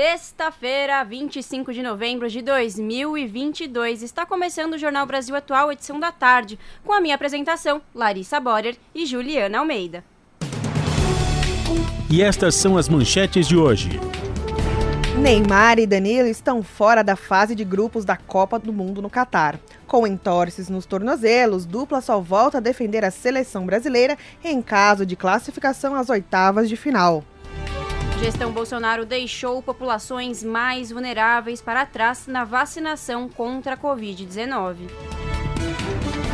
Sexta-feira, 25 de novembro de 2022. Está começando o Jornal Brasil Atual, edição da tarde, com a minha apresentação, Larissa Borer e Juliana Almeida. E estas são as manchetes de hoje. Neymar e Danilo estão fora da fase de grupos da Copa do Mundo no Catar. Com entorces nos tornozelos, dupla só volta a defender a seleção brasileira em caso de classificação às oitavas de final. Gestão Bolsonaro deixou populações mais vulneráveis para trás na vacinação contra a Covid-19.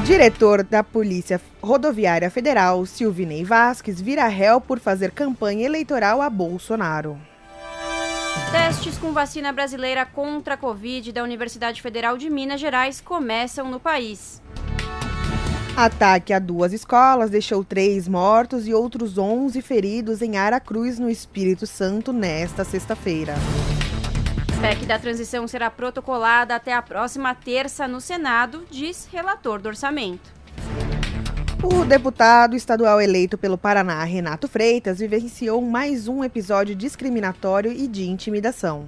Diretor da Polícia Rodoviária Federal, Silvinei Vasques, vira réu por fazer campanha eleitoral a Bolsonaro. Testes com vacina brasileira contra a Covid da Universidade Federal de Minas Gerais começam no país. Ataque a duas escolas deixou três mortos e outros 11 feridos em Aracruz, no Espírito Santo, nesta sexta-feira. PEC da transição será protocolada até a próxima terça no Senado, diz relator do orçamento. O deputado estadual eleito pelo Paraná, Renato Freitas, vivenciou mais um episódio discriminatório e de intimidação.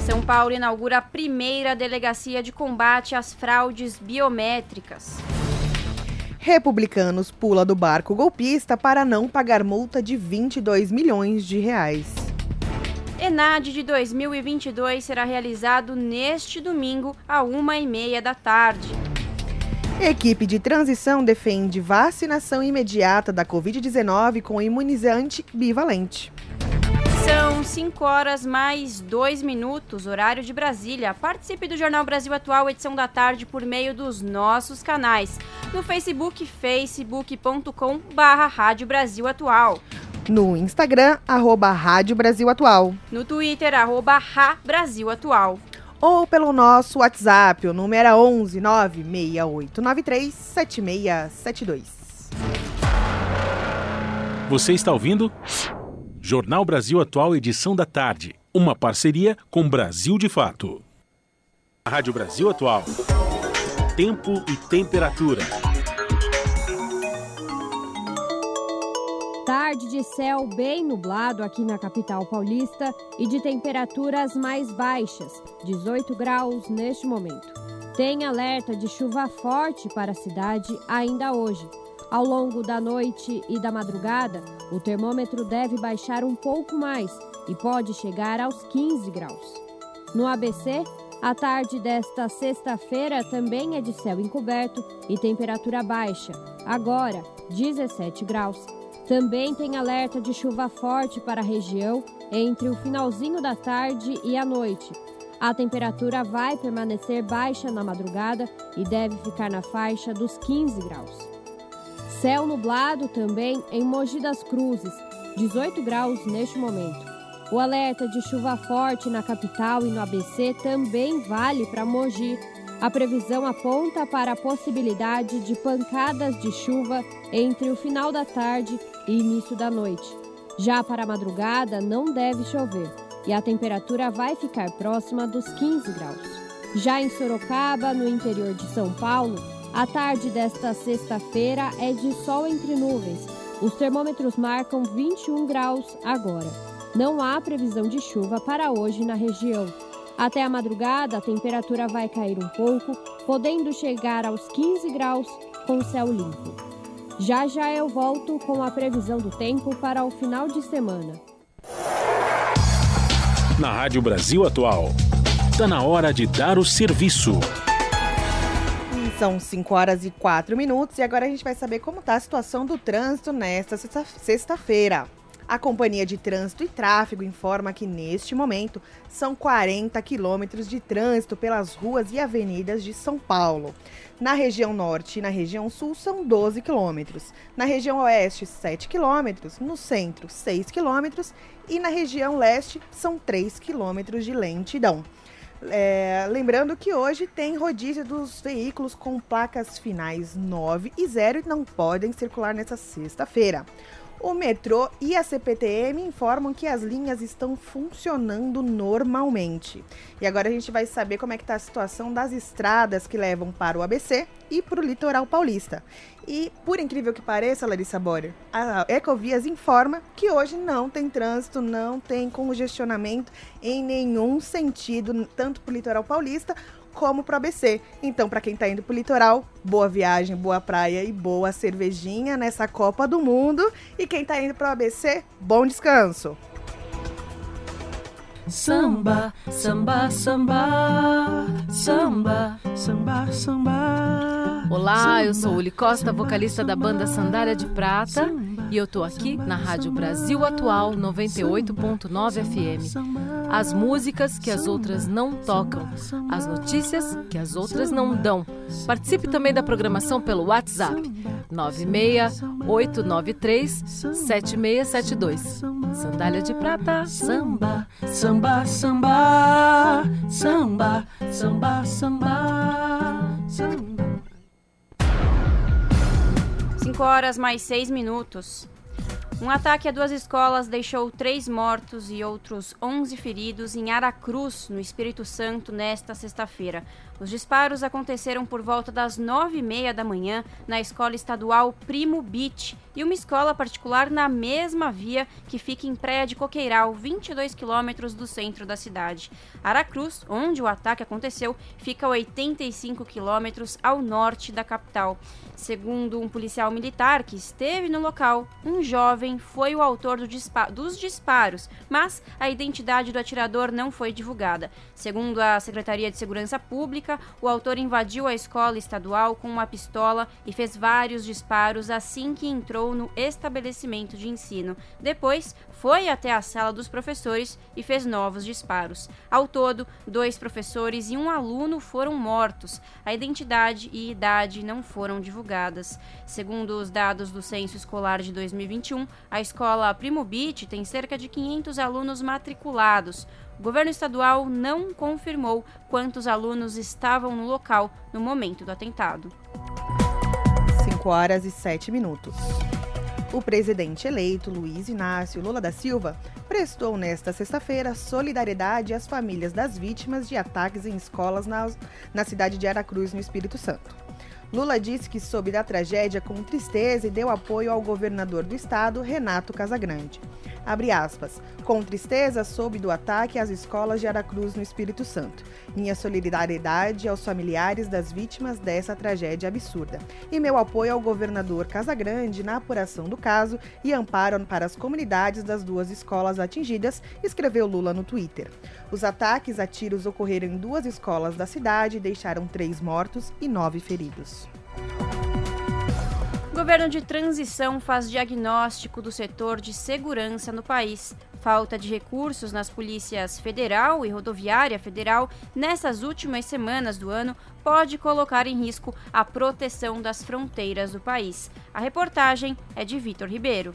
São Paulo inaugura a primeira delegacia de combate às fraudes biométricas. Republicanos pula do barco golpista para não pagar multa de 22 milhões de reais. ENAD de 2022 será realizado neste domingo, à uma e meia da tarde. Equipe de transição defende vacinação imediata da Covid-19 com imunizante bivalente. São 5 horas mais 2 minutos, horário de Brasília. Participe do Jornal Brasil Atual, edição da tarde, por meio dos nossos canais. No Facebook, facebook.com barra Rádio Brasil Atual. No Instagram, arroba Rádio Brasil Atual. No Twitter, arroba Ra Brasil Atual. Ou pelo nosso WhatsApp, o número é 11 96893 7672. Você está ouvindo? Jornal Brasil Atual, edição da tarde. Uma parceria com Brasil de Fato. Rádio Brasil Atual. Tempo e temperatura. Tarde de céu bem nublado aqui na capital paulista e de temperaturas mais baixas, 18 graus neste momento. Tem alerta de chuva forte para a cidade ainda hoje. Ao longo da noite e da madrugada, o termômetro deve baixar um pouco mais e pode chegar aos 15 graus. No ABC, a tarde desta sexta-feira também é de céu encoberto e temperatura baixa, agora 17 graus. Também tem alerta de chuva forte para a região entre o finalzinho da tarde e a noite. A temperatura vai permanecer baixa na madrugada e deve ficar na faixa dos 15 graus. Céu nublado também em Mogi das Cruzes, 18 graus neste momento. O alerta de chuva forte na capital e no ABC também vale para Mogi. A previsão aponta para a possibilidade de pancadas de chuva entre o final da tarde e início da noite. Já para a madrugada não deve chover e a temperatura vai ficar próxima dos 15 graus. Já em Sorocaba, no interior de São Paulo, a tarde desta sexta-feira é de sol entre nuvens. Os termômetros marcam 21 graus agora. Não há previsão de chuva para hoje na região. Até a madrugada, a temperatura vai cair um pouco, podendo chegar aos 15 graus com céu limpo. Já já eu volto com a previsão do tempo para o final de semana. Na Rádio Brasil Atual, está na hora de dar o serviço. São 5 horas e 4 minutos e agora a gente vai saber como está a situação do trânsito nesta sexta-feira. A Companhia de Trânsito e Tráfego informa que, neste momento, são 40 quilômetros de trânsito pelas ruas e avenidas de São Paulo. Na região norte e na região sul, são 12 quilômetros. Na região oeste, 7 quilômetros. No centro, 6 quilômetros. E na região leste, são 3 quilômetros de lentidão. É, lembrando que hoje tem rodízio dos veículos com placas finais 9 e 0 e não podem circular nessa sexta-feira. O metrô e a CPTM informam que as linhas estão funcionando normalmente. E agora a gente vai saber como é que está a situação das estradas que levam para o ABC e para o litoral paulista. E, por incrível que pareça, Larissa Borer, a Ecovias informa que hoje não tem trânsito, não tem congestionamento em nenhum sentido, tanto para o litoral paulista como para o ABC. Então, para quem está indo para o litoral, boa viagem, boa praia e boa cervejinha nessa Copa do Mundo. E quem está indo para o ABC, bom descanso. Samba, samba, samba, samba, samba, samba. Olá, eu sou Uli Costa, vocalista da banda Sandália de Prata, e eu tô aqui na Rádio Brasil Atual 98.9 FM as músicas que as outras não tocam, as notícias que as outras não dão. Participe também da programação pelo WhatsApp 96893 7672. Sandália de prata, samba, samba, samba, samba, samba, samba, samba. 5 horas mais 6 minutos. Um ataque a duas escolas deixou três mortos e outros 11 feridos em Aracruz, no Espírito Santo, nesta sexta-feira. Os disparos aconteceram por volta das nove e meia da manhã na escola estadual Primo Beach e uma escola particular na mesma via que fica em Praia de Coqueiral, 22 quilômetros do centro da cidade. Aracruz, onde o ataque aconteceu, fica a 85 quilômetros ao norte da capital. Segundo um policial militar que esteve no local, um jovem foi o autor do dispa dos disparos, mas a identidade do atirador não foi divulgada. Segundo a Secretaria de Segurança Pública, o autor invadiu a escola estadual com uma pistola e fez vários disparos assim que entrou no estabelecimento de ensino. Depois, foi até a sala dos professores e fez novos disparos. Ao todo, dois professores e um aluno foram mortos. A identidade e idade não foram divulgadas. Segundo os dados do censo escolar de 2021, a escola Primo Beach tem cerca de 500 alunos matriculados. O governo estadual não confirmou quantos alunos estavam no local no momento do atentado. 5 horas e 7 minutos. O presidente eleito, Luiz Inácio Lula da Silva, prestou nesta sexta-feira solidariedade às famílias das vítimas de ataques em escolas na, na cidade de Aracruz, no Espírito Santo. Lula disse que soube da tragédia com tristeza e deu apoio ao governador do estado, Renato Casagrande. Aspas. Com tristeza, soube do ataque às escolas de Aracruz, no Espírito Santo. Minha solidariedade aos familiares das vítimas dessa tragédia absurda. E meu apoio ao governador Casagrande na apuração do caso e amparo para as comunidades das duas escolas atingidas, escreveu Lula no Twitter. Os ataques a tiros ocorreram em duas escolas da cidade e deixaram três mortos e nove feridos. O governo de transição faz diagnóstico do setor de segurança no país. Falta de recursos nas polícias federal e rodoviária federal nessas últimas semanas do ano pode colocar em risco a proteção das fronteiras do país. A reportagem é de Vitor Ribeiro.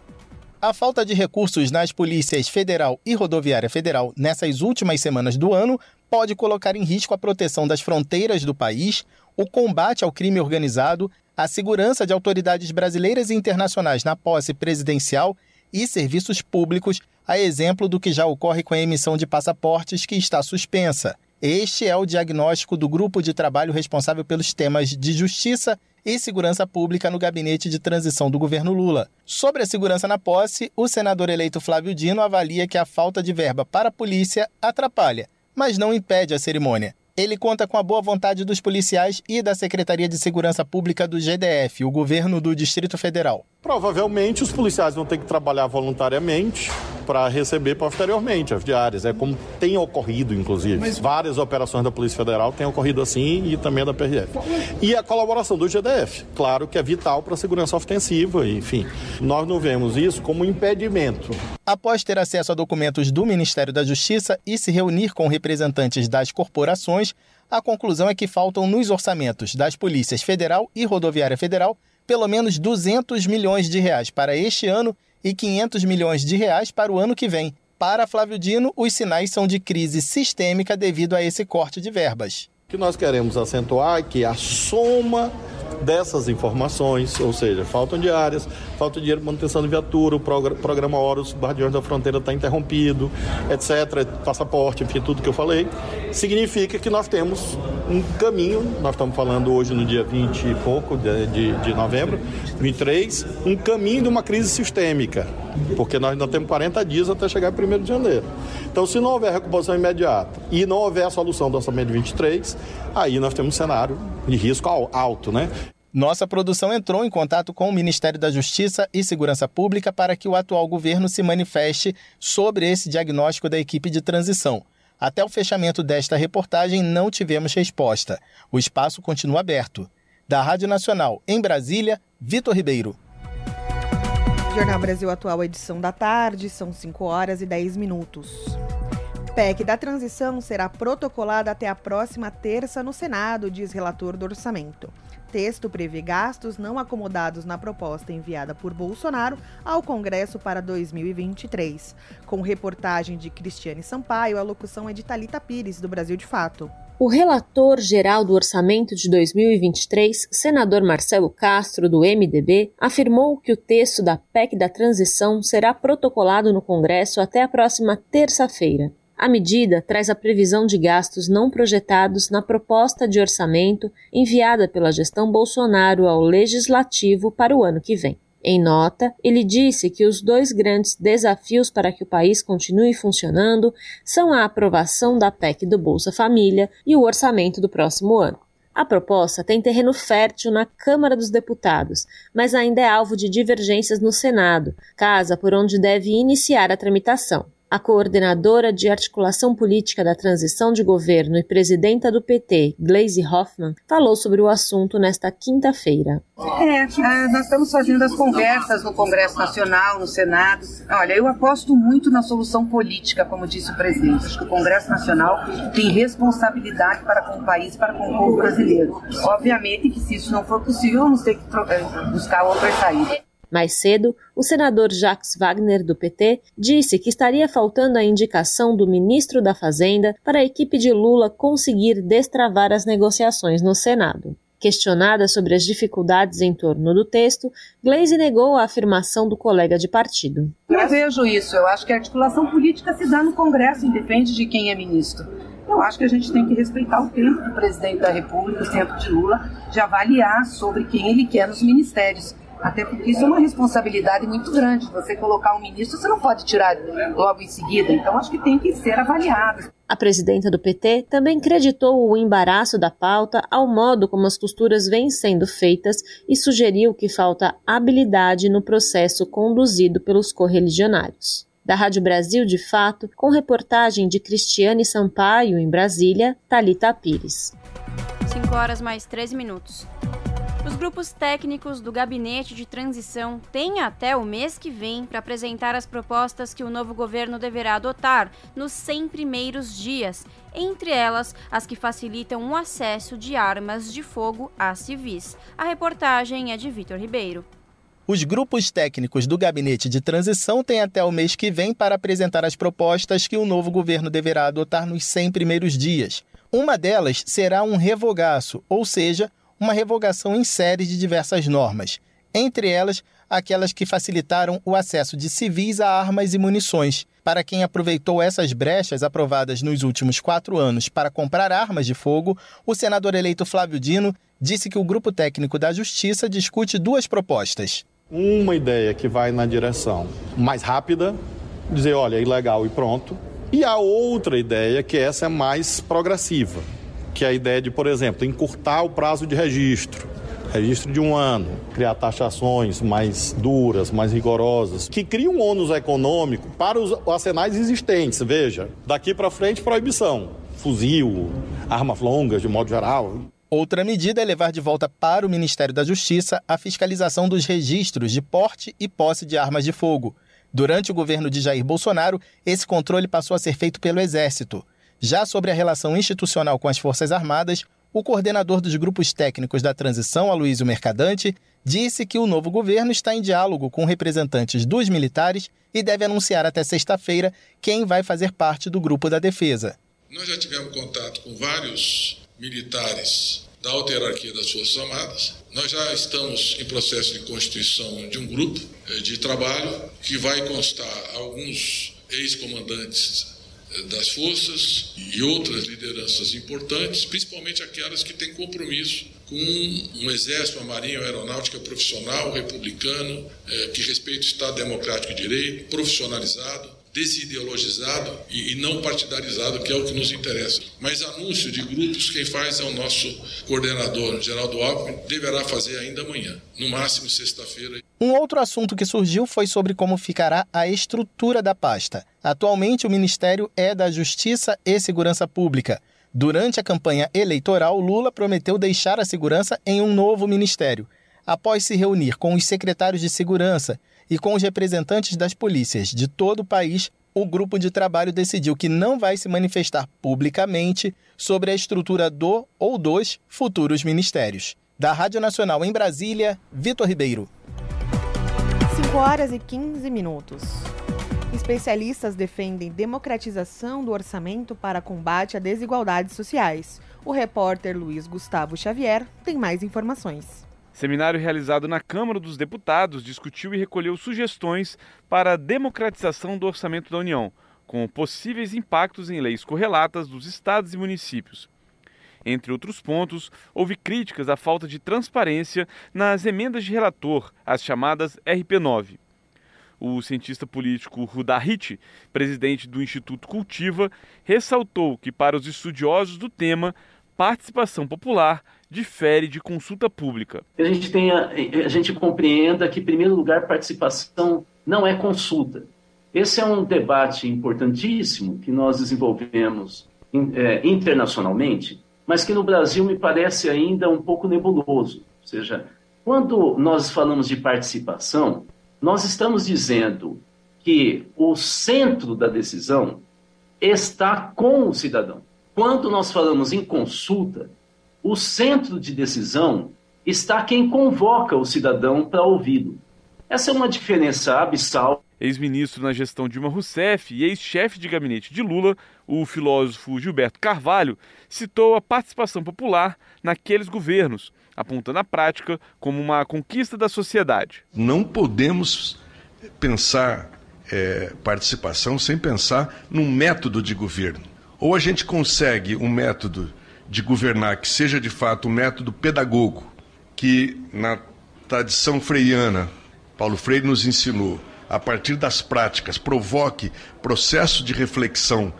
A falta de recursos nas polícias federal e rodoviária federal nessas últimas semanas do ano pode colocar em risco a proteção das fronteiras do país, o combate ao crime organizado a segurança de autoridades brasileiras e internacionais na posse presidencial e serviços públicos, a exemplo do que já ocorre com a emissão de passaportes que está suspensa. Este é o diagnóstico do grupo de trabalho responsável pelos temas de justiça e segurança pública no gabinete de transição do governo Lula. Sobre a segurança na posse, o senador eleito Flávio Dino avalia que a falta de verba para a polícia atrapalha, mas não impede a cerimônia. Ele conta com a boa vontade dos policiais e da Secretaria de Segurança Pública do GDF, o governo do Distrito Federal. Provavelmente os policiais vão ter que trabalhar voluntariamente, para receber posteriormente as diárias. É como tem ocorrido, inclusive. Mas... Várias operações da Polícia Federal têm ocorrido assim e também da PRF. E a colaboração do GDF, claro que é vital para a segurança ostensiva, enfim. Nós não vemos isso como impedimento. Após ter acesso a documentos do Ministério da Justiça e se reunir com representantes das corporações, a conclusão é que faltam nos orçamentos das polícias federal e rodoviária federal pelo menos 200 milhões de reais para este ano e 500 milhões de reais para o ano que vem. Para Flávio Dino, os sinais são de crise sistêmica devido a esse corte de verbas. O que nós queremos acentuar é que a soma dessas informações, ou seja, faltam diárias, falta dinheiro para manutenção de viatura, o programa Horus Guardiões da Fronteira está interrompido, etc., passaporte, enfim, tudo que eu falei, significa que nós temos um caminho, nós estamos falando hoje no dia 20 e pouco de, de, de novembro, 23, um caminho de uma crise sistêmica, porque nós ainda temos 40 dias até chegar em 1 de janeiro. Então, se não houver recuperação imediata e não houver a solução do orçamento de 23, aí nós temos um cenário de risco alto, né? Nossa produção entrou em contato com o Ministério da Justiça e Segurança Pública para que o atual governo se manifeste sobre esse diagnóstico da equipe de transição. Até o fechamento desta reportagem, não tivemos resposta. O espaço continua aberto. Da Rádio Nacional, em Brasília, Vitor Ribeiro. Jornal Brasil Atual, edição da tarde, são 5 horas e 10 minutos. PEC da transição será protocolada até a próxima terça no Senado, diz relator do orçamento. Texto prevê gastos não acomodados na proposta enviada por Bolsonaro ao Congresso para 2023. Com reportagem de Cristiane Sampaio, a locução é de Talita Pires, do Brasil de Fato. O relator geral do orçamento de 2023, senador Marcelo Castro, do MDB, afirmou que o texto da PEC da transição será protocolado no Congresso até a próxima terça-feira. A medida traz a previsão de gastos não projetados na proposta de orçamento enviada pela gestão Bolsonaro ao Legislativo para o ano que vem. Em nota, ele disse que os dois grandes desafios para que o país continue funcionando são a aprovação da PEC do Bolsa Família e o orçamento do próximo ano. A proposta tem terreno fértil na Câmara dos Deputados, mas ainda é alvo de divergências no Senado, casa por onde deve iniciar a tramitação. A coordenadora de articulação política da transição de governo e presidenta do PT, Gleisi Hoffmann, falou sobre o assunto nesta quinta-feira. É, é, nós estamos fazendo as conversas no Congresso Nacional, no Senado. Olha, eu aposto muito na solução política, como disse o presidente. Acho que o Congresso Nacional tem responsabilidade para com o país, para com o povo brasileiro. Obviamente que se isso não for possível, vamos ter que é, buscar outras saídas. Mais cedo, o senador Jacques Wagner, do PT, disse que estaria faltando a indicação do ministro da Fazenda para a equipe de Lula conseguir destravar as negociações no Senado. Questionada sobre as dificuldades em torno do texto, Glaze negou a afirmação do colega de partido. Eu vejo isso. Eu acho que a articulação política se dá no Congresso, independe de quem é ministro. Eu acho que a gente tem que respeitar o tempo do presidente da República, o tempo de Lula, de avaliar sobre quem ele quer nos ministérios. Até porque isso é uma responsabilidade muito grande. Você colocar um ministro, você não pode tirar logo em seguida. Então, acho que tem que ser avaliado. A presidenta do PT também creditou o embaraço da pauta ao modo como as costuras vêm sendo feitas e sugeriu que falta habilidade no processo conduzido pelos correligionários. Da Rádio Brasil de Fato, com reportagem de Cristiane Sampaio em Brasília, Talita Pires. 5 horas mais 13 minutos. Os grupos técnicos do Gabinete de Transição têm até o mês que vem para apresentar as propostas que o novo governo deverá adotar nos 100 primeiros dias, entre elas as que facilitam o acesso de armas de fogo a civis. A reportagem é de Vitor Ribeiro. Os grupos técnicos do Gabinete de Transição têm até o mês que vem para apresentar as propostas que o novo governo deverá adotar nos 100 primeiros dias. Uma delas será um revogaço, ou seja, uma revogação em série de diversas normas, entre elas aquelas que facilitaram o acesso de civis a armas e munições. Para quem aproveitou essas brechas aprovadas nos últimos quatro anos para comprar armas de fogo, o senador eleito Flávio Dino disse que o grupo técnico da Justiça discute duas propostas. Uma ideia que vai na direção mais rápida, dizer, olha, é ilegal e pronto. E a outra ideia, que essa é mais progressiva, que é a ideia de, por exemplo, encurtar o prazo de registro. registro de um ano, criar taxações mais duras, mais rigorosas, que criam um ônus econômico para os arsenais existentes. Veja, daqui para frente, proibição. Fuzil, armas longas, de modo geral. Outra medida é levar de volta para o Ministério da Justiça a fiscalização dos registros de porte e posse de armas de fogo. Durante o governo de Jair Bolsonaro, esse controle passou a ser feito pelo Exército. Já sobre a relação institucional com as Forças Armadas, o coordenador dos grupos técnicos da transição, Aloysio Mercadante, disse que o novo governo está em diálogo com representantes dos militares e deve anunciar até sexta-feira quem vai fazer parte do grupo da defesa. Nós já tivemos contato com vários militares da alta hierarquia das Forças Armadas. Nós já estamos em processo de constituição de um grupo eh, de trabalho que vai constar alguns ex-comandantes das forças e outras lideranças importantes, principalmente aquelas que têm compromisso com um exército, uma marinha, uma aeronáutica profissional, republicano, é, que respeita o Estado democrático de direito, profissionalizado, desideologizado e, não partidarizado, que é o que nos interessa. Mas anúncio de grupos, quem faz é o nosso coordenador, Geraldo Alckmin, deverá fazer ainda amanhã, no máximo sexta-feira. Um outro assunto que surgiu foi sobre como ficará a estrutura da pasta. Atualmente, o Ministério é da Justiça e Segurança Pública. Durante a campanha eleitoral, Lula prometeu deixar a segurança em um novo ministério. Após se reunir com os secretários de segurança e com os representantes das polícias de todo o país, o grupo de trabalho decidiu que não vai se manifestar publicamente sobre a estrutura do ou dos futuros ministérios. Da Rádio Nacional em Brasília, Vitor Ribeiro. 5 horas e 15 minutos. Especialistas defendem democratização do orçamento para combate a desigualdades sociais. O repórter Luiz Gustavo Xavier tem mais informações. Seminário realizado na Câmara dos Deputados discutiu e recolheu sugestões para a democratização do orçamento da União, com possíveis impactos em leis correlatas dos estados e municípios. Entre outros pontos, houve críticas à falta de transparência nas emendas de relator, as chamadas RP9. O cientista político Rudahit, presidente do Instituto Cultiva, ressaltou que, para os estudiosos do tema, participação popular difere de consulta pública. A gente tenha, a gente compreenda que, em primeiro lugar, participação não é consulta. Esse é um debate importantíssimo que nós desenvolvemos é, internacionalmente, mas que no Brasil me parece ainda um pouco nebuloso. Ou seja, quando nós falamos de participação, nós estamos dizendo que o centro da decisão está com o cidadão. Quando nós falamos em consulta, o centro de decisão está quem convoca o cidadão para ouvi-lo. Essa é uma diferença abissal. Ex-ministro na gestão Dilma Rousseff e ex-chefe de gabinete de Lula, o filósofo Gilberto Carvalho, citou a participação popular naqueles governos, apontando a prática como uma conquista da sociedade. Não podemos pensar é, participação sem pensar num método de governo. Ou a gente consegue um método de governar que seja de fato um método pedagogo, que na tradição freiana, Paulo Freire nos ensinou, a partir das práticas, provoque processo de reflexão,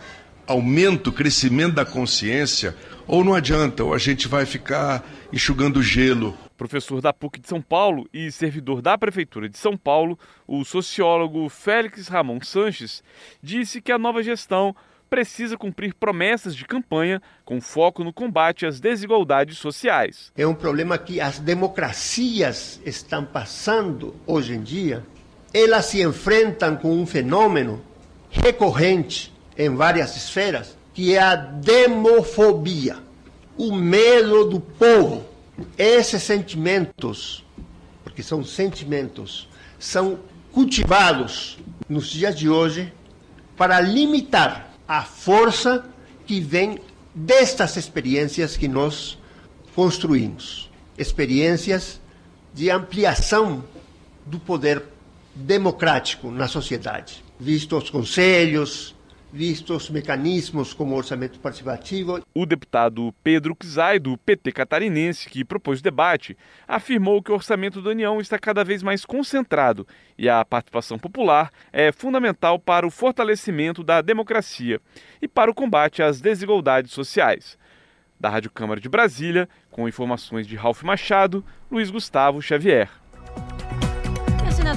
aumento, crescimento da consciência, ou não adianta, ou a gente vai ficar enxugando gelo. Professor da PUC de São Paulo e servidor da Prefeitura de São Paulo, o sociólogo Félix Ramon Sanches disse que a nova gestão precisa cumprir promessas de campanha com foco no combate às desigualdades sociais. É um problema que as democracias estão passando hoje em dia. Elas se enfrentam com um fenômeno recorrente em várias esferas, que é a demofobia, o medo do povo. Esses sentimentos, porque são sentimentos, são cultivados nos dias de hoje para limitar a força que vem destas experiências que nós construímos. Experiências de ampliação do poder democrático na sociedade, visto os conselhos, vistos mecanismos como orçamento participativo. O deputado Pedro Czai, do PT catarinense, que propôs o debate, afirmou que o orçamento da União está cada vez mais concentrado e a participação popular é fundamental para o fortalecimento da democracia e para o combate às desigualdades sociais. Da Rádio Câmara de Brasília, com informações de Ralph Machado, Luiz Gustavo Xavier.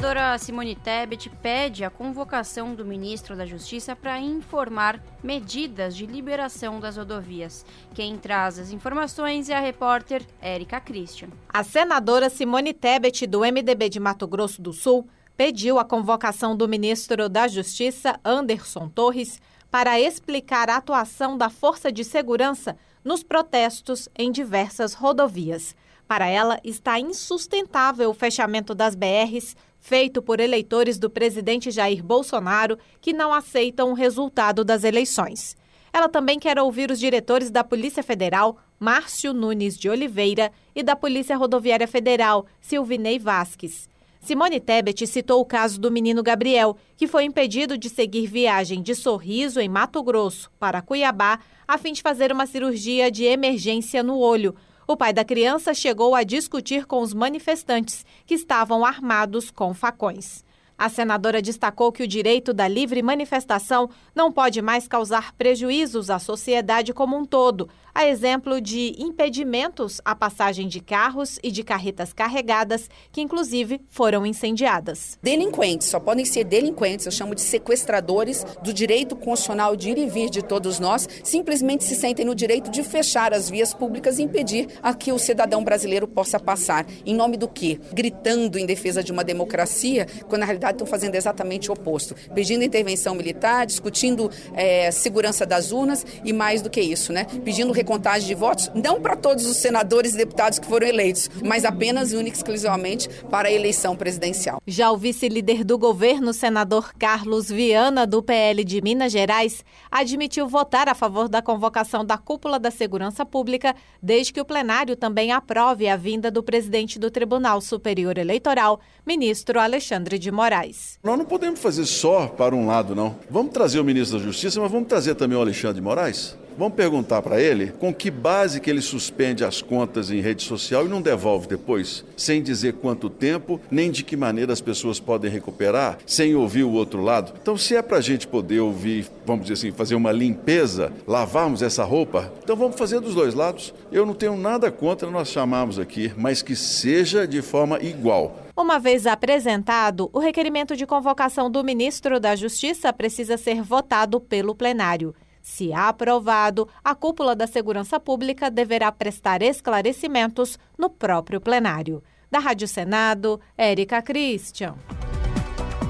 Senadora Simone Tebet pede a convocação do ministro da Justiça para informar medidas de liberação das rodovias. Quem traz as informações é a repórter Érica Christian. A senadora Simone Tebet, do MDB de Mato Grosso do Sul, pediu a convocação do ministro da Justiça, Anderson Torres, para explicar a atuação da Força de Segurança nos protestos em diversas rodovias. Para ela, está insustentável o fechamento das BRs feito por eleitores do presidente Jair Bolsonaro que não aceitam o resultado das eleições. Ela também quer ouvir os diretores da Polícia Federal, Márcio Nunes de Oliveira, e da Polícia Rodoviária Federal, Silvinei Vasques. Simone Tebet citou o caso do menino Gabriel, que foi impedido de seguir viagem de Sorriso, em Mato Grosso, para Cuiabá, a fim de fazer uma cirurgia de emergência no olho. O pai da criança chegou a discutir com os manifestantes, que estavam armados com facões. A senadora destacou que o direito da livre manifestação não pode mais causar prejuízos à sociedade como um todo, a exemplo de impedimentos à passagem de carros e de carretas carregadas, que inclusive foram incendiadas. Delinquentes só podem ser delinquentes, eu chamo de sequestradores do direito constitucional de ir e vir de todos nós, simplesmente se sentem no direito de fechar as vias públicas e impedir a que o cidadão brasileiro possa passar. Em nome do quê? Gritando em defesa de uma democracia, quando na realidade estão fazendo exatamente o oposto, pedindo intervenção militar, discutindo é, segurança das urnas e mais do que isso, né? Pedindo recontagem de votos, não para todos os senadores e deputados que foram eleitos, mas apenas e única exclusivamente para a eleição presidencial. Já o vice-líder do governo, senador Carlos Viana, do PL de Minas Gerais, admitiu votar a favor da convocação da cúpula da segurança pública, desde que o plenário também aprove a vinda do presidente do Tribunal Superior Eleitoral, ministro Alexandre de Moraes. Nós não podemos fazer só para um lado, não. Vamos trazer o ministro da Justiça, mas vamos trazer também o Alexandre de Moraes? Vamos perguntar para ele com que base que ele suspende as contas em rede social e não devolve depois, sem dizer quanto tempo, nem de que maneira as pessoas podem recuperar, sem ouvir o outro lado. Então, se é para a gente poder ouvir, vamos dizer assim, fazer uma limpeza, lavarmos essa roupa, então vamos fazer dos dois lados. Eu não tenho nada contra nós chamarmos aqui, mas que seja de forma igual. Uma vez apresentado, o requerimento de convocação do ministro da Justiça precisa ser votado pelo plenário. Se aprovado, a cúpula da Segurança Pública deverá prestar esclarecimentos no próprio plenário. Da Rádio Senado, Érica Christian.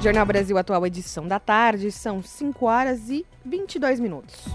Jornal Brasil Atual, edição da tarde, são 5 horas e 22 minutos.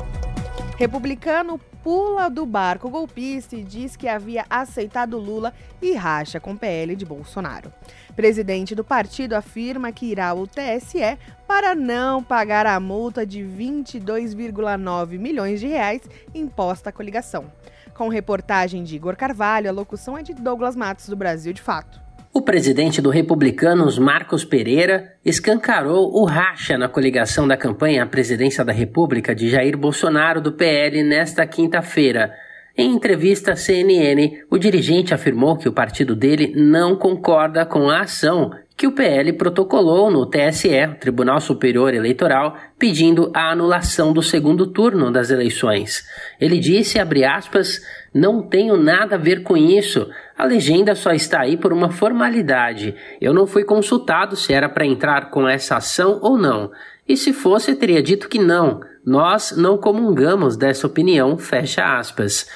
Republicano pula do barco golpista e diz que havia aceitado Lula e racha com PL de Bolsonaro. Presidente do partido afirma que irá ao TSE para não pagar a multa de 22,9 milhões de reais imposta à coligação. Com reportagem de Igor Carvalho, a locução é de Douglas Matos, do Brasil de Fato. O presidente do Republicanos, Marcos Pereira, escancarou o racha na coligação da campanha à presidência da República de Jair Bolsonaro do PL nesta quinta-feira. Em entrevista à CNN, o dirigente afirmou que o partido dele não concorda com a ação que o PL protocolou no TSE, Tribunal Superior Eleitoral, pedindo a anulação do segundo turno das eleições. Ele disse, abre aspas, não tenho nada a ver com isso. A legenda só está aí por uma formalidade. Eu não fui consultado se era para entrar com essa ação ou não. E se fosse, teria dito que não. Nós não comungamos dessa opinião, fecha aspas.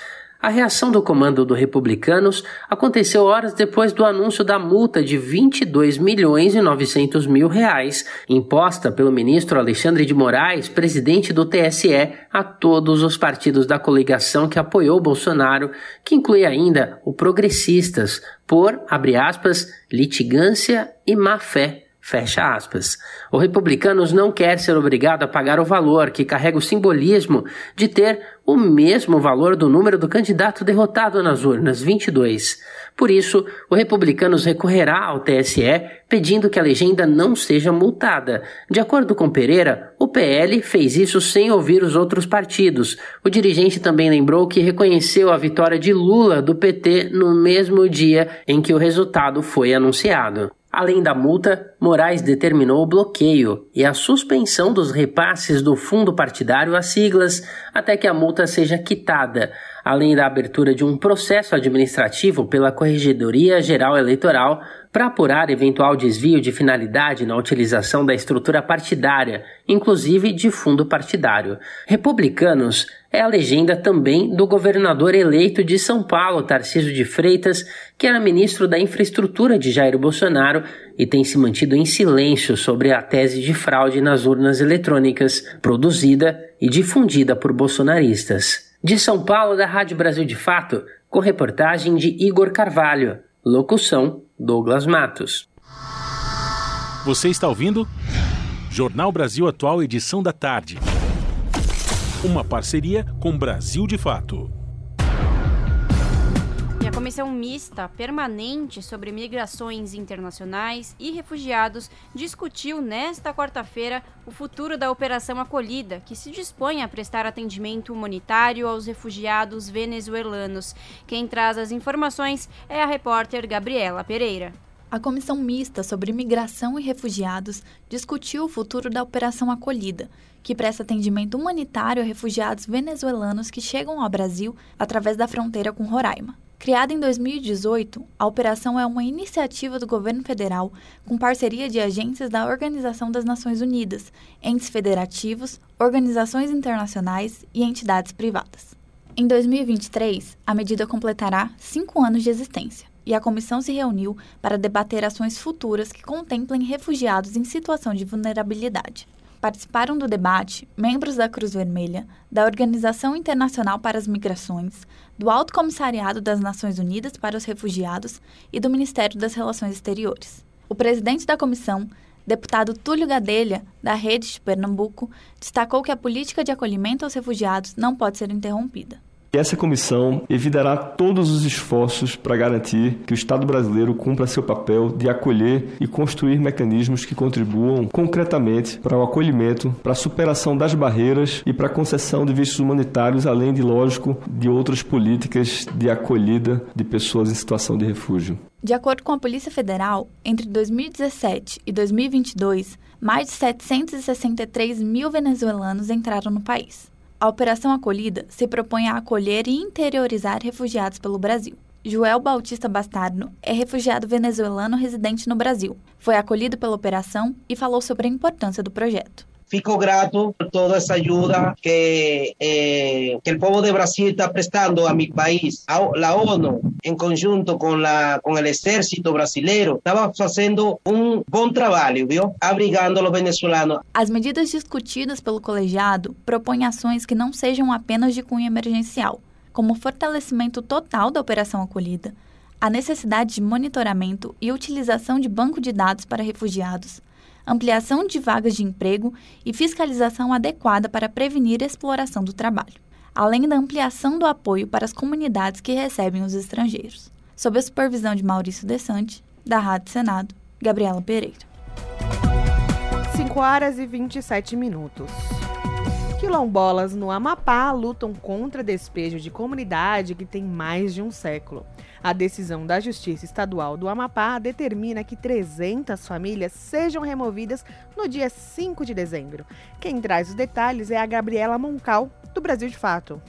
A reação do comando do Republicanos aconteceu horas depois do anúncio da multa de 22 milhões e 900 mil reais imposta pelo ministro Alexandre de Moraes, presidente do TSE, a todos os partidos da coligação que apoiou Bolsonaro, que inclui ainda o Progressistas, por, abre aspas, litigância e má fé Fecha aspas. O Republicanos não quer ser obrigado a pagar o valor que carrega o simbolismo de ter o mesmo valor do número do candidato derrotado nas urnas, 22. Por isso, o Republicanos recorrerá ao TSE pedindo que a legenda não seja multada. De acordo com Pereira, o PL fez isso sem ouvir os outros partidos. O dirigente também lembrou que reconheceu a vitória de Lula do PT no mesmo dia em que o resultado foi anunciado. Além da multa, Moraes determinou o bloqueio e a suspensão dos repasses do fundo partidário às siglas até que a multa seja quitada. Além da abertura de um processo administrativo pela Corregedoria Geral Eleitoral para apurar eventual desvio de finalidade na utilização da estrutura partidária, inclusive de fundo partidário. Republicanos é a legenda também do governador eleito de São Paulo, Tarcísio de Freitas, que era ministro da Infraestrutura de Jair Bolsonaro e tem se mantido em silêncio sobre a tese de fraude nas urnas eletrônicas, produzida e difundida por bolsonaristas. De São Paulo, da Rádio Brasil de Fato, com reportagem de Igor Carvalho. Locução: Douglas Matos. Você está ouvindo? Jornal Brasil Atual, edição da tarde. Uma parceria com Brasil de Fato. A Comissão Mista Permanente sobre Migrações Internacionais e Refugiados discutiu nesta quarta-feira o futuro da Operação Acolhida, que se dispõe a prestar atendimento humanitário aos refugiados venezuelanos. Quem traz as informações é a repórter Gabriela Pereira. A Comissão Mista sobre Migração e Refugiados discutiu o futuro da Operação Acolhida, que presta atendimento humanitário a refugiados venezuelanos que chegam ao Brasil através da fronteira com Roraima. Criada em 2018, a operação é uma iniciativa do governo federal com parceria de agências da Organização das Nações Unidas, entes federativos, organizações internacionais e entidades privadas. Em 2023, a medida completará cinco anos de existência e a comissão se reuniu para debater ações futuras que contemplem refugiados em situação de vulnerabilidade. Participaram do debate membros da Cruz Vermelha, da Organização Internacional para as Migrações, do Alto Comissariado das Nações Unidas para os Refugiados e do Ministério das Relações Exteriores. O presidente da comissão, deputado Túlio Gadelha, da Rede de Pernambuco, destacou que a política de acolhimento aos refugiados não pode ser interrompida. Essa comissão evitará todos os esforços para garantir que o Estado brasileiro cumpra seu papel de acolher e construir mecanismos que contribuam concretamente para o acolhimento, para a superação das barreiras e para a concessão de vistos humanitários, além de, lógico, de outras políticas de acolhida de pessoas em situação de refúgio. De acordo com a Polícia Federal, entre 2017 e 2022, mais de 763 mil venezuelanos entraram no país. A Operação Acolhida se propõe a acolher e interiorizar refugiados pelo Brasil. Joel Bautista Bastardo é refugiado venezuelano residente no Brasil. Foi acolhido pela operação e falou sobre a importância do projeto. Fico grato por toda essa ajuda que, eh, que o povo de Brasil está prestando a meu país. A, a ONU, em conjunto com, la, com o exército brasileiro, estava fazendo um bom trabalho, viu? Abrigando os venezuelanos. As medidas discutidas pelo colegiado propõem ações que não sejam apenas de cunho emergencial, como fortalecimento total da operação acolhida, a necessidade de monitoramento e utilização de banco de dados para refugiados, ampliação de vagas de emprego e fiscalização adequada para prevenir a exploração do trabalho, além da ampliação do apoio para as comunidades que recebem os estrangeiros. Sob a supervisão de Maurício Desante, da Rádio Senado, Gabriela Pereira. 5 horas e 27 minutos. Quilombolas no Amapá lutam contra despejo de comunidade que tem mais de um século. A decisão da Justiça Estadual do Amapá determina que 300 famílias sejam removidas no dia 5 de dezembro. Quem traz os detalhes é a Gabriela Moncal, do Brasil de Fato.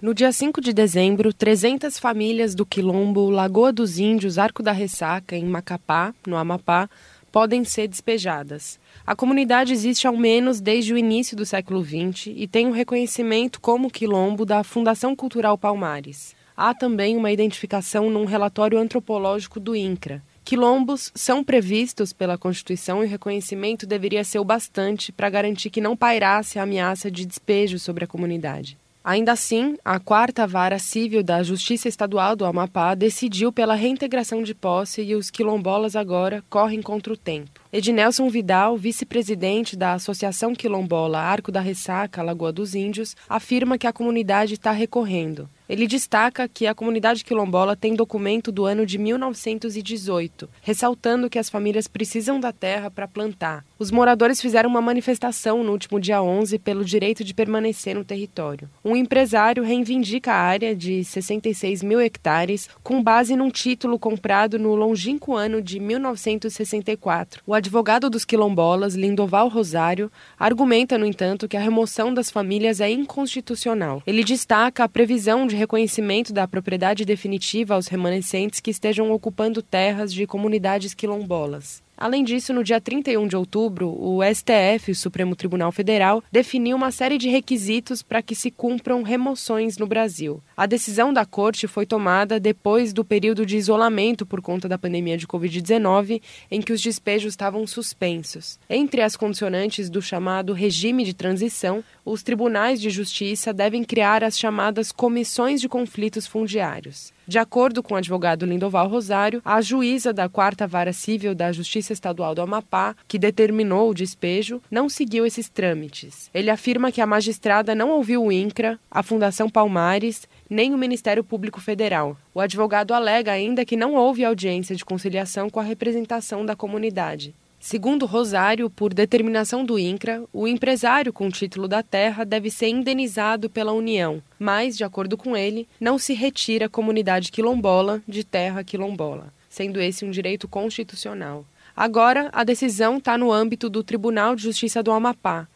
No dia 5 de dezembro, 300 famílias do Quilombo Lagoa dos Índios, Arco da Ressaca, em Macapá, no Amapá, podem ser despejadas. A comunidade existe ao menos desde o início do século XX e tem o um reconhecimento como quilombo da Fundação Cultural Palmares. Há também uma identificação num relatório antropológico do INCRA. Quilombos são previstos pela Constituição e o reconhecimento deveria ser o bastante para garantir que não pairasse a ameaça de despejo sobre a comunidade. Ainda assim, a quarta vara civil da Justiça Estadual do Amapá decidiu pela reintegração de posse e os quilombolas agora correm contra o tempo. Ednelson Vidal, vice-presidente da Associação Quilombola Arco da Ressaca, Lagoa dos Índios, afirma que a comunidade está recorrendo. Ele destaca que a comunidade quilombola tem documento do ano de 1918, ressaltando que as famílias precisam da terra para plantar. Os moradores fizeram uma manifestação no último dia 11 pelo direito de permanecer no território. Um empresário reivindica a área de 66 mil hectares com base num título comprado no longínquo ano de 1964. O advogado dos quilombolas, Lindoval Rosário, argumenta, no entanto, que a remoção das famílias é inconstitucional. Ele destaca a previsão de reconhecimento da propriedade definitiva aos remanescentes que estejam ocupando terras de comunidades quilombolas. Além disso, no dia 31 de outubro, o STF, o Supremo Tribunal Federal, definiu uma série de requisitos para que se cumpram remoções no Brasil. A decisão da Corte foi tomada depois do período de isolamento por conta da pandemia de Covid-19, em que os despejos estavam suspensos. Entre as condicionantes do chamado regime de transição, os tribunais de justiça devem criar as chamadas comissões de conflitos fundiários. De acordo com o advogado Lindoval Rosário, a juíza da Quarta Vara Civil da Justiça Estadual do Amapá, que determinou o despejo, não seguiu esses trâmites. Ele afirma que a magistrada não ouviu o INCRA, a Fundação Palmares, nem o Ministério Público Federal. O advogado alega ainda que não houve audiência de conciliação com a representação da comunidade. Segundo Rosário, por determinação do INCRA, o empresário com título da terra deve ser indenizado pela União, mas, de acordo com ele, não se retira a comunidade quilombola de terra quilombola, sendo esse um direito constitucional. Agora, a decisão está no âmbito do Tribunal de Justiça do Amapá.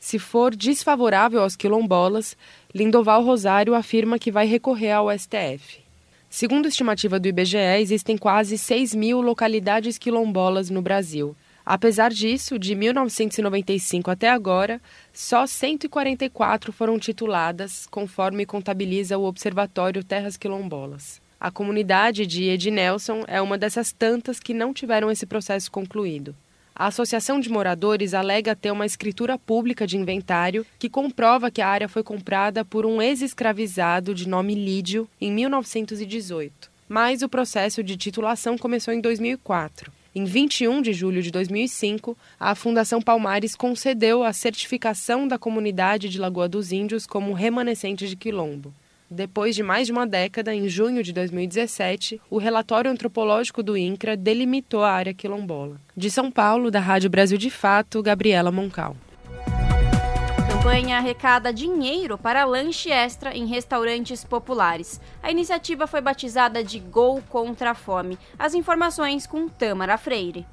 Se for desfavorável aos quilombolas, Lindoval Rosário afirma que vai recorrer ao STF. Segundo estimativa do IBGE, existem quase 6 mil localidades quilombolas no Brasil. Apesar disso, de 1995 até agora, só 144 foram tituladas, conforme contabiliza o Observatório Terras Quilombolas. A comunidade de Ednelson é uma dessas tantas que não tiveram esse processo concluído. A Associação de Moradores alega ter uma escritura pública de inventário que comprova que a área foi comprada por um ex-escravizado de nome Lídio em 1918. Mas o processo de titulação começou em 2004. Em 21 de julho de 2005, a Fundação Palmares concedeu a certificação da comunidade de Lagoa dos Índios como remanescente de quilombo. Depois de mais de uma década, em junho de 2017, o relatório antropológico do INCRA delimitou a área quilombola. De São Paulo, da Rádio Brasil de Fato, Gabriela Moncal campanha arrecada dinheiro para lanche extra em restaurantes populares. A iniciativa foi batizada de Gol contra a Fome. As informações com Tâmara Freire.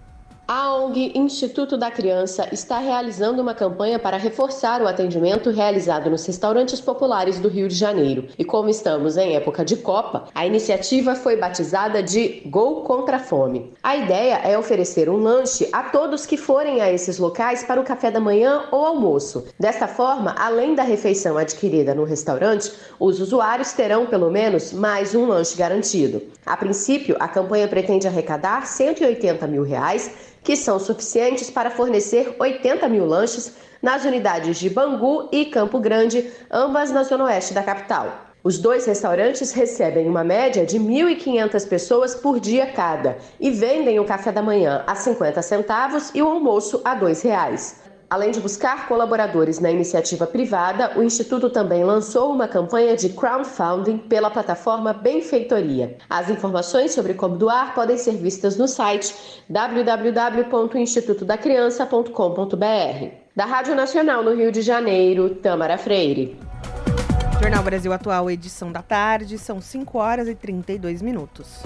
A ONG Instituto da Criança está realizando uma campanha para reforçar o atendimento realizado nos restaurantes populares do Rio de Janeiro. E como estamos em época de Copa, a iniciativa foi batizada de Gol contra a Fome. A ideia é oferecer um lanche a todos que forem a esses locais para o café da manhã ou almoço. Desta forma, além da refeição adquirida no restaurante, os usuários terão pelo menos mais um lanche garantido. A princípio, a campanha pretende arrecadar 180 mil reais que são suficientes para fornecer 80 mil lanches nas unidades de Bangu e Campo Grande, ambas na zona oeste da capital. Os dois restaurantes recebem uma média de 1.500 pessoas por dia cada e vendem o café da manhã a 50 centavos e o almoço a R$ 2,00. Além de buscar colaboradores na iniciativa privada, o Instituto também lançou uma campanha de crowdfunding pela plataforma Benfeitoria. As informações sobre como doar podem ser vistas no site www.institutodacriança.com.br. Da Rádio Nacional no Rio de Janeiro, Tamara Freire. Jornal Brasil Atual, edição da tarde, são 5 horas e 32 minutos.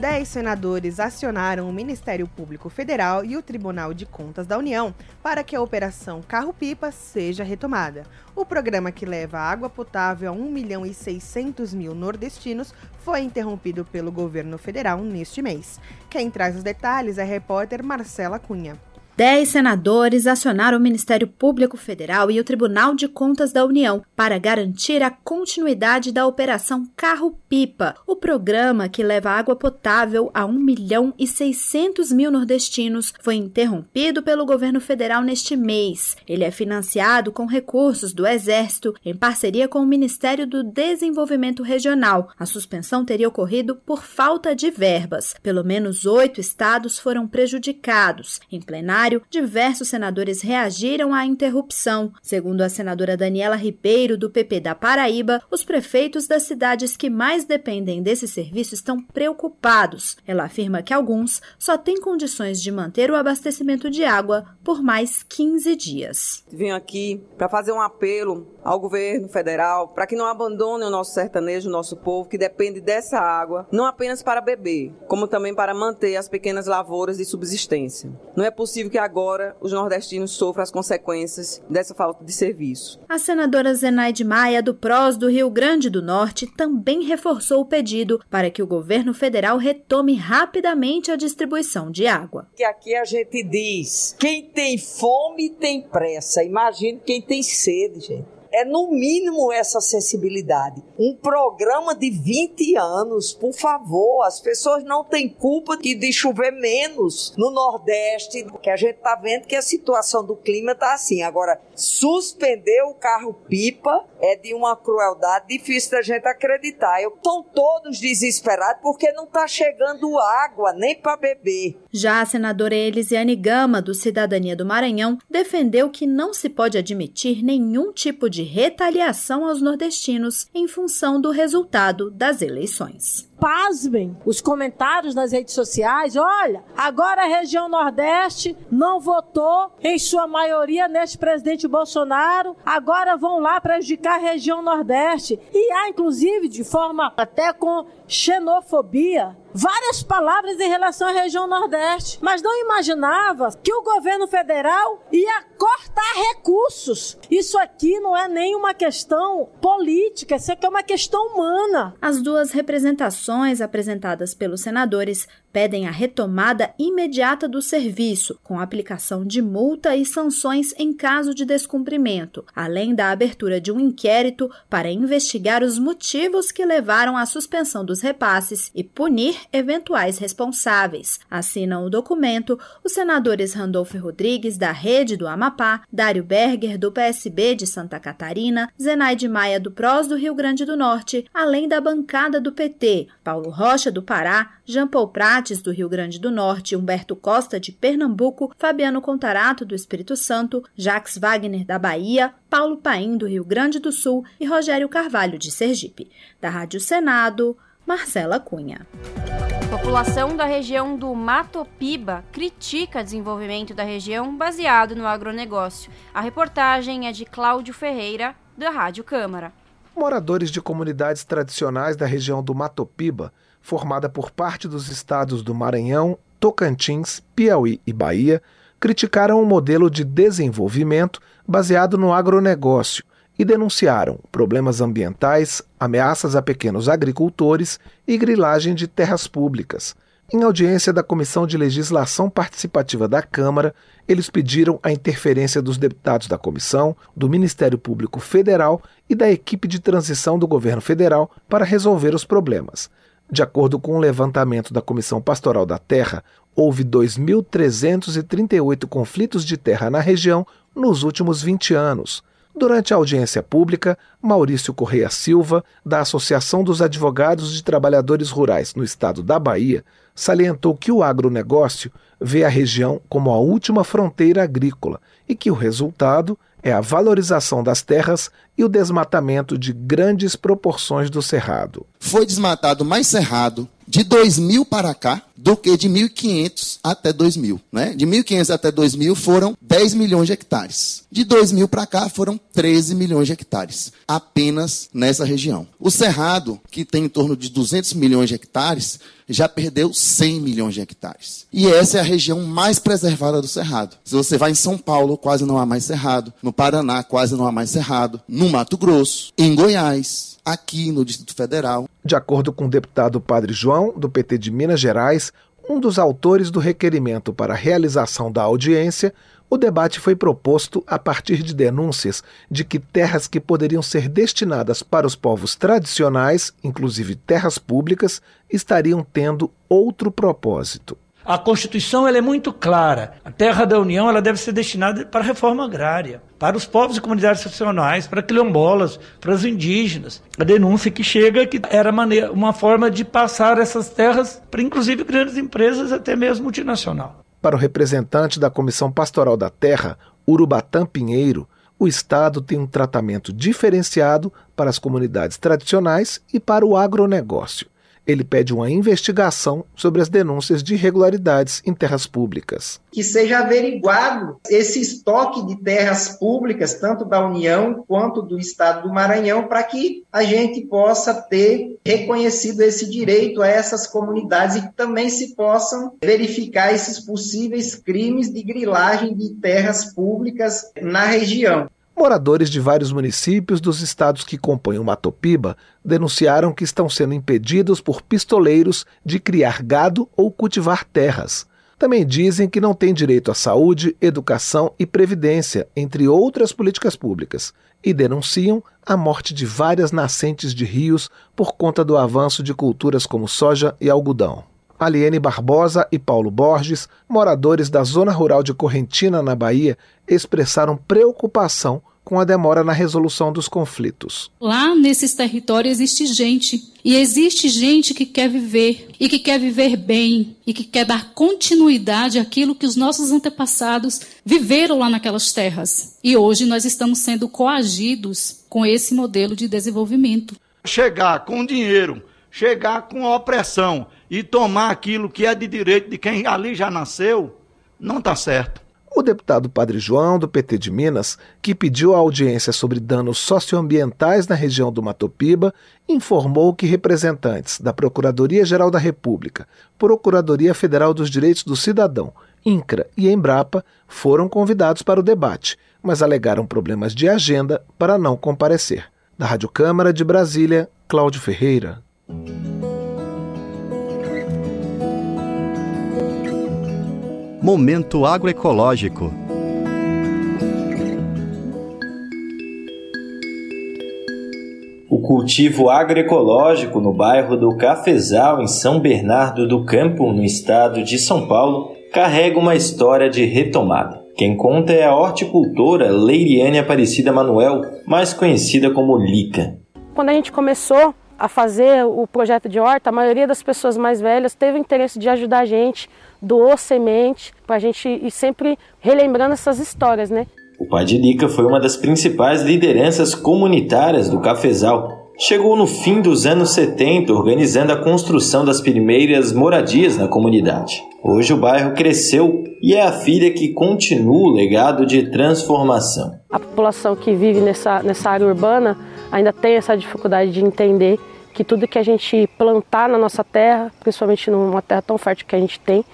Dez senadores acionaram o Ministério Público Federal e o Tribunal de Contas da União para que a Operação Carro-Pipa seja retomada. O programa que leva água potável a 1 milhão e 600 mil nordestinos foi interrompido pelo governo federal neste mês. Quem traz os detalhes é a repórter Marcela Cunha. Dez senadores acionaram o Ministério Público Federal e o Tribunal de Contas da União para garantir a continuidade da Operação Carro-Pipa, o programa que leva água potável a 1 milhão e 600 mil nordestinos foi interrompido pelo governo federal neste mês. Ele é financiado com recursos do Exército em parceria com o Ministério do Desenvolvimento Regional. A suspensão teria ocorrido por falta de verbas. Pelo menos oito estados foram prejudicados. Em plenário, plenário, diversos senadores reagiram à interrupção. Segundo a senadora Daniela Ribeiro, do PP da Paraíba, os prefeitos das cidades que mais dependem desse serviço estão preocupados. Ela afirma que alguns só têm condições de manter o abastecimento de água por mais 15 dias. Vim aqui para fazer um apelo ao governo federal para que não abandone o nosso sertanejo, o nosso povo, que depende dessa água, não apenas para beber, como também para manter as pequenas lavouras de subsistência. Não é possível que agora os nordestinos sofram as consequências dessa falta de serviço. A senadora Zenaide Maia, do PROS do Rio Grande do Norte, também reforçou o pedido para que o governo federal retome rapidamente a distribuição de água. Que aqui a gente diz: quem tem fome tem pressa. Imagine quem tem sede, gente é no mínimo essa acessibilidade. Um programa de 20 anos, por favor, as pessoas não têm culpa de chover menos no Nordeste, que a gente tá vendo que a situação do clima tá assim. Agora, suspender o carro-pipa é de uma crueldade difícil da gente acreditar. Estão todos desesperados porque não tá chegando água nem para beber. Já a senadora Elisiane Gama, do Cidadania do Maranhão, defendeu que não se pode admitir nenhum tipo de retaliação aos nordestinos em função do resultado das eleições pasmem os comentários nas redes sociais. Olha, agora a região Nordeste não votou em sua maioria neste presidente Bolsonaro, agora vão lá prejudicar a região Nordeste. E há, inclusive, de forma até com xenofobia, várias palavras em relação à região Nordeste, mas não imaginava que o governo federal ia cortar recursos. Isso aqui não é nem uma questão política, isso aqui é uma questão humana. As duas representações apresentadas pelos senadores pedem a retomada imediata do serviço, com aplicação de multa e sanções em caso de descumprimento, além da abertura de um inquérito para investigar os motivos que levaram à suspensão dos repasses e punir eventuais responsáveis. Assinam o documento os senadores Randolfo Rodrigues, da Rede do Amapá, Dário Berger, do PSB de Santa Catarina, Zenaide Maia, do PROS do Rio Grande do Norte, além da bancada do PT, Paulo Rocha, do Pará, Jean Paul Prates, do Rio Grande do Norte, Humberto Costa, de Pernambuco, Fabiano Contarato, do Espírito Santo, Jacques Wagner, da Bahia, Paulo Paim, do Rio Grande do Sul e Rogério Carvalho, de Sergipe. Da Rádio Senado, Marcela Cunha. A população da região do Matopiba critica o desenvolvimento da região baseado no agronegócio. A reportagem é de Cláudio Ferreira, da Rádio Câmara. Moradores de comunidades tradicionais da região do Matopiba, formada por parte dos estados do Maranhão, Tocantins, Piauí e Bahia, criticaram o modelo de desenvolvimento baseado no agronegócio e denunciaram problemas ambientais, ameaças a pequenos agricultores e grilagem de terras públicas. Em audiência da Comissão de Legislação Participativa da Câmara, eles pediram a interferência dos deputados da comissão, do Ministério Público Federal e da equipe de transição do governo federal para resolver os problemas. De acordo com o um levantamento da Comissão Pastoral da Terra, houve 2.338 conflitos de terra na região nos últimos 20 anos. Durante a audiência pública, Maurício Correia Silva, da Associação dos Advogados de Trabalhadores Rurais no estado da Bahia, salientou que o agronegócio vê a região como a última fronteira agrícola e que o resultado é a valorização das terras e o desmatamento de grandes proporções do cerrado. Foi desmatado mais cerrado de 2000 para cá do que de 1500 até 2000, né? De 1500 até 2000 foram 10 milhões de hectares. De 2000 para cá foram 13 milhões de hectares, apenas nessa região. O cerrado, que tem em torno de 200 milhões de hectares, já perdeu 100 milhões de hectares. E essa é a região mais preservada do cerrado. Se você vai em São Paulo, quase não há mais cerrado. No Paraná, quase não há mais cerrado. No Mato Grosso, em Goiás, aqui no Distrito Federal. De acordo com o deputado Padre João, do PT de Minas Gerais, um dos autores do requerimento para a realização da audiência, o debate foi proposto a partir de denúncias de que terras que poderiam ser destinadas para os povos tradicionais, inclusive terras públicas, estariam tendo outro propósito. A Constituição ela é muito clara. A terra da União ela deve ser destinada para a reforma agrária, para os povos e comunidades tradicionais, para quilombolas, para os indígenas. A denúncia que chega que era maneira, uma forma de passar essas terras para inclusive grandes empresas, até mesmo multinacional. Para o representante da Comissão Pastoral da Terra, Urubatã Pinheiro, o Estado tem um tratamento diferenciado para as comunidades tradicionais e para o agronegócio. Ele pede uma investigação sobre as denúncias de irregularidades em terras públicas. Que seja averiguado esse estoque de terras públicas, tanto da União quanto do Estado do Maranhão, para que a gente possa ter reconhecido esse direito a essas comunidades e que também se possam verificar esses possíveis crimes de grilagem de terras públicas na região. Moradores de vários municípios dos estados que compõem o Matopiba denunciaram que estão sendo impedidos por pistoleiros de criar gado ou cultivar terras. Também dizem que não têm direito à saúde, educação e previdência, entre outras políticas públicas, e denunciam a morte de várias nascentes de rios por conta do avanço de culturas como soja e algodão. Aliene Barbosa e Paulo Borges, moradores da zona rural de Correntina, na Bahia, expressaram preocupação com a demora na resolução dos conflitos. Lá nesses territórios existe gente, e existe gente que quer viver, e que quer viver bem, e que quer dar continuidade àquilo que os nossos antepassados viveram lá naquelas terras. E hoje nós estamos sendo coagidos com esse modelo de desenvolvimento. Chegar com dinheiro, chegar com opressão e tomar aquilo que é de direito de quem ali já nasceu, não está certo. O deputado Padre João, do PT de Minas, que pediu a audiência sobre danos socioambientais na região do Matopiba, informou que representantes da Procuradoria-Geral da República, Procuradoria Federal dos Direitos do Cidadão, INCRA e Embrapa foram convidados para o debate, mas alegaram problemas de agenda para não comparecer. Da Rádio Câmara de Brasília, Cláudio Ferreira. Momento agroecológico. O cultivo agroecológico no bairro do Cafezal, em São Bernardo do Campo, no estado de São Paulo, carrega uma história de retomada. Quem conta é a horticultora Leiriane Aparecida Manuel, mais conhecida como Lica. Quando a gente começou a fazer o projeto de horta, a maioria das pessoas mais velhas teve o interesse de ajudar a gente doou semente, para a gente ir sempre relembrando essas histórias, né? O pai de Lica foi uma das principais lideranças comunitárias do Cafezal. Chegou no fim dos anos 70 organizando a construção das primeiras moradias na comunidade. Hoje o bairro cresceu e é a filha que continua o legado de transformação. A população que vive nessa, nessa área urbana ainda tem essa dificuldade de entender que tudo que a gente plantar na nossa terra, principalmente numa terra tão fértil que a gente tem,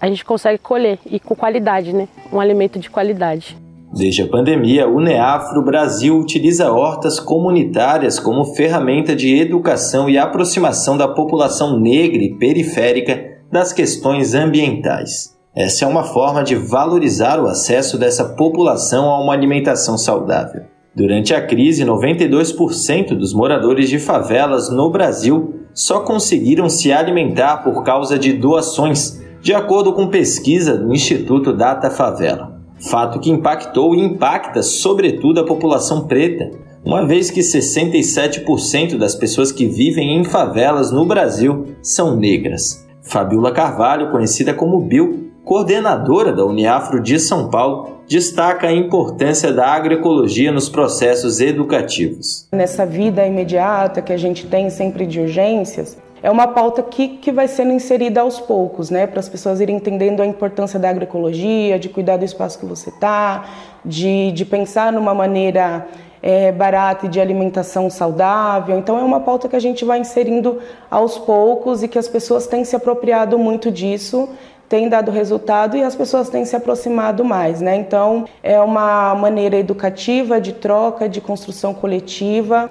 a gente consegue colher e com qualidade, né? Um alimento de qualidade. Desde a pandemia, o Neafro Brasil utiliza hortas comunitárias como ferramenta de educação e aproximação da população negra e periférica das questões ambientais. Essa é uma forma de valorizar o acesso dessa população a uma alimentação saudável. Durante a crise, 92% dos moradores de favelas no Brasil só conseguiram se alimentar por causa de doações de acordo com pesquisa do Instituto Data Favela. Fato que impactou e impacta sobretudo a população preta, uma vez que 67% das pessoas que vivem em favelas no Brasil são negras. Fabiola Carvalho, conhecida como Bill, coordenadora da Uniafro de São Paulo, destaca a importância da agroecologia nos processos educativos. Nessa vida imediata que a gente tem sempre de urgências, é uma pauta que, que vai sendo inserida aos poucos, né, para as pessoas irem entendendo a importância da agroecologia, de cuidar do espaço que você está, de, de pensar numa maneira é, barata e de alimentação saudável. Então, é uma pauta que a gente vai inserindo aos poucos e que as pessoas têm se apropriado muito disso tem dado resultado e as pessoas têm se aproximado mais, né? Então, é uma maneira educativa de troca, de construção coletiva.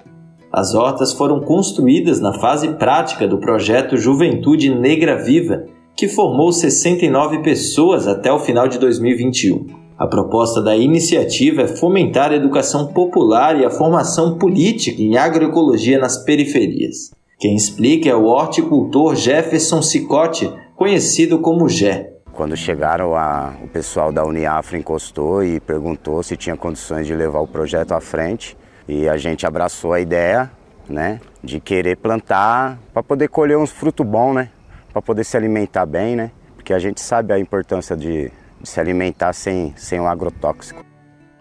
As hortas foram construídas na fase prática do projeto Juventude Negra Viva, que formou 69 pessoas até o final de 2021. A proposta da iniciativa é fomentar a educação popular e a formação política em agroecologia nas periferias. Quem explica é o horticultor Jefferson Cicotti, conhecido como Gé. Quando chegaram, a, o pessoal da Uniafro encostou e perguntou se tinha condições de levar o projeto à frente. E a gente abraçou a ideia, né, de querer plantar para poder colher uns frutos bons, né, para poder se alimentar bem, né, porque a gente sabe a importância de, de se alimentar sem, sem um agrotóxico.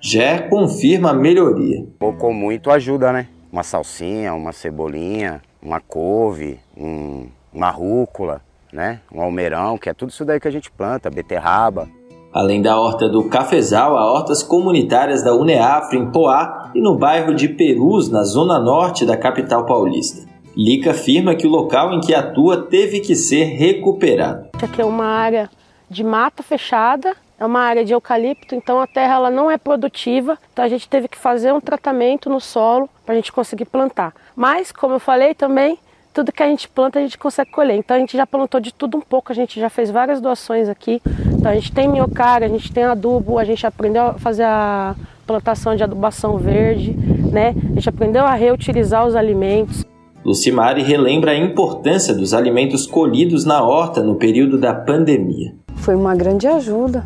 Gé confirma a melhoria. Pouco muito ajuda, né? uma salsinha, uma cebolinha, uma couve, um, uma rúcula, né? um almeirão, que é tudo isso daí que a gente planta, beterraba. Além da horta do Cafezal, há hortas comunitárias da Uneafro em Poá e no bairro de Perus, na zona norte da capital paulista. Lica afirma que o local em que atua teve que ser recuperado. Aqui é uma área de mata fechada, é uma área de eucalipto, então a terra ela não é produtiva, então a gente teve que fazer um tratamento no solo para a gente conseguir plantar. Mas, como eu falei também, tudo que a gente planta a gente consegue colher. Então a gente já plantou de tudo um pouco, a gente já fez várias doações aqui. Então a gente tem minhocária, a gente tem adubo, a gente aprendeu a fazer a plantação de adubação verde, né? A gente aprendeu a reutilizar os alimentos. Lucimari relembra a importância dos alimentos colhidos na horta no período da pandemia. Foi uma grande ajuda,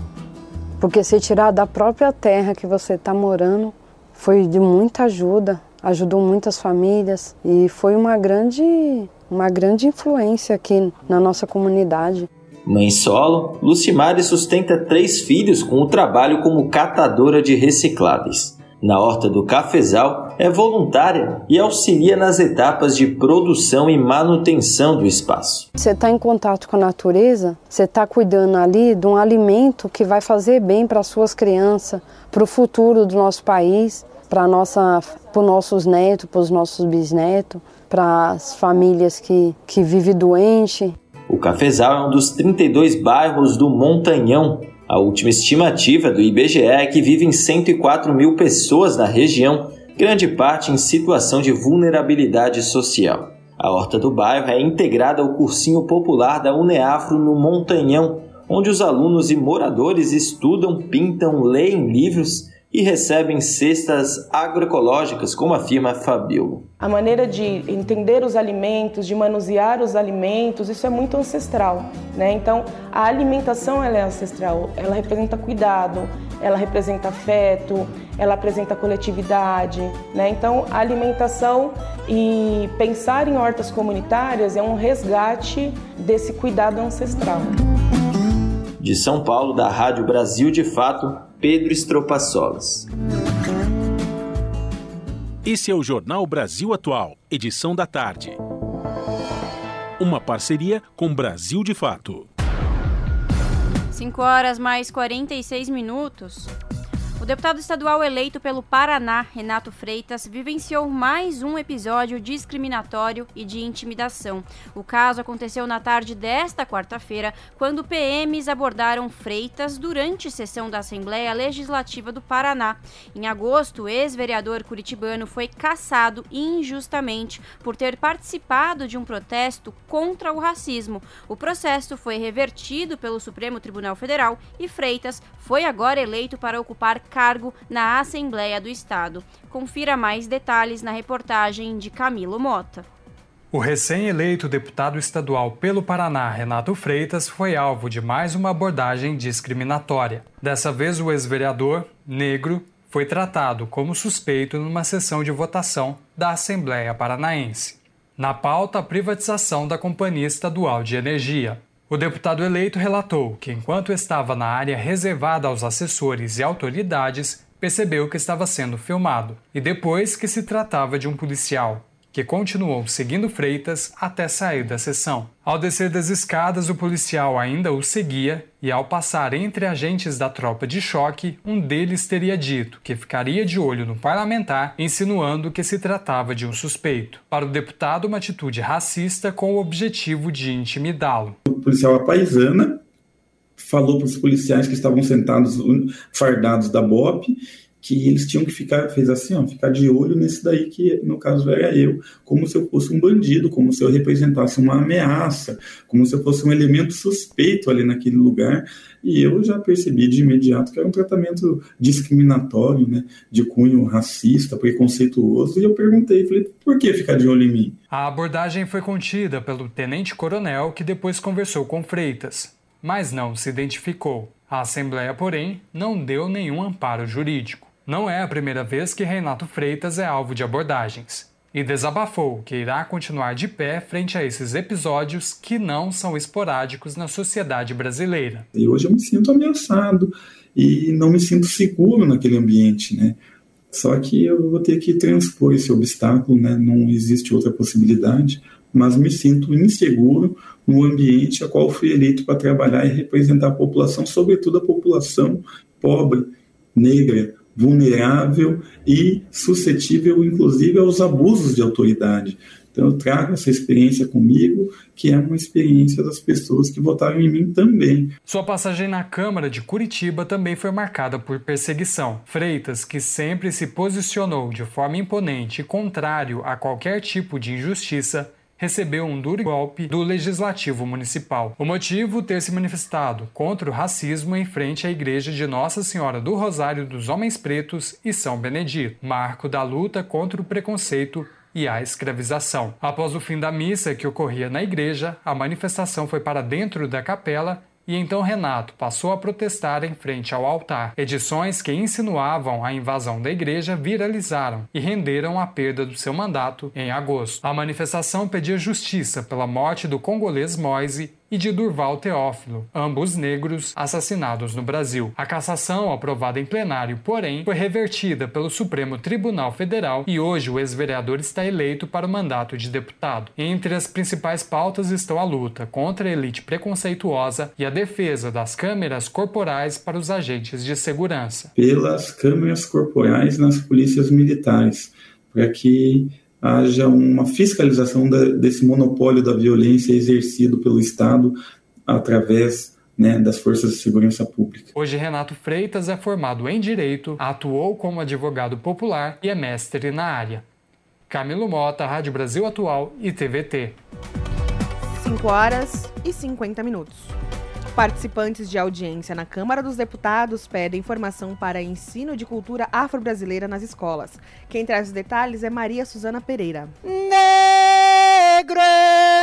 porque se tirar da própria terra que você está morando foi de muita ajuda, ajudou muitas famílias e foi uma grande, uma grande influência aqui na nossa comunidade. Mãe solo, Lucimari sustenta três filhos com o trabalho como catadora de recicláveis na Horta do Cafezal, é voluntária e auxilia nas etapas de produção e manutenção do espaço. Você está em contato com a natureza, você está cuidando ali de um alimento que vai fazer bem para as suas crianças, para o futuro do nosso país, para os nossos netos, para os nossos bisnetos, para as famílias que, que vivem doentes. O Cafezal é um dos 32 bairros do Montanhão, a última estimativa do IBGE é que vivem 104 mil pessoas na região, grande parte em situação de vulnerabilidade social. A horta do bairro é integrada ao cursinho popular da Uneafro no Montanhão, onde os alunos e moradores estudam, pintam, leem livros e recebem cestas agroecológicas, como afirma Fabiola. A maneira de entender os alimentos, de manusear os alimentos, isso é muito ancestral, né? Então, a alimentação ela é ancestral, ela representa cuidado, ela representa afeto, ela apresenta coletividade, né? Então, a alimentação e pensar em hortas comunitárias é um resgate desse cuidado ancestral. De São Paulo, da Rádio Brasil de Fato, Pedro Estropaçolas. Esse é o Jornal Brasil Atual, edição da tarde. Uma parceria com Brasil de Fato. 5 horas mais 46 minutos. O deputado estadual eleito pelo Paraná, Renato Freitas, vivenciou mais um episódio discriminatório e de intimidação. O caso aconteceu na tarde desta quarta-feira, quando PMs abordaram Freitas durante sessão da Assembleia Legislativa do Paraná. Em agosto, o ex-vereador curitibano foi cassado injustamente por ter participado de um protesto contra o racismo. O processo foi revertido pelo Supremo Tribunal Federal e Freitas foi agora eleito para ocupar cargo na Assembleia do Estado. Confira mais detalhes na reportagem de Camilo Mota. O recém-eleito deputado estadual pelo Paraná, Renato Freitas, foi alvo de mais uma abordagem discriminatória. Dessa vez, o ex-vereador, negro, foi tratado como suspeito numa sessão de votação da Assembleia Paranaense. Na pauta, a privatização da Companhia Estadual de Energia. O deputado eleito relatou que, enquanto estava na área reservada aos assessores e autoridades, percebeu que estava sendo filmado e depois que se tratava de um policial que continuou seguindo Freitas até sair da sessão. Ao descer das escadas, o policial ainda o seguia e, ao passar entre agentes da tropa de choque, um deles teria dito que ficaria de olho no parlamentar, insinuando que se tratava de um suspeito. Para o deputado, uma atitude racista com o objetivo de intimidá-lo. O policial apaisana falou para os policiais que estavam sentados fardados da BOP que eles tinham que ficar, fez assim, ó, ficar de olho nesse daí que no caso era eu, como se eu fosse um bandido, como se eu representasse uma ameaça, como se eu fosse um elemento suspeito ali naquele lugar, e eu já percebi de imediato que era um tratamento discriminatório, né, de cunho racista, preconceituoso, e eu perguntei, falei, por que ficar de olho em mim? A abordagem foi contida pelo tenente-coronel que depois conversou com Freitas, mas não se identificou. A Assembleia, porém, não deu nenhum amparo jurídico. Não é a primeira vez que Renato Freitas é alvo de abordagens. E desabafou que irá continuar de pé frente a esses episódios que não são esporádicos na sociedade brasileira. E hoje eu me sinto ameaçado e não me sinto seguro naquele ambiente, né? Só que eu vou ter que transpor esse obstáculo, né? não existe outra possibilidade, mas me sinto inseguro no ambiente a qual fui eleito para trabalhar e representar a população, sobretudo a população pobre, negra, vulnerável e suscetível, inclusive, aos abusos de autoridade. Então, eu trago essa experiência comigo, que é uma experiência das pessoas que votaram em mim também. Sua passagem na Câmara de Curitiba também foi marcada por perseguição. Freitas, que sempre se posicionou de forma imponente e contrário a qualquer tipo de injustiça, recebeu um duro golpe do Legislativo Municipal. O motivo ter se manifestado contra o racismo em frente à Igreja de Nossa Senhora do Rosário dos Homens Pretos e São Benedito, marco da luta contra o preconceito e a escravização. Após o fim da missa que ocorria na igreja, a manifestação foi para dentro da capela e então Renato passou a protestar em frente ao altar. Edições que insinuavam a invasão da igreja viralizaram e renderam a perda do seu mandato em agosto. A manifestação pedia justiça pela morte do congolês Moise e de Durval Teófilo, ambos negros assassinados no Brasil. A cassação, aprovada em plenário, porém, foi revertida pelo Supremo Tribunal Federal e hoje o ex-vereador está eleito para o mandato de deputado. Entre as principais pautas estão a luta contra a elite preconceituosa e a defesa das câmeras corporais para os agentes de segurança. Pelas câmeras corporais nas polícias militares, para que haja uma fiscalização da, desse monopólio da violência exercido pelo Estado através né, das forças de segurança pública. Hoje, Renato Freitas é formado em Direito, atuou como advogado popular e é mestre na área. Camilo Mota, Rádio Brasil Atual e TVT. 5 horas e 50 minutos. Participantes de audiência na Câmara dos Deputados pedem informação para ensino de cultura afro-brasileira nas escolas. Quem traz os detalhes é Maria Suzana Pereira. Negro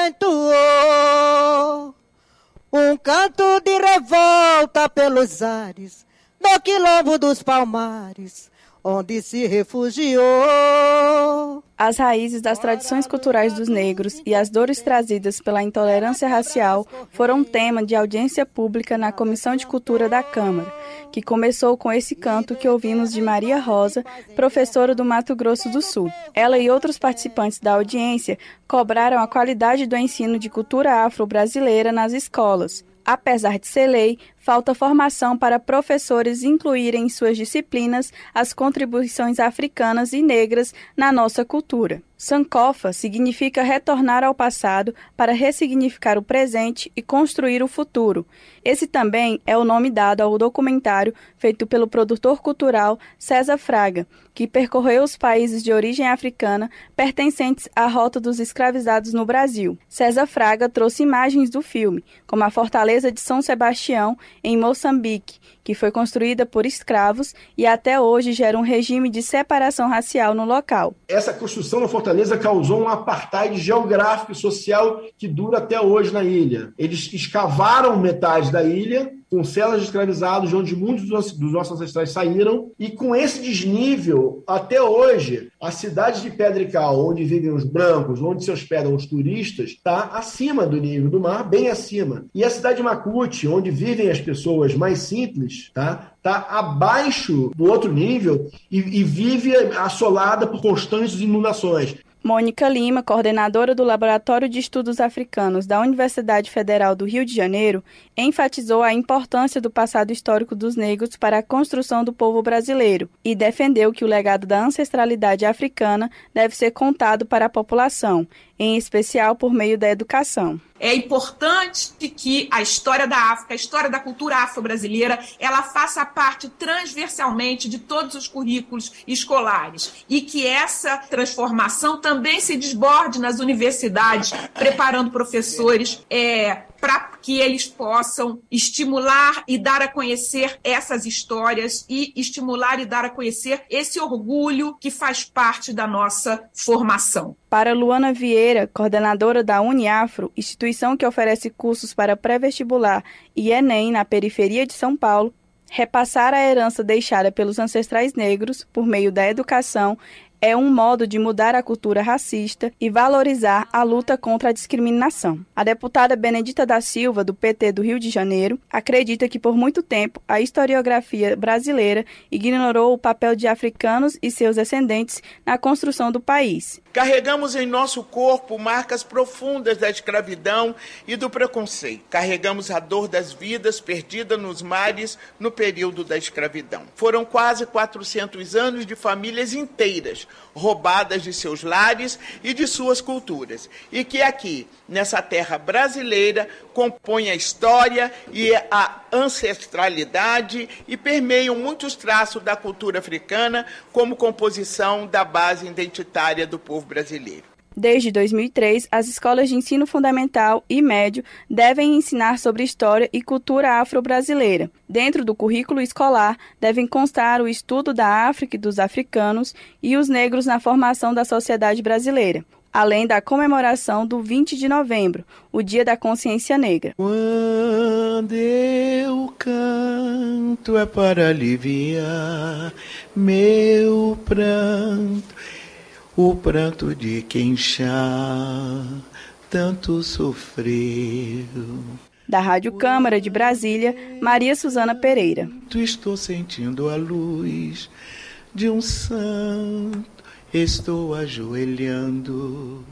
entoou um canto de revolta pelos ares do quilombo dos palmares onde se refugiou. As raízes das tradições culturais dos negros e as dores trazidas pela intolerância racial foram tema de audiência pública na Comissão de Cultura da Câmara, que começou com esse canto que ouvimos de Maria Rosa, professora do Mato Grosso do Sul. Ela e outros participantes da audiência cobraram a qualidade do ensino de cultura afro-brasileira nas escolas. Apesar de ser lei, falta formação para professores incluírem em suas disciplinas as contribuições africanas e negras na nossa cultura. Sankofa significa retornar ao passado para ressignificar o presente e construir o futuro. Esse também é o nome dado ao documentário feito pelo produtor cultural César Fraga, que percorreu os países de origem africana pertencentes à rota dos escravizados no Brasil. César Fraga trouxe imagens do filme, como a fortaleza de São Sebastião em Moçambique, que foi construída por escravos e até hoje gera um regime de separação racial no local. Essa construção da fortaleza causou um apartheid geográfico e social que dura até hoje na ilha. Eles escavaram metade da ilha com celas de escravizados, de onde muitos dos nossos ancestrais saíram, e com esse desnível, até hoje, a cidade de Pedra Cal, onde vivem os brancos, onde se hospedam os turistas, está acima do nível do mar, bem acima. E a cidade de Macuti, onde vivem as pessoas mais simples, tá? está abaixo do outro nível e, e, vive assolada por constantes inundações. Mônica Lima, coordenadora do Laboratório de Estudos Africanos da Universidade Federal do Rio de Janeiro, enfatizou a importância do passado histórico dos negros para a construção do povo brasileiro e defendeu que o legado da ancestralidade africana deve ser contado para a população, em especial por meio da educação. É importante que a história da África, a história da cultura afro-brasileira, ela faça parte transversalmente de todos os currículos escolares e que essa transformação também se desborde nas universidades, preparando professores é, para que eles possam estimular e dar a conhecer essas histórias e estimular e dar a conhecer esse orgulho que faz parte da nossa formação. Para Luana Vieira, coordenadora da Uniafro, instituição que oferece cursos para pré-vestibular e Enem na periferia de São Paulo, repassar a herança deixada pelos ancestrais negros por meio da educação é um modo de mudar a cultura racista e valorizar a luta contra a discriminação. A deputada Benedita da Silva, do PT do Rio de Janeiro, acredita que por muito tempo a historiografia brasileira ignorou o papel de africanos e seus descendentes na construção do país. Carregamos em nosso corpo marcas profundas da escravidão e do preconceito. Carregamos a dor das vidas perdidas nos mares no período da escravidão. Foram quase 400 anos de famílias inteiras roubadas de seus lares e de suas culturas, e que aqui, nessa terra brasileira, compõe a história e a ancestralidade e permeiam muitos traços da cultura africana como composição da base identitária do povo brasileiro. Desde 2003, as escolas de ensino fundamental e médio devem ensinar sobre história e cultura afro-brasileira. Dentro do currículo escolar, devem constar o estudo da África e dos africanos e os negros na formação da sociedade brasileira, além da comemoração do 20 de novembro, o Dia da Consciência Negra. Quando eu canto é para aliviar meu pranto o pranto de quem já tanto sofreu. Da Rádio Câmara de Brasília, Maria Suzana Pereira. Estou sentindo a luz de um santo, estou ajoelhando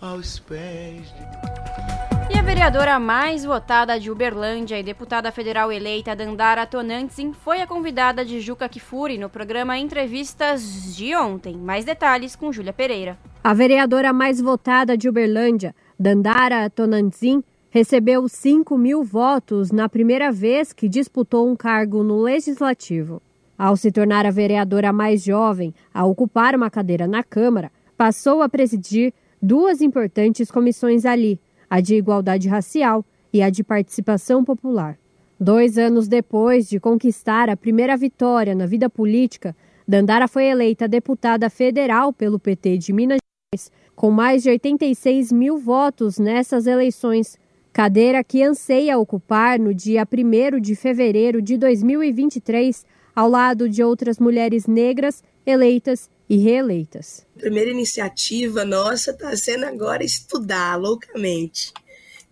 aos pés de. E a vereadora mais votada de Uberlândia e deputada federal eleita Dandara Tonantzin foi a convidada de Juca Kifuri no programa Entrevistas de ontem. Mais detalhes com Júlia Pereira. A vereadora mais votada de Uberlândia, Dandara Tonantzin, recebeu 5 mil votos na primeira vez que disputou um cargo no Legislativo. Ao se tornar a vereadora mais jovem a ocupar uma cadeira na Câmara, passou a presidir duas importantes comissões ali, a de igualdade racial e a de participação popular. Dois anos depois de conquistar a primeira vitória na vida política, Dandara foi eleita deputada federal pelo PT de Minas Gerais, com mais de 86 mil votos nessas eleições, cadeira que anseia ocupar no dia 1 de fevereiro de 2023, ao lado de outras mulheres negras eleitas e reeleitas. A primeira iniciativa nossa está sendo agora estudar loucamente.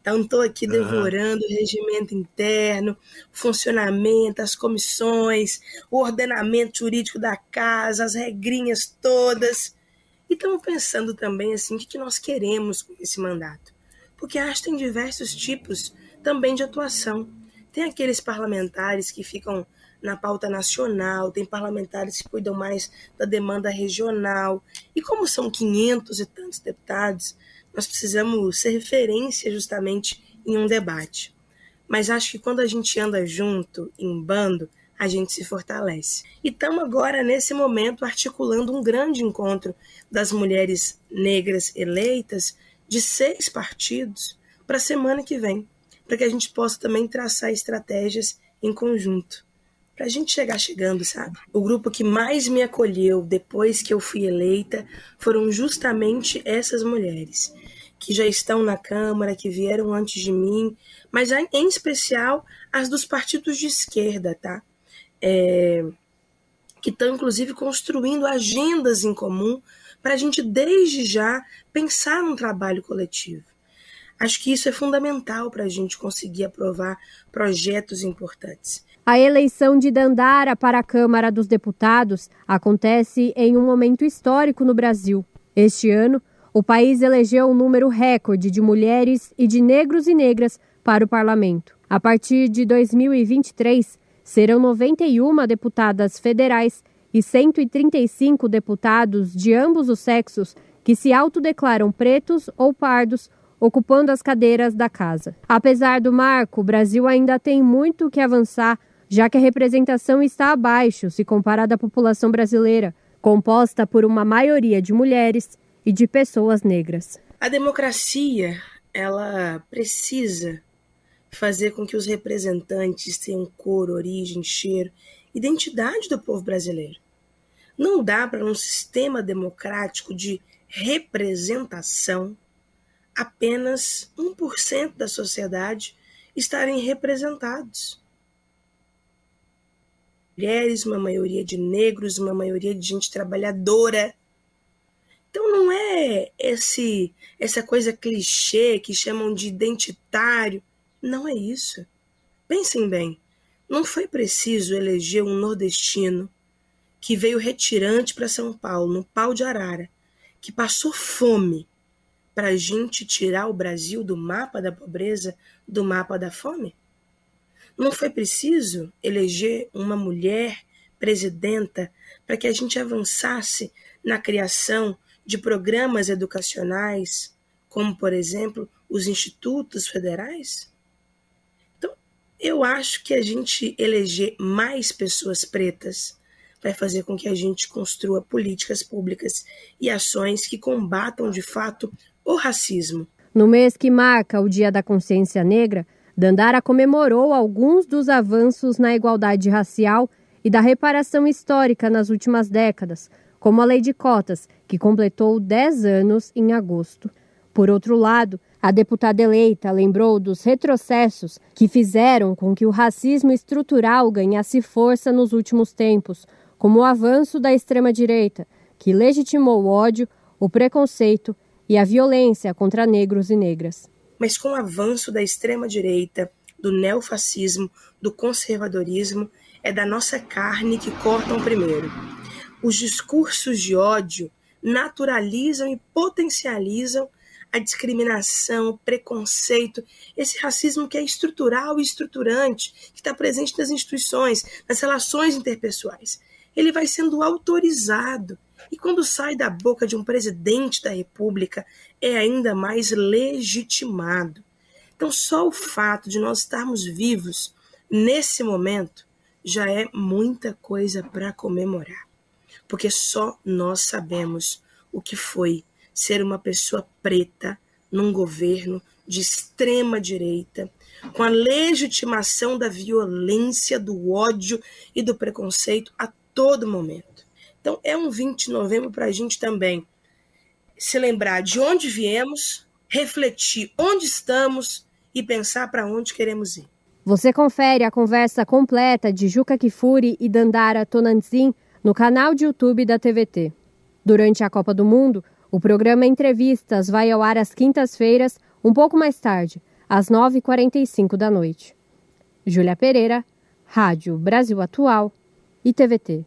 Então, estou aqui devorando uhum. o regimento interno, o funcionamento, as comissões, o ordenamento jurídico da casa, as regrinhas todas. E estamos pensando também assim, o que nós queremos com esse mandato. Porque acho que tem diversos tipos também de atuação. Tem aqueles parlamentares que ficam na pauta nacional, tem parlamentares que cuidam mais da demanda regional. E como são 500 e tantos deputados, nós precisamos ser referência justamente em um debate. Mas acho que quando a gente anda junto, em bando, a gente se fortalece. E estamos agora, nesse momento, articulando um grande encontro das mulheres negras eleitas de seis partidos para a semana que vem, para que a gente possa também traçar estratégias em conjunto para a gente chegar chegando, sabe? O grupo que mais me acolheu depois que eu fui eleita foram justamente essas mulheres que já estão na Câmara, que vieram antes de mim, mas em especial as dos partidos de esquerda, tá? É, que estão inclusive construindo agendas em comum para a gente desde já pensar num trabalho coletivo. Acho que isso é fundamental para a gente conseguir aprovar projetos importantes. A eleição de Dandara para a Câmara dos Deputados acontece em um momento histórico no Brasil. Este ano, o país elegeu um número recorde de mulheres e de negros e negras para o parlamento. A partir de 2023, serão 91 deputadas federais e 135 deputados de ambos os sexos que se autodeclaram pretos ou pardos ocupando as cadeiras da casa. Apesar do marco, o Brasil ainda tem muito que avançar já que a representação está abaixo se comparada à população brasileira, composta por uma maioria de mulheres e de pessoas negras. A democracia, ela precisa fazer com que os representantes tenham cor, origem, cheiro, identidade do povo brasileiro. Não dá para um sistema democrático de representação apenas 1% da sociedade estarem representados mulheres, uma maioria de negros, uma maioria de gente trabalhadora, é esse essa coisa clichê que chamam de identitário. Não é isso. Pensem bem. Não foi preciso eleger um nordestino que veio retirante para São Paulo, no pau de arara, que passou fome para a gente tirar o Brasil do mapa da pobreza, do mapa da fome? Não foi preciso eleger uma mulher presidenta para que a gente avançasse na criação de programas educacionais, como, por exemplo, os institutos federais? Então, eu acho que a gente eleger mais pessoas pretas vai fazer com que a gente construa políticas públicas e ações que combatam de fato o racismo. No mês que marca o Dia da Consciência Negra, Dandara comemorou alguns dos avanços na igualdade racial e da reparação histórica nas últimas décadas, como a Lei de Cotas, que completou 10 anos em agosto. Por outro lado, a deputada eleita lembrou dos retrocessos que fizeram com que o racismo estrutural ganhasse força nos últimos tempos, como o avanço da extrema-direita, que legitimou o ódio, o preconceito e a violência contra negros e negras. Mas com o avanço da extrema-direita, do neofascismo, do conservadorismo, é da nossa carne que cortam primeiro. Os discursos de ódio naturalizam e potencializam a discriminação, o preconceito, esse racismo que é estrutural e estruturante, que está presente nas instituições, nas relações interpessoais ele vai sendo autorizado. E quando sai da boca de um presidente da República, é ainda mais legitimado. Então, só o fato de nós estarmos vivos nesse momento já é muita coisa para comemorar. Porque só nós sabemos o que foi ser uma pessoa preta num governo de extrema direita, com a legitimação da violência, do ódio e do preconceito a todo momento. Então, é um 20 de novembro para a gente também se lembrar de onde viemos, refletir onde estamos e pensar para onde queremos ir. Você confere a conversa completa de Juca Kifuri e Dandara Tonantzin no canal de YouTube da TVT. Durante a Copa do Mundo, o programa Entrevistas vai ao ar às quintas-feiras, um pouco mais tarde, às 9h45 da noite. Júlia Pereira, Rádio Brasil Atual e TVT.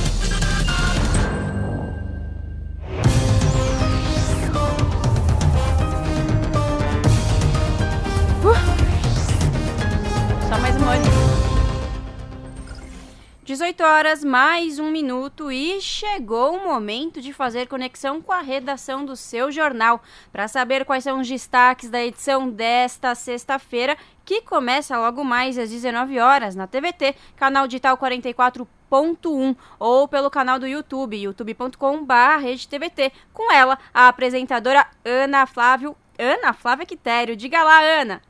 18 horas, mais um minuto e chegou o momento de fazer conexão com a redação do seu jornal para saber quais são os destaques da edição desta sexta-feira, que começa logo mais às 19 horas na TVT, canal digital 44.1 ou pelo canal do YouTube, youtube.com/redetvt. Com ela, a apresentadora Ana Flávio, Ana Flávia Quitério. Diga lá, Ana.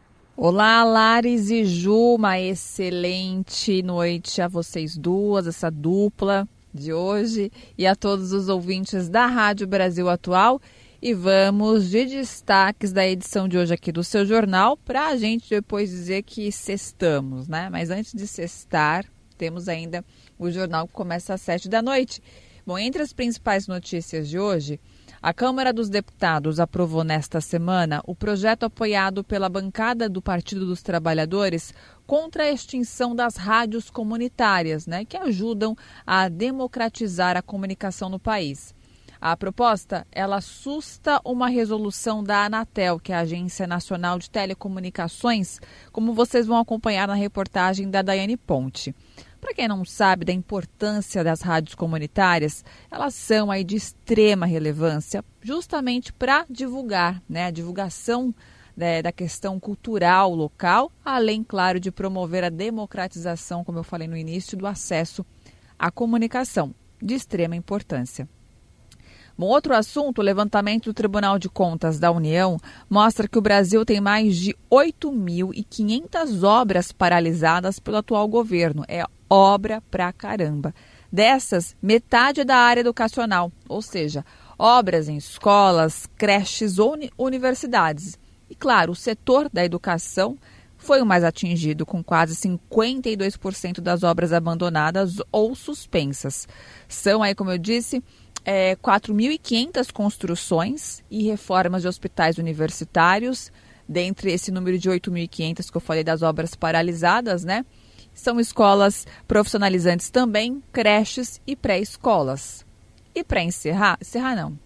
Olá, Lares e Ju, uma excelente noite a vocês duas, essa dupla de hoje e a todos os ouvintes da Rádio Brasil Atual. E vamos de destaques da edição de hoje aqui do seu jornal para a gente depois dizer que sextamos, né? Mas antes de sextar, temos ainda o jornal que começa às sete da noite. Bom, entre as principais notícias de hoje, a Câmara dos Deputados aprovou nesta semana o projeto apoiado pela bancada do Partido dos Trabalhadores contra a extinção das rádios comunitárias, né, que ajudam a democratizar a comunicação no país. A proposta, ela assusta uma resolução da Anatel, que é a Agência Nacional de Telecomunicações, como vocês vão acompanhar na reportagem da Daiane Ponte. Para quem não sabe da importância das rádios comunitárias, elas são aí de extrema relevância, justamente para divulgar, né, a divulgação né, da questão cultural local, além, claro, de promover a democratização, como eu falei no início, do acesso à comunicação, de extrema importância. Um outro assunto, o levantamento do Tribunal de Contas da União mostra que o Brasil tem mais de 8.500 obras paralisadas pelo atual governo. É obra pra caramba. Dessas, metade é da área educacional, ou seja, obras em escolas, creches ou universidades. E claro, o setor da educação foi o mais atingido, com quase 52% das obras abandonadas ou suspensas. São aí, como eu disse, é, 4.500 construções e reformas de hospitais universitários, dentre esse número de 8.500 que eu falei das obras paralisadas, né? São escolas profissionalizantes também, creches e pré-escolas. E para encerrar, encerrar não,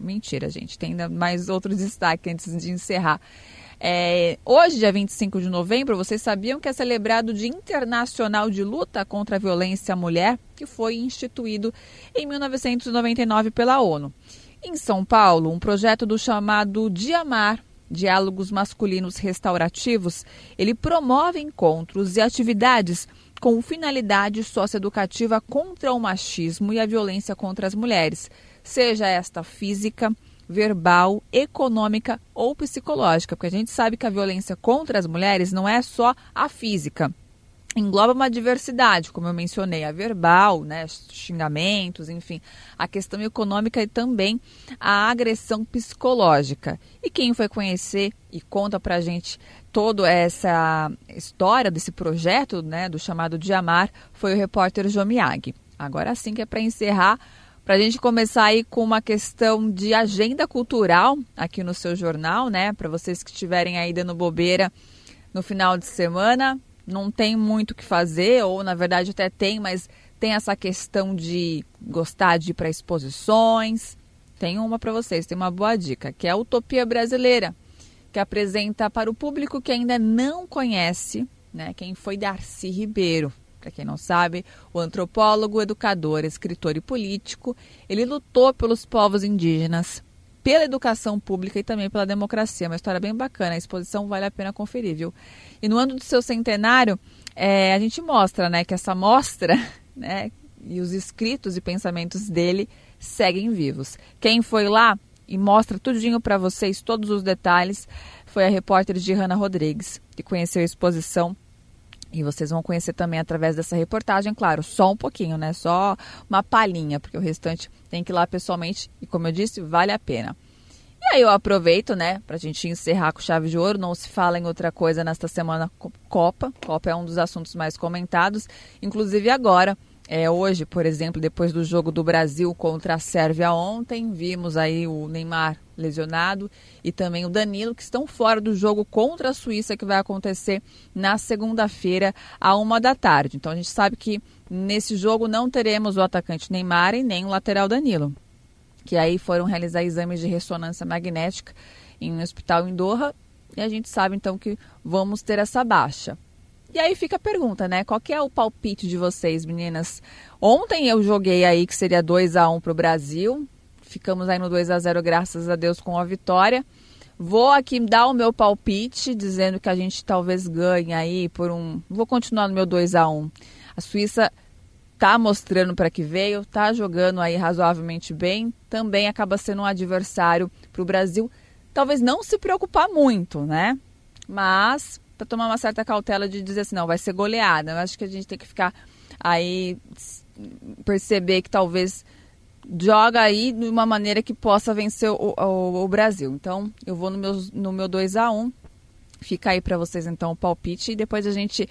mentira, gente, tem ainda mais outro destaque antes de encerrar. É, hoje, dia 25 de novembro, vocês sabiam que é celebrado o Dia Internacional de Luta contra a Violência à Mulher, que foi instituído em 1999 pela ONU. Em São Paulo, um projeto do chamado Diamar, Diálogos Masculinos Restaurativos, ele promove encontros e atividades com finalidade socioeducativa contra o machismo e a violência contra as mulheres, seja esta física, verbal, econômica ou psicológica, porque a gente sabe que a violência contra as mulheres não é só a física. Engloba uma diversidade, como eu mencionei, a verbal, né, xingamentos, enfim, a questão econômica e também a agressão psicológica. E quem foi conhecer e conta pra gente toda essa história desse projeto, né, do chamado Diamar, foi o repórter Jomiag. Agora sim que é para encerrar, para a gente começar aí com uma questão de agenda cultural aqui no seu jornal, né? Para vocês que estiverem aí dando bobeira no final de semana, não tem muito o que fazer, ou na verdade até tem, mas tem essa questão de gostar de ir para exposições. Tem uma para vocês, tem uma boa dica, que é a Utopia Brasileira, que apresenta para o público que ainda não conhece, né, quem foi Darcy Ribeiro. Para quem não sabe, o antropólogo, educador, escritor e político, ele lutou pelos povos indígenas, pela educação pública e também pela democracia. Uma história bem bacana, a exposição vale a pena conferir, viu? E no ano do seu centenário, é, a gente mostra né, que essa mostra né, e os escritos e pensamentos dele seguem vivos. Quem foi lá e mostra tudinho para vocês, todos os detalhes, foi a repórter Gihanna Rodrigues, que conheceu a exposição e vocês vão conhecer também através dessa reportagem, claro, só um pouquinho, né? Só uma palhinha, porque o restante tem que ir lá pessoalmente e, como eu disse, vale a pena. E aí eu aproveito, né, para a gente encerrar com chave de ouro. Não se fala em outra coisa nesta semana Copa. Copa é um dos assuntos mais comentados, inclusive agora. É, hoje, por exemplo, depois do jogo do Brasil contra a Sérvia ontem, vimos aí o Neymar lesionado e também o Danilo, que estão fora do jogo contra a Suíça, que vai acontecer na segunda-feira, à uma da tarde. Então a gente sabe que nesse jogo não teremos o atacante Neymar e nem o lateral Danilo, que aí foram realizar exames de ressonância magnética em um hospital em Doha. E a gente sabe então que vamos ter essa baixa. E aí fica a pergunta, né? Qual que é o palpite de vocês, meninas? Ontem eu joguei aí que seria 2 a 1 para o Brasil. Ficamos aí no 2 a 0 graças a Deus com a vitória. Vou aqui dar o meu palpite, dizendo que a gente talvez ganhe aí por um. Vou continuar no meu 2 a 1 A Suíça tá mostrando para que veio, tá jogando aí razoavelmente bem. Também acaba sendo um adversário para o Brasil. Talvez não se preocupar muito, né? Mas para tomar uma certa cautela de dizer assim, não, vai ser goleada. Eu acho que a gente tem que ficar aí, perceber que talvez joga aí de uma maneira que possa vencer o, o, o Brasil. Então, eu vou no meu, no meu 2 a 1 Fica aí para vocês então o palpite e depois a gente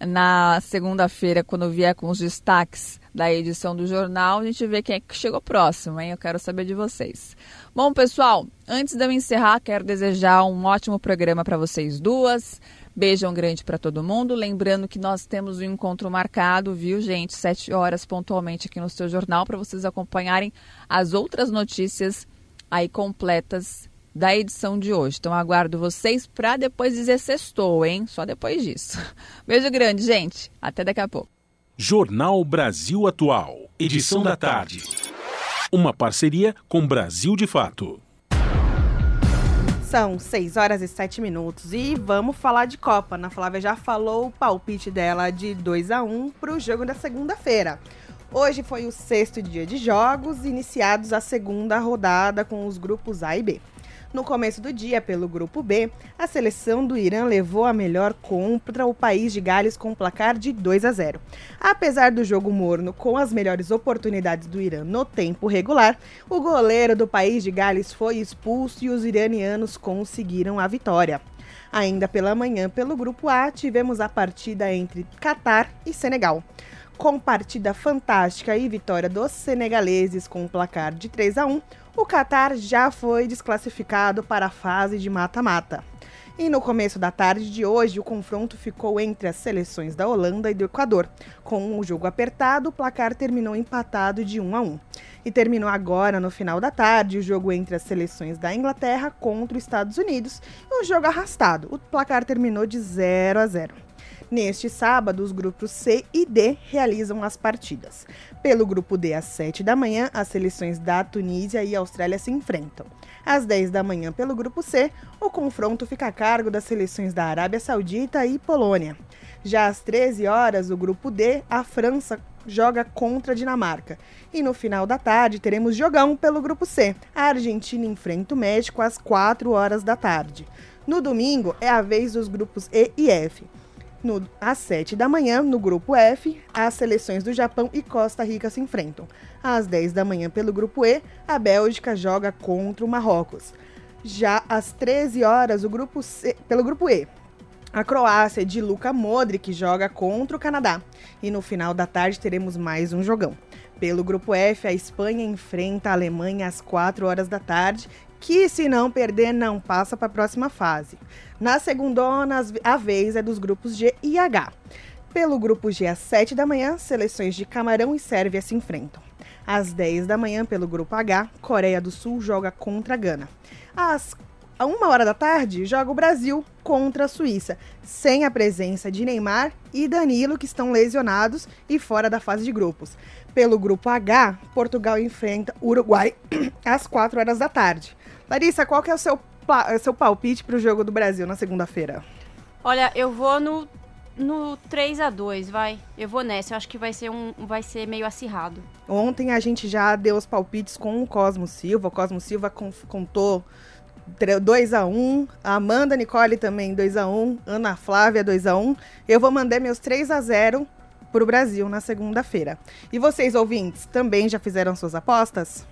na segunda-feira, quando vier com os destaques da edição do jornal, a gente vê quem é que chegou próximo, hein? Eu quero saber de vocês. Bom, pessoal, antes de eu encerrar, quero desejar um ótimo programa para vocês duas. Beijão grande para todo mundo. Lembrando que nós temos um encontro marcado, viu, gente? Sete horas pontualmente aqui no seu jornal para vocês acompanharem as outras notícias aí completas da edição de hoje. Então aguardo vocês para depois dizer sextou, hein? Só depois disso. Beijo grande, gente. Até daqui a pouco. Jornal Brasil Atual, edição da tarde. Uma parceria com Brasil de Fato. São 6 horas e 7 minutos e vamos falar de Copa. Ana Flávia já falou o palpite dela de 2 a 1 para o jogo da segunda-feira. Hoje foi o sexto dia de jogos, iniciados a segunda rodada com os grupos A e B. No começo do dia, pelo grupo B, a seleção do Irã levou a melhor contra o país de Gales com um placar de 2 a 0. Apesar do jogo morno com as melhores oportunidades do Irã no tempo regular, o goleiro do país de Gales foi expulso e os iranianos conseguiram a vitória. Ainda pela manhã, pelo grupo A, tivemos a partida entre Catar e Senegal. Com partida fantástica e vitória dos senegaleses com um placar de 3 a 1, o Catar já foi desclassificado para a fase de mata-mata. E no começo da tarde de hoje, o confronto ficou entre as seleções da Holanda e do Equador. Com o jogo apertado, o placar terminou empatado de 1 a 1. E terminou agora, no final da tarde, o jogo entre as seleções da Inglaterra contra os Estados Unidos, um jogo arrastado. O placar terminou de 0 a 0. Neste sábado, os grupos C e D realizam as partidas. Pelo grupo D, às 7 da manhã, as seleções da Tunísia e Austrália se enfrentam. Às 10 da manhã, pelo grupo C, o confronto fica a cargo das seleções da Arábia Saudita e Polônia. Já às 13 horas, o grupo D, a França joga contra a Dinamarca. E no final da tarde teremos jogão pelo grupo C. A Argentina enfrenta o México às 4 horas da tarde. No domingo é a vez dos grupos E e F. No, às 7 da manhã, no grupo F, as seleções do Japão e Costa Rica se enfrentam. Às 10 da manhã, pelo grupo E, a Bélgica joga contra o Marrocos. Já às 13 horas, o grupo C, pelo grupo E, a Croácia de Luka Modric joga contra o Canadá. E no final da tarde teremos mais um jogão. Pelo grupo F, a Espanha enfrenta a Alemanha às 4 horas da tarde que se não perder não passa para a próxima fase. Na segunda, a vez é dos grupos G e H. Pelo grupo G, às 7 da manhã, seleções de Camarão e Sérvia se enfrentam. Às 10 da manhã, pelo grupo H, Coreia do Sul joga contra a Gana. Às a uma hora da tarde, joga o Brasil contra a Suíça, sem a presença de Neymar e Danilo, que estão lesionados e fora da fase de grupos. Pelo grupo H, Portugal enfrenta Uruguai às 4 horas da tarde. Larissa, qual que é o seu, seu palpite para o jogo do Brasil na segunda-feira? Olha, eu vou no, no 3 a 2 vai. Eu vou nessa. Eu acho que vai ser, um, vai ser meio acirrado. Ontem a gente já deu os palpites com o Cosmo Silva. O Cosmo Silva contou 2 a 1 a Amanda Nicole também 2 a 1 Ana Flávia 2 a 1 Eu vou mandar meus 3 a 0 para o Brasil na segunda-feira. E vocês, ouvintes, também já fizeram suas apostas?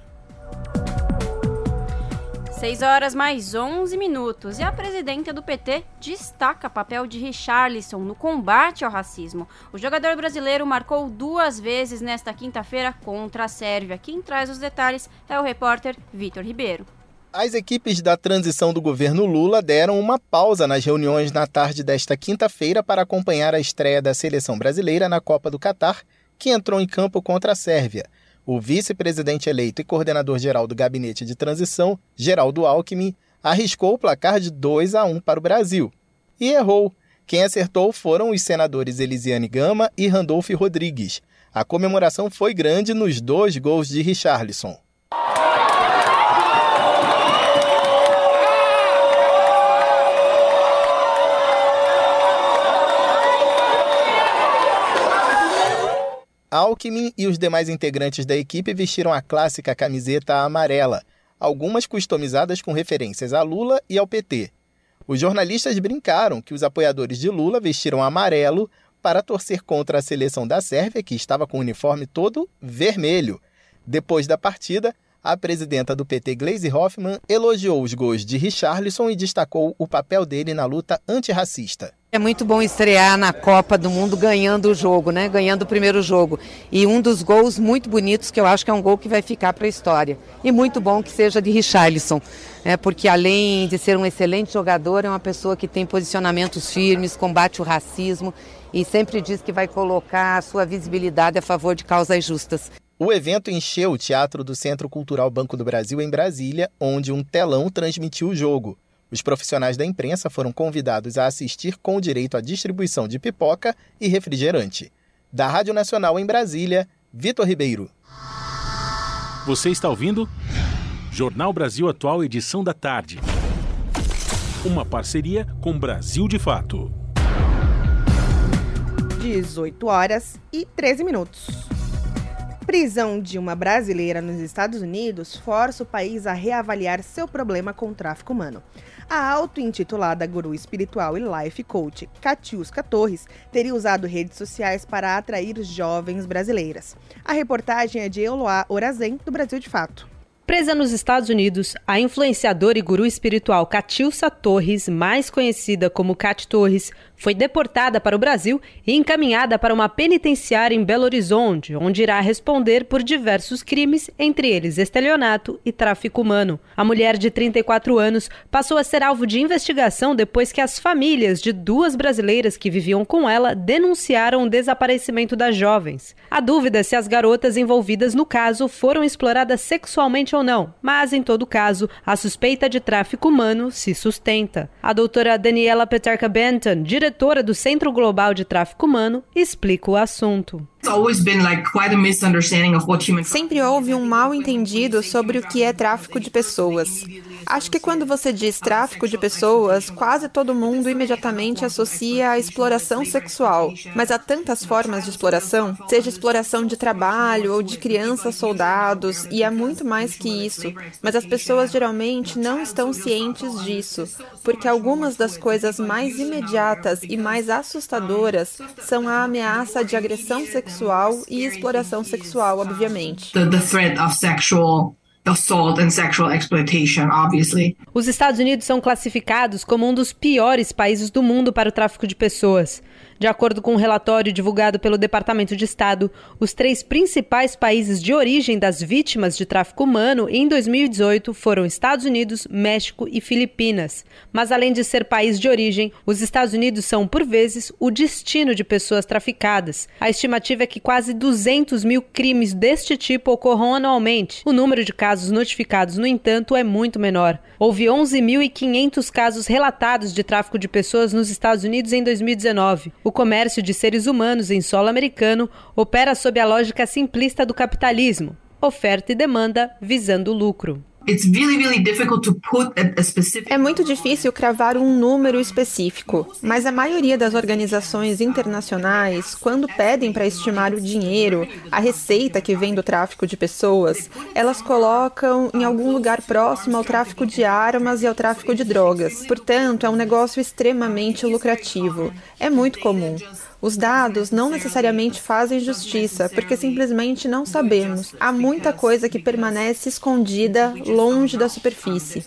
6 horas mais 11 minutos. E a presidenta do PT destaca papel de Richarlison no combate ao racismo. O jogador brasileiro marcou duas vezes nesta quinta-feira contra a Sérvia. Quem traz os detalhes é o repórter Vitor Ribeiro. As equipes da transição do governo Lula deram uma pausa nas reuniões na tarde desta quinta-feira para acompanhar a estreia da seleção brasileira na Copa do Catar, que entrou em campo contra a Sérvia. O vice-presidente eleito e coordenador-geral do gabinete de transição, Geraldo Alckmin, arriscou o placar de 2 a 1 para o Brasil. E errou. Quem acertou foram os senadores Elisiane Gama e Randolph Rodrigues. A comemoração foi grande nos dois gols de Richarlison. Alckmin e os demais integrantes da equipe vestiram a clássica camiseta amarela, algumas customizadas com referências a Lula e ao PT. Os jornalistas brincaram que os apoiadores de Lula vestiram amarelo para torcer contra a seleção da Sérvia, que estava com o uniforme todo vermelho. Depois da partida, a presidenta do PT, Gleisi Hoffmann, elogiou os gols de Richarlison e destacou o papel dele na luta antirracista. É muito bom estrear na Copa do Mundo ganhando o jogo, né? Ganhando o primeiro jogo. E um dos gols muito bonitos que eu acho que é um gol que vai ficar para a história. E muito bom que seja de Richarlison, né? Porque além de ser um excelente jogador, é uma pessoa que tem posicionamentos firmes, combate o racismo e sempre diz que vai colocar a sua visibilidade a favor de causas justas. O evento encheu o teatro do Centro Cultural Banco do Brasil em Brasília, onde um telão transmitiu o jogo. Os profissionais da imprensa foram convidados a assistir com o direito à distribuição de pipoca e refrigerante. Da Rádio Nacional em Brasília, Vitor Ribeiro. Você está ouvindo? Jornal Brasil Atual, edição da tarde. Uma parceria com Brasil de Fato. 18 horas e 13 minutos. Prisão de uma brasileira nos Estados Unidos força o país a reavaliar seu problema com o tráfico humano. A auto-intitulada guru espiritual e life coach Katiuska Torres teria usado redes sociais para atrair jovens brasileiras. A reportagem é de Eloá Orazen, do Brasil de Fato. Presa nos Estados Unidos, a influenciadora e guru espiritual Catilsa Torres, mais conhecida como Cat Torres, foi deportada para o Brasil e encaminhada para uma penitenciária em Belo Horizonte, onde irá responder por diversos crimes, entre eles estelionato e tráfico humano. A mulher de 34 anos passou a ser alvo de investigação depois que as famílias de duas brasileiras que viviam com ela denunciaram o desaparecimento das jovens. A dúvida se as garotas envolvidas no caso foram exploradas sexualmente ou não, mas em todo caso, a suspeita de tráfico humano se sustenta. A doutora Daniela Petarca Benton, diretora diretora do Centro Global de Tráfico Humano, explica o assunto. Sempre houve um mal entendido sobre o que é tráfico de pessoas. Acho que quando você diz tráfico de pessoas, quase todo mundo imediatamente associa a exploração sexual. Mas há tantas formas de exploração, seja exploração de trabalho ou de crianças soldados, e há muito mais que isso. Mas as pessoas geralmente não estão cientes disso, porque algumas das coisas mais imediatas e mais assustadoras são a ameaça de agressão sexual e exploração sexual, obviamente. The, the threat of sexual assault and sexual exploitation, obviously. Os Estados Unidos são classificados como um dos piores países do mundo para o tráfico de pessoas. De acordo com um relatório divulgado pelo Departamento de Estado, os três principais países de origem das vítimas de tráfico humano em 2018 foram Estados Unidos, México e Filipinas. Mas além de ser país de origem, os Estados Unidos são, por vezes, o destino de pessoas traficadas. A estimativa é que quase 200 mil crimes deste tipo ocorram anualmente. O número de casos notificados, no entanto, é muito menor. Houve 11.500 casos relatados de tráfico de pessoas nos Estados Unidos em 2019. O comércio de seres humanos em solo americano opera sob a lógica simplista do capitalismo: oferta e demanda visando lucro. É muito difícil cravar um número específico, mas a maioria das organizações internacionais, quando pedem para estimar o dinheiro, a receita que vem do tráfico de pessoas, elas colocam em algum lugar próximo ao tráfico de armas e ao tráfico de drogas. Portanto, é um negócio extremamente lucrativo. É muito comum. Os dados não necessariamente fazem justiça, porque simplesmente não sabemos. Há muita coisa que permanece escondida longe da superfície.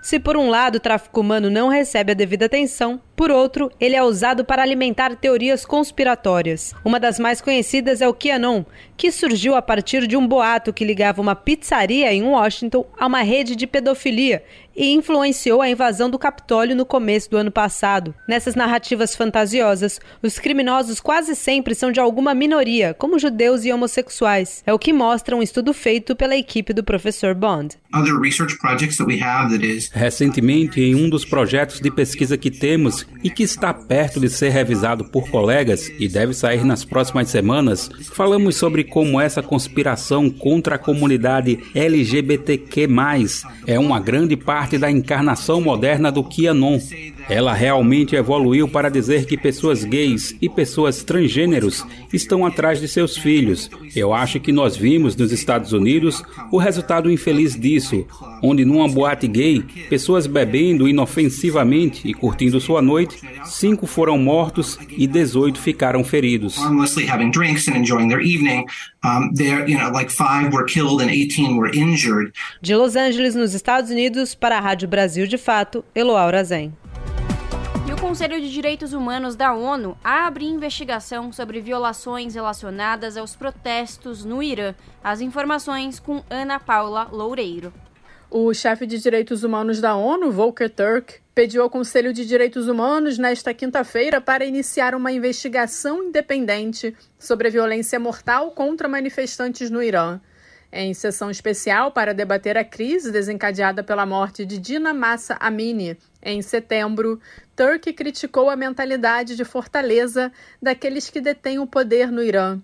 Se por um lado o tráfico humano não recebe a devida atenção, por outro, ele é usado para alimentar teorias conspiratórias. Uma das mais conhecidas é o QAnon, que surgiu a partir de um boato que ligava uma pizzaria em Washington a uma rede de pedofilia e influenciou a invasão do Capitólio no começo do ano passado. Nessas narrativas fantasiosas, os criminosos quase sempre são de alguma minoria, como judeus e homossexuais. É o que mostra um estudo feito pela equipe do professor Bond. Recentemente, em um dos projetos de pesquisa que temos e que está perto de ser revisado por colegas e deve sair nas próximas semanas, falamos sobre como essa conspiração contra a comunidade LGBTQ+, é uma grande parte da encarnação moderna do QAnon. Ela realmente evoluiu para dizer que pessoas gays e pessoas transgêneros estão atrás de seus filhos. Eu acho que nós vimos nos Estados Unidos o resultado infeliz disso, onde numa boate gay, pessoas bebendo inofensivamente e curtindo sua noite, cinco foram mortos e 18 ficaram feridos. De Los Angeles, nos Estados Unidos, para a Rádio Brasil de Fato, Eloá Zen. Conselho de Direitos Humanos da ONU abre investigação sobre violações relacionadas aos protestos no Irã. As informações com Ana Paula Loureiro. O chefe de direitos humanos da ONU, Volker Turk, pediu ao Conselho de Direitos Humanos nesta quinta-feira para iniciar uma investigação independente sobre a violência mortal contra manifestantes no Irã. Em sessão especial para debater a crise desencadeada pela morte de Dina Massa Amini em setembro, Turk criticou a mentalidade de fortaleza daqueles que detêm o poder no Irã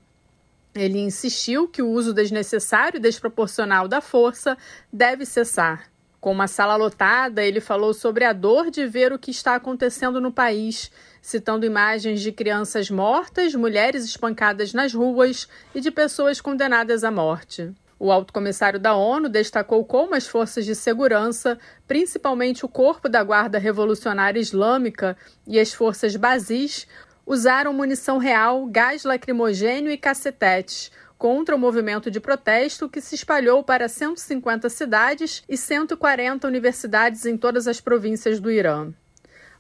ele insistiu que o uso desnecessário e desproporcional da força deve cessar. Com uma sala lotada, ele falou sobre a dor de ver o que está acontecendo no país, citando imagens de crianças mortas, mulheres espancadas nas ruas e de pessoas condenadas à morte. O alto comissário da ONU destacou como as forças de segurança, principalmente o Corpo da Guarda Revolucionária Islâmica e as forças Bazis, usaram munição real, gás lacrimogênio e cacetetes contra o movimento de protesto que se espalhou para 150 cidades e 140 universidades em todas as províncias do Irã.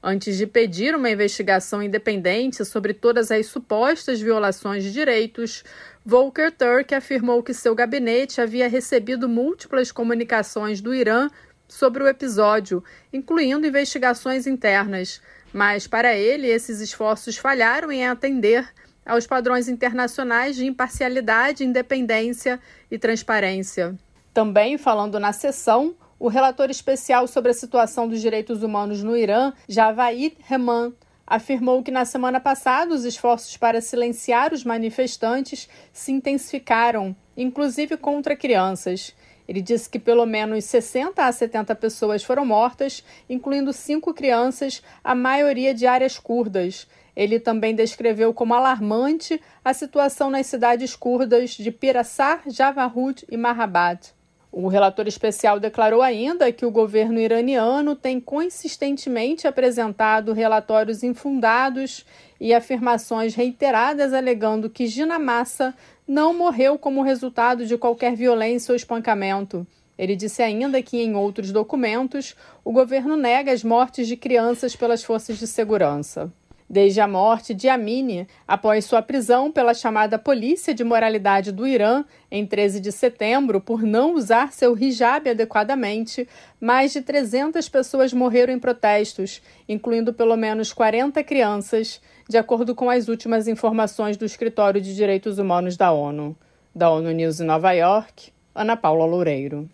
Antes de pedir uma investigação independente sobre todas as supostas violações de direitos, Volker Turk afirmou que seu gabinete havia recebido múltiplas comunicações do Irã sobre o episódio, incluindo investigações internas. Mas, para ele, esses esforços falharam em atender aos padrões internacionais de imparcialidade, independência e transparência. Também falando na sessão, o relator especial sobre a situação dos direitos humanos no Irã, Javaid Rehman, afirmou que na semana passada os esforços para silenciar os manifestantes se intensificaram, inclusive contra crianças. Ele disse que pelo menos 60 a 70 pessoas foram mortas, incluindo cinco crianças, a maioria de áreas curdas, ele também descreveu como alarmante a situação nas cidades curdas de Pirassar, Javarut e Mahabad. O relator especial declarou ainda que o governo iraniano tem consistentemente apresentado relatórios infundados e afirmações reiteradas alegando que Gina Massa não morreu como resultado de qualquer violência ou espancamento. Ele disse ainda que, em outros documentos, o governo nega as mortes de crianças pelas forças de segurança desde a morte de Amini, após sua prisão pela chamada Polícia de Moralidade do Irã em 13 de setembro por não usar seu hijab adequadamente, mais de 300 pessoas morreram em protestos, incluindo pelo menos 40 crianças, de acordo com as últimas informações do Escritório de Direitos Humanos da ONU. Da ONU News em Nova York, Ana Paula Loureiro.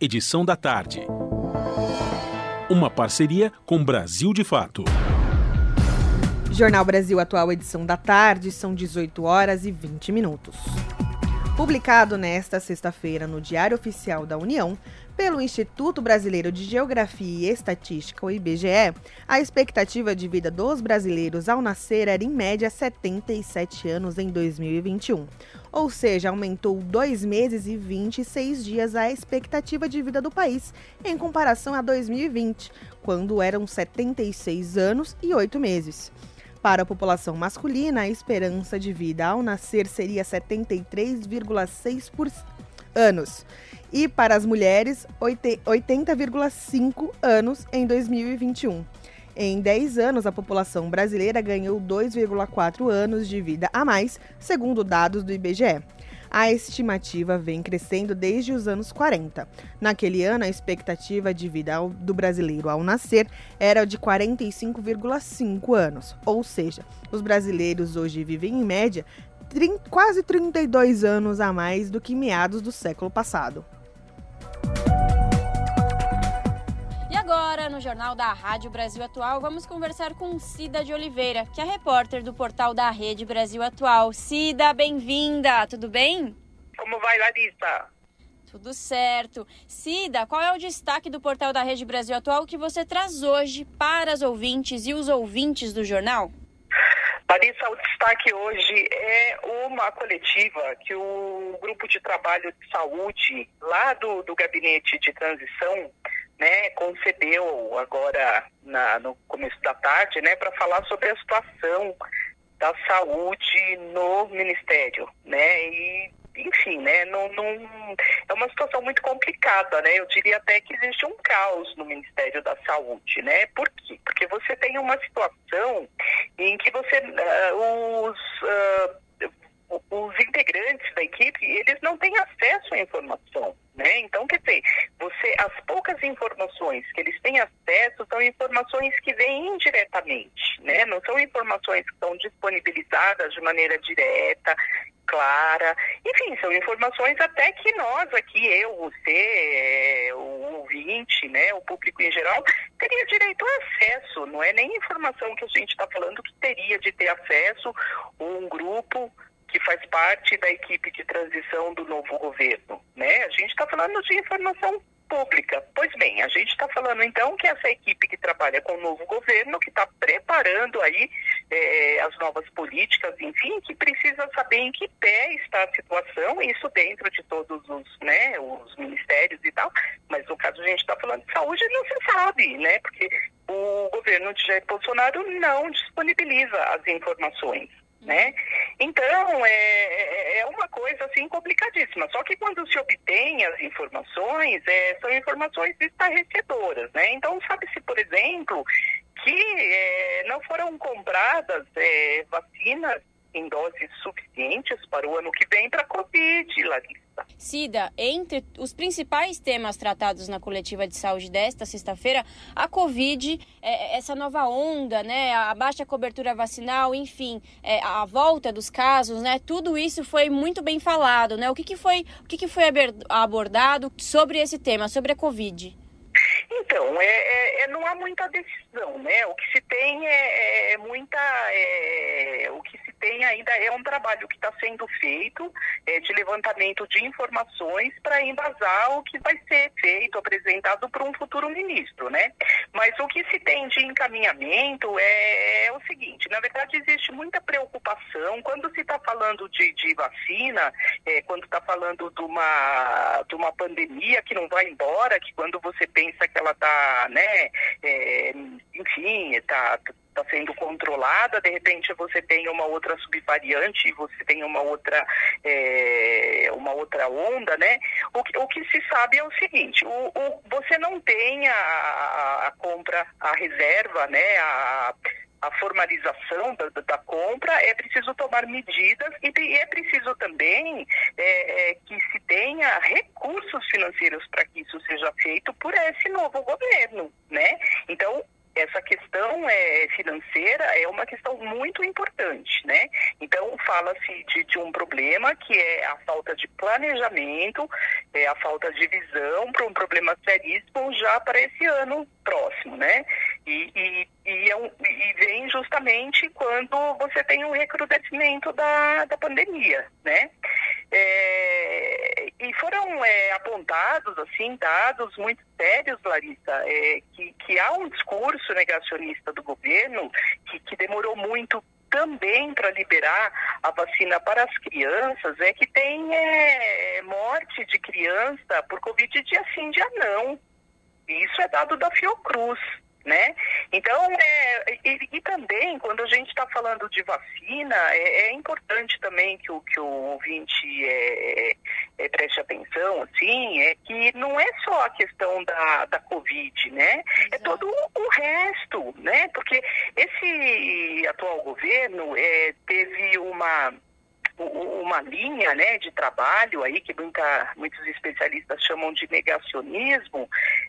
Edição da tarde. Uma parceria com Brasil de Fato. Jornal Brasil Atual, edição da tarde, são 18 horas e 20 minutos. Publicado nesta sexta-feira no Diário Oficial da União, pelo Instituto Brasileiro de Geografia e Estatística, o IBGE, a expectativa de vida dos brasileiros ao nascer era em média 77 anos em 2021. Ou seja, aumentou 2 meses e 26 dias a expectativa de vida do país em comparação a 2020, quando eram 76 anos e 8 meses. Para a população masculina, a esperança de vida ao nascer seria 73,6 anos e para as mulheres 80,5 anos em 2021. Em 10 anos, a população brasileira ganhou 2,4 anos de vida a mais, segundo dados do IBGE. A estimativa vem crescendo desde os anos 40. Naquele ano, a expectativa de vida do brasileiro ao nascer era de 45,5 anos, ou seja, os brasileiros hoje vivem em média quase 32 anos a mais do que meados do século passado. agora, no Jornal da Rádio Brasil Atual, vamos conversar com Cida de Oliveira, que é repórter do portal da Rede Brasil Atual. Cida, bem-vinda, tudo bem? Como vai, Larissa? Tudo certo. Cida, qual é o destaque do portal da Rede Brasil Atual que você traz hoje para as ouvintes e os ouvintes do jornal? Larissa, o destaque hoje é uma coletiva que o Grupo de Trabalho de Saúde, lá do, do Gabinete de Transição, né, concedeu agora na, no começo da tarde, né, para falar sobre a situação da saúde no Ministério, né, e enfim, né, não, não, é uma situação muito complicada, né, eu diria até que existe um caos no Ministério da Saúde, né, por quê? Porque você tem uma situação em que você, uh, os... Uh, os integrantes da equipe, eles não têm acesso à informação, né? Então, quer dizer, você, as poucas informações que eles têm acesso são informações que vêm indiretamente, né? Não são informações que são disponibilizadas de maneira direta, clara. Enfim, são informações até que nós aqui, eu, você, o ouvinte, né, o público em geral, teria direito a acesso. Não é nem informação que a gente está falando que teria de ter acesso um grupo que faz parte da equipe de transição do novo governo, né? A gente está falando de informação pública. Pois bem, a gente está falando então que essa equipe que trabalha com o novo governo, que está preparando aí é, as novas políticas, enfim, que precisa saber em que pé está a situação, isso dentro de todos os, né, os ministérios e tal, mas no caso a gente está falando de saúde, não se sabe, né, porque o governo de Jair Bolsonaro não disponibiliza as informações né? Então, é, é, é uma coisa assim complicadíssima. Só que quando se obtém as informações, é, são informações estarrecedoras, né? Então, sabe-se, por exemplo, que é, não foram compradas é, vacinas em doses suficientes para o ano que vem para a Covid, Larissa. Cida, entre os principais temas tratados na coletiva de saúde desta sexta-feira, a Covid, é, essa nova onda, né, a baixa cobertura vacinal, enfim, é, a volta dos casos, né, tudo isso foi muito bem falado, né? O que, que foi, o que, que foi abordado sobre esse tema, sobre a Covid? Então, é, é, é, não há muita decisão, né? O que se tem é, é muita. É, o que se tem ainda é um trabalho que está sendo feito é, de levantamento de informações para embasar o que vai ser feito, apresentado para um futuro ministro, né? Mas o que se tem de encaminhamento é, é o seguinte: na verdade, existe muita preocupação quando se está falando de, de vacina, é, quando está falando de uma, de uma pandemia que não vai embora, que quando você pensa que ela está, né, é, enfim, está está sendo controlada, de repente você tem uma outra subvariante, você tem uma outra, é, uma outra onda, né? O que, o que se sabe é o seguinte, o, o você não tem a, a compra, a reserva, né? A, a formalização da, da, compra, é preciso tomar medidas e é preciso também é, é, que se tenha recursos financeiros para que isso seja feito por esse novo governo, né? Então, essa questão é, financeira é uma questão muito importante, né? Então, fala-se de, de, um problema que é a falta de planejamento, é a falta de visão para um problema seríssimo já para esse ano próximo, né? E, e, e, é um, e, vem justamente quando você tem um recrudescimento da, da pandemia, né? É, e foram é, apontados, assim, dados muito sérios, Larissa, é, que, que há um discurso negacionista do governo que, que demorou muito também para liberar a vacina para as crianças é que tem é, morte de criança por Covid dia sim, dia não. Isso é dado da Fiocruz né? Então, é, e, e, também, quando a gente está falando de vacina, é, é, importante também que o, que o ouvinte é, é, preste atenção, assim, é que não é só a questão da, da Covid, né? É todo o, o resto, né? Porque esse atual governo é, teve uma uma linha né, de trabalho aí que muita, muitos especialistas chamam de negacionismo,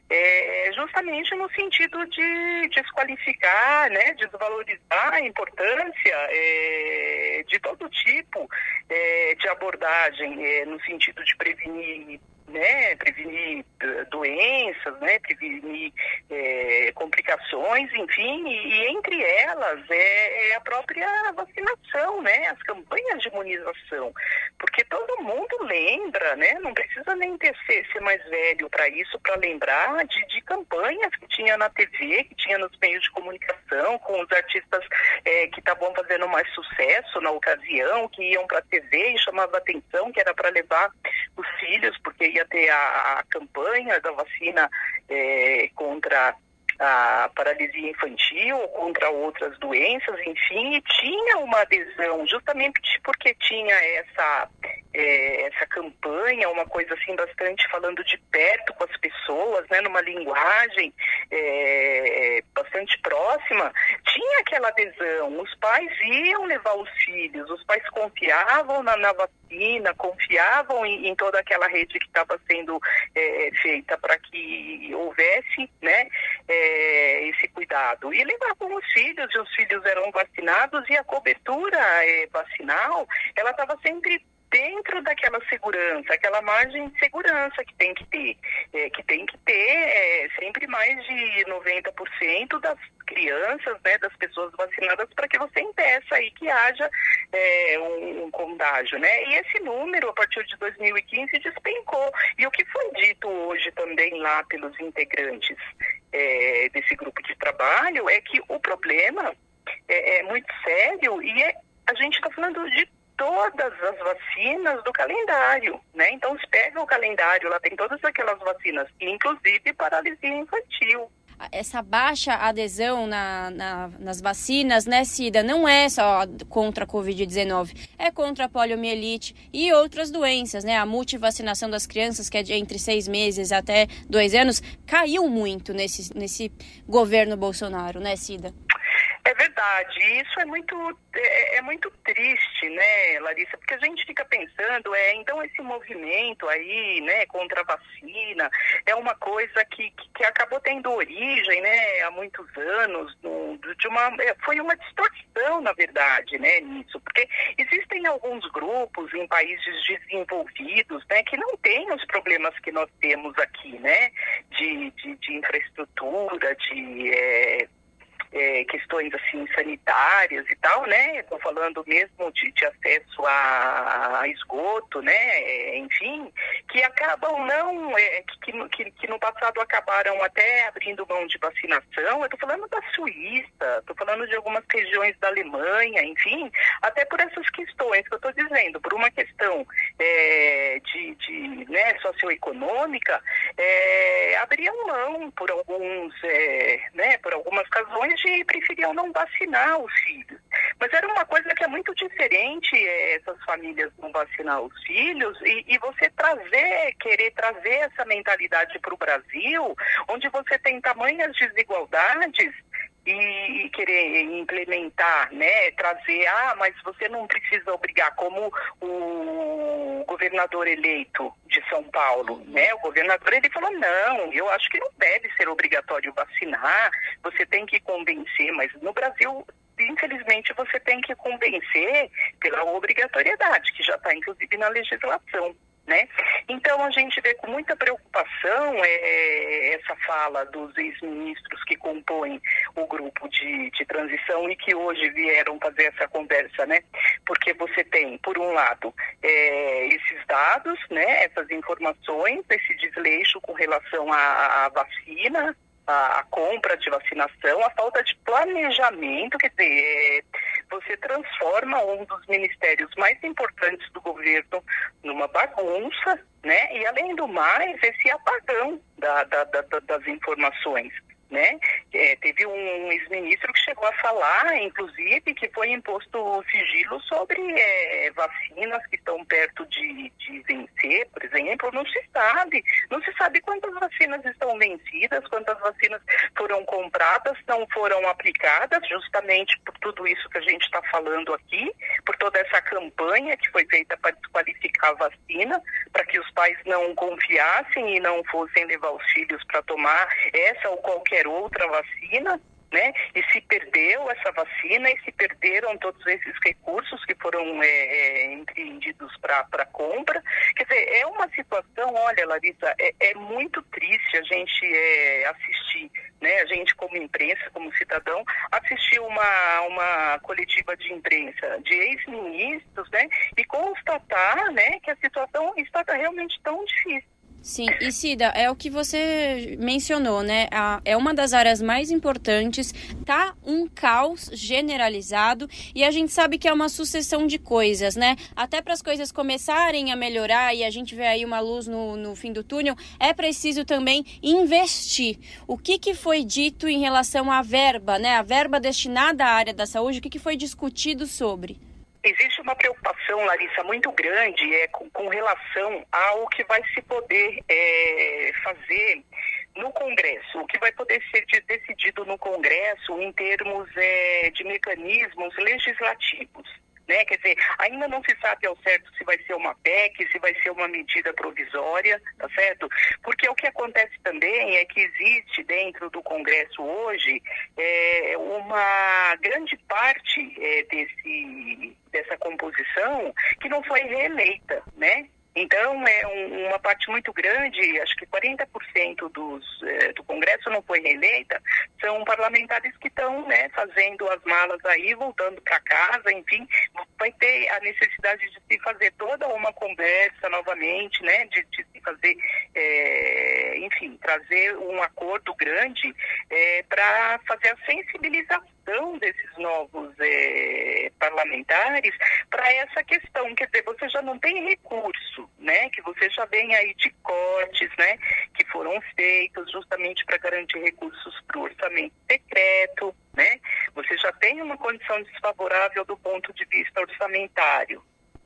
é, justamente no sentido de desqualificar, né, desvalorizar a importância é, de todo tipo é, de abordagem é, no sentido de prevenir né, prevenir uh, doenças, né, prevenir é, complicações, enfim, e, e, entre elas é, é, a própria vacinação, né, as campanhas de imunização, porque todo mundo lembra, né, não precisa nem ter ser, ser mais velho para isso, para lembrar de, de, campanhas que tinha na TV, que tinha nos meios de comunicação, com os artistas é, que estavam fazendo mais sucesso na ocasião, que iam para a TV e chamava atenção, que era para levar os filhos, porque ia ter a, a campanha da vacina é, contra a paralisia infantil, contra outras doenças, enfim, e tinha uma adesão, justamente porque tinha essa, é, essa campanha, uma coisa assim bastante falando de perto com as pessoas, né, numa linguagem é, bastante próxima, tinha aquela adesão, os pais iam levar os filhos, os pais confiavam na, na vacina, confiavam em, em, toda aquela rede que estava sendo é, feita para que houvesse, né, é, esse cuidado. E levavam os filhos, e os filhos eram vacinados e a cobertura é, vacinal, ela estava sempre dentro daquela segurança, aquela margem de segurança que tem que ter, é, que tem que ter é, sempre mais de 90% das crianças, né, das pessoas vacinadas, para que você impeça aí que haja é, um, um, contágio, né? E esse número, a partir de 2015, despencou. E o que foi dito hoje também lá pelos integrantes é, desse grupo de trabalho é que o problema é, é muito sério e é, a gente está falando de todas as vacinas do calendário, né? Então, se pega o calendário, lá tem todas aquelas vacinas, inclusive paralisia infantil essa baixa adesão na, na, nas vacinas, né, Cida, não é só contra a Covid-19, é contra a poliomielite e outras doenças, né? A multivacinação das crianças, que é de entre seis meses até dois anos, caiu muito nesse, nesse governo Bolsonaro, né, Cida? É verdade, isso é muito, é, é, muito triste, né, Larissa? Porque a gente fica pensando, é, então esse movimento aí, né, contra a vacina, é uma coisa que, que, acabou tendo origem, né, há muitos anos, no, de uma, é, foi uma distorção, na verdade, né, nisso, porque existem alguns grupos em países desenvolvidos, né, que não têm os problemas que nós temos aqui, né, de, de, de infraestrutura, de é, é, questões assim sanitárias e tal, né? Estou falando mesmo de, de acesso a, esgoto, né? É, enfim, que acabam não, é, que, que, que, no passado acabaram até abrindo mão de vacinação. Eu estou falando da Suíça, estou falando de algumas regiões da Alemanha, enfim, até por essas questões que eu estou dizendo, por uma questão é, de, de né, socioeconômica, é, abriam mão por alguns, é, né, por algumas razões que preferiam não vacinar os filhos. Mas era uma coisa que é muito diferente eh, essas famílias não vacinar os filhos e, e você trazer, querer trazer essa mentalidade para o Brasil, onde você tem tamanhas desigualdades e, querer implementar, né, trazer, ah, mas você não precisa obrigar, como o governador eleito de São Paulo, né, o governador ele falou, não, eu acho que não deve ser obrigatório vacinar, você tem que convencer, mas no Brasil infelizmente você tem que convencer pela obrigatoriedade, que já está inclusive na legislação. Né? Então a gente vê com muita preocupação é, essa fala dos ex-ministros que compõem o grupo de, de transição e que hoje vieram fazer essa conversa, né? Porque você tem, por um lado, é, esses dados, né? Essas informações, esse desleixo com relação à, à vacina, a, a, compra de vacinação, a falta de planejamento, quer dizer, é, você transforma um dos ministérios mais importantes do governo numa bagunça, né? E além do mais, esse apagão da, da, da, das informações né? É, teve um ex-ministro que chegou a falar, inclusive, que foi imposto sigilo sobre é, vacinas que estão perto de, de vencer, por exemplo, não se sabe. Não se sabe quantas vacinas estão vencidas, quantas vacinas foram compradas, não foram aplicadas, justamente por tudo isso que a gente está falando aqui, por toda essa campanha que foi feita para desqualificar a vacina, para que os pais não confiassem e não fossem levar os filhos para tomar essa ou qualquer outra vacina, né? E se perdeu essa vacina e se perderam todos esses recursos que foram é, é, empreendidos para compra. Quer dizer, é uma situação, olha, Larissa, é, é muito triste a gente é, assistir, né? A gente como imprensa, como cidadão, assistir uma, uma coletiva de imprensa de ex-ministros, né? E constatar, né, que a situação está realmente tão difícil. Sim, e Cida, é o que você mencionou, né? é uma das áreas mais importantes, tá um caos generalizado e a gente sabe que é uma sucessão de coisas, né? Até para as coisas começarem a melhorar e a gente vê aí uma luz no, no fim do túnel, é preciso também investir. O que, que foi dito em relação à verba, né? A verba destinada à área da saúde, o que, que foi discutido sobre? Existe uma preocupação, Larissa, muito grande é, com, com relação ao que vai se poder é, fazer no Congresso, o que vai poder ser decidido no Congresso em termos é, de mecanismos legislativos. Né? Quer dizer, ainda não se sabe ao certo se vai ser uma PEC, se vai ser uma medida provisória, tá certo? Porque o que acontece também é que existe dentro do Congresso hoje é, uma grande parte é, desse, dessa composição que não foi reeleita, né? Então, é um, uma parte muito grande, acho que 40% dos, eh, do Congresso não foi reeleita, são parlamentares que estão né, fazendo as malas aí, voltando para casa, enfim, vai ter a necessidade de se fazer toda uma conversa novamente, né, de, de se fazer, eh, enfim, trazer um acordo grande eh, para fazer a sensibilização desses novos eh, parlamentares para essa questão. Quer dizer, você já não tem recurso né, que você já vem aí de cortes, né, que foram feitos justamente para garantir recursos para o orçamento secreto, né? Você já tem uma condição desfavorável do ponto de vista orçamentário.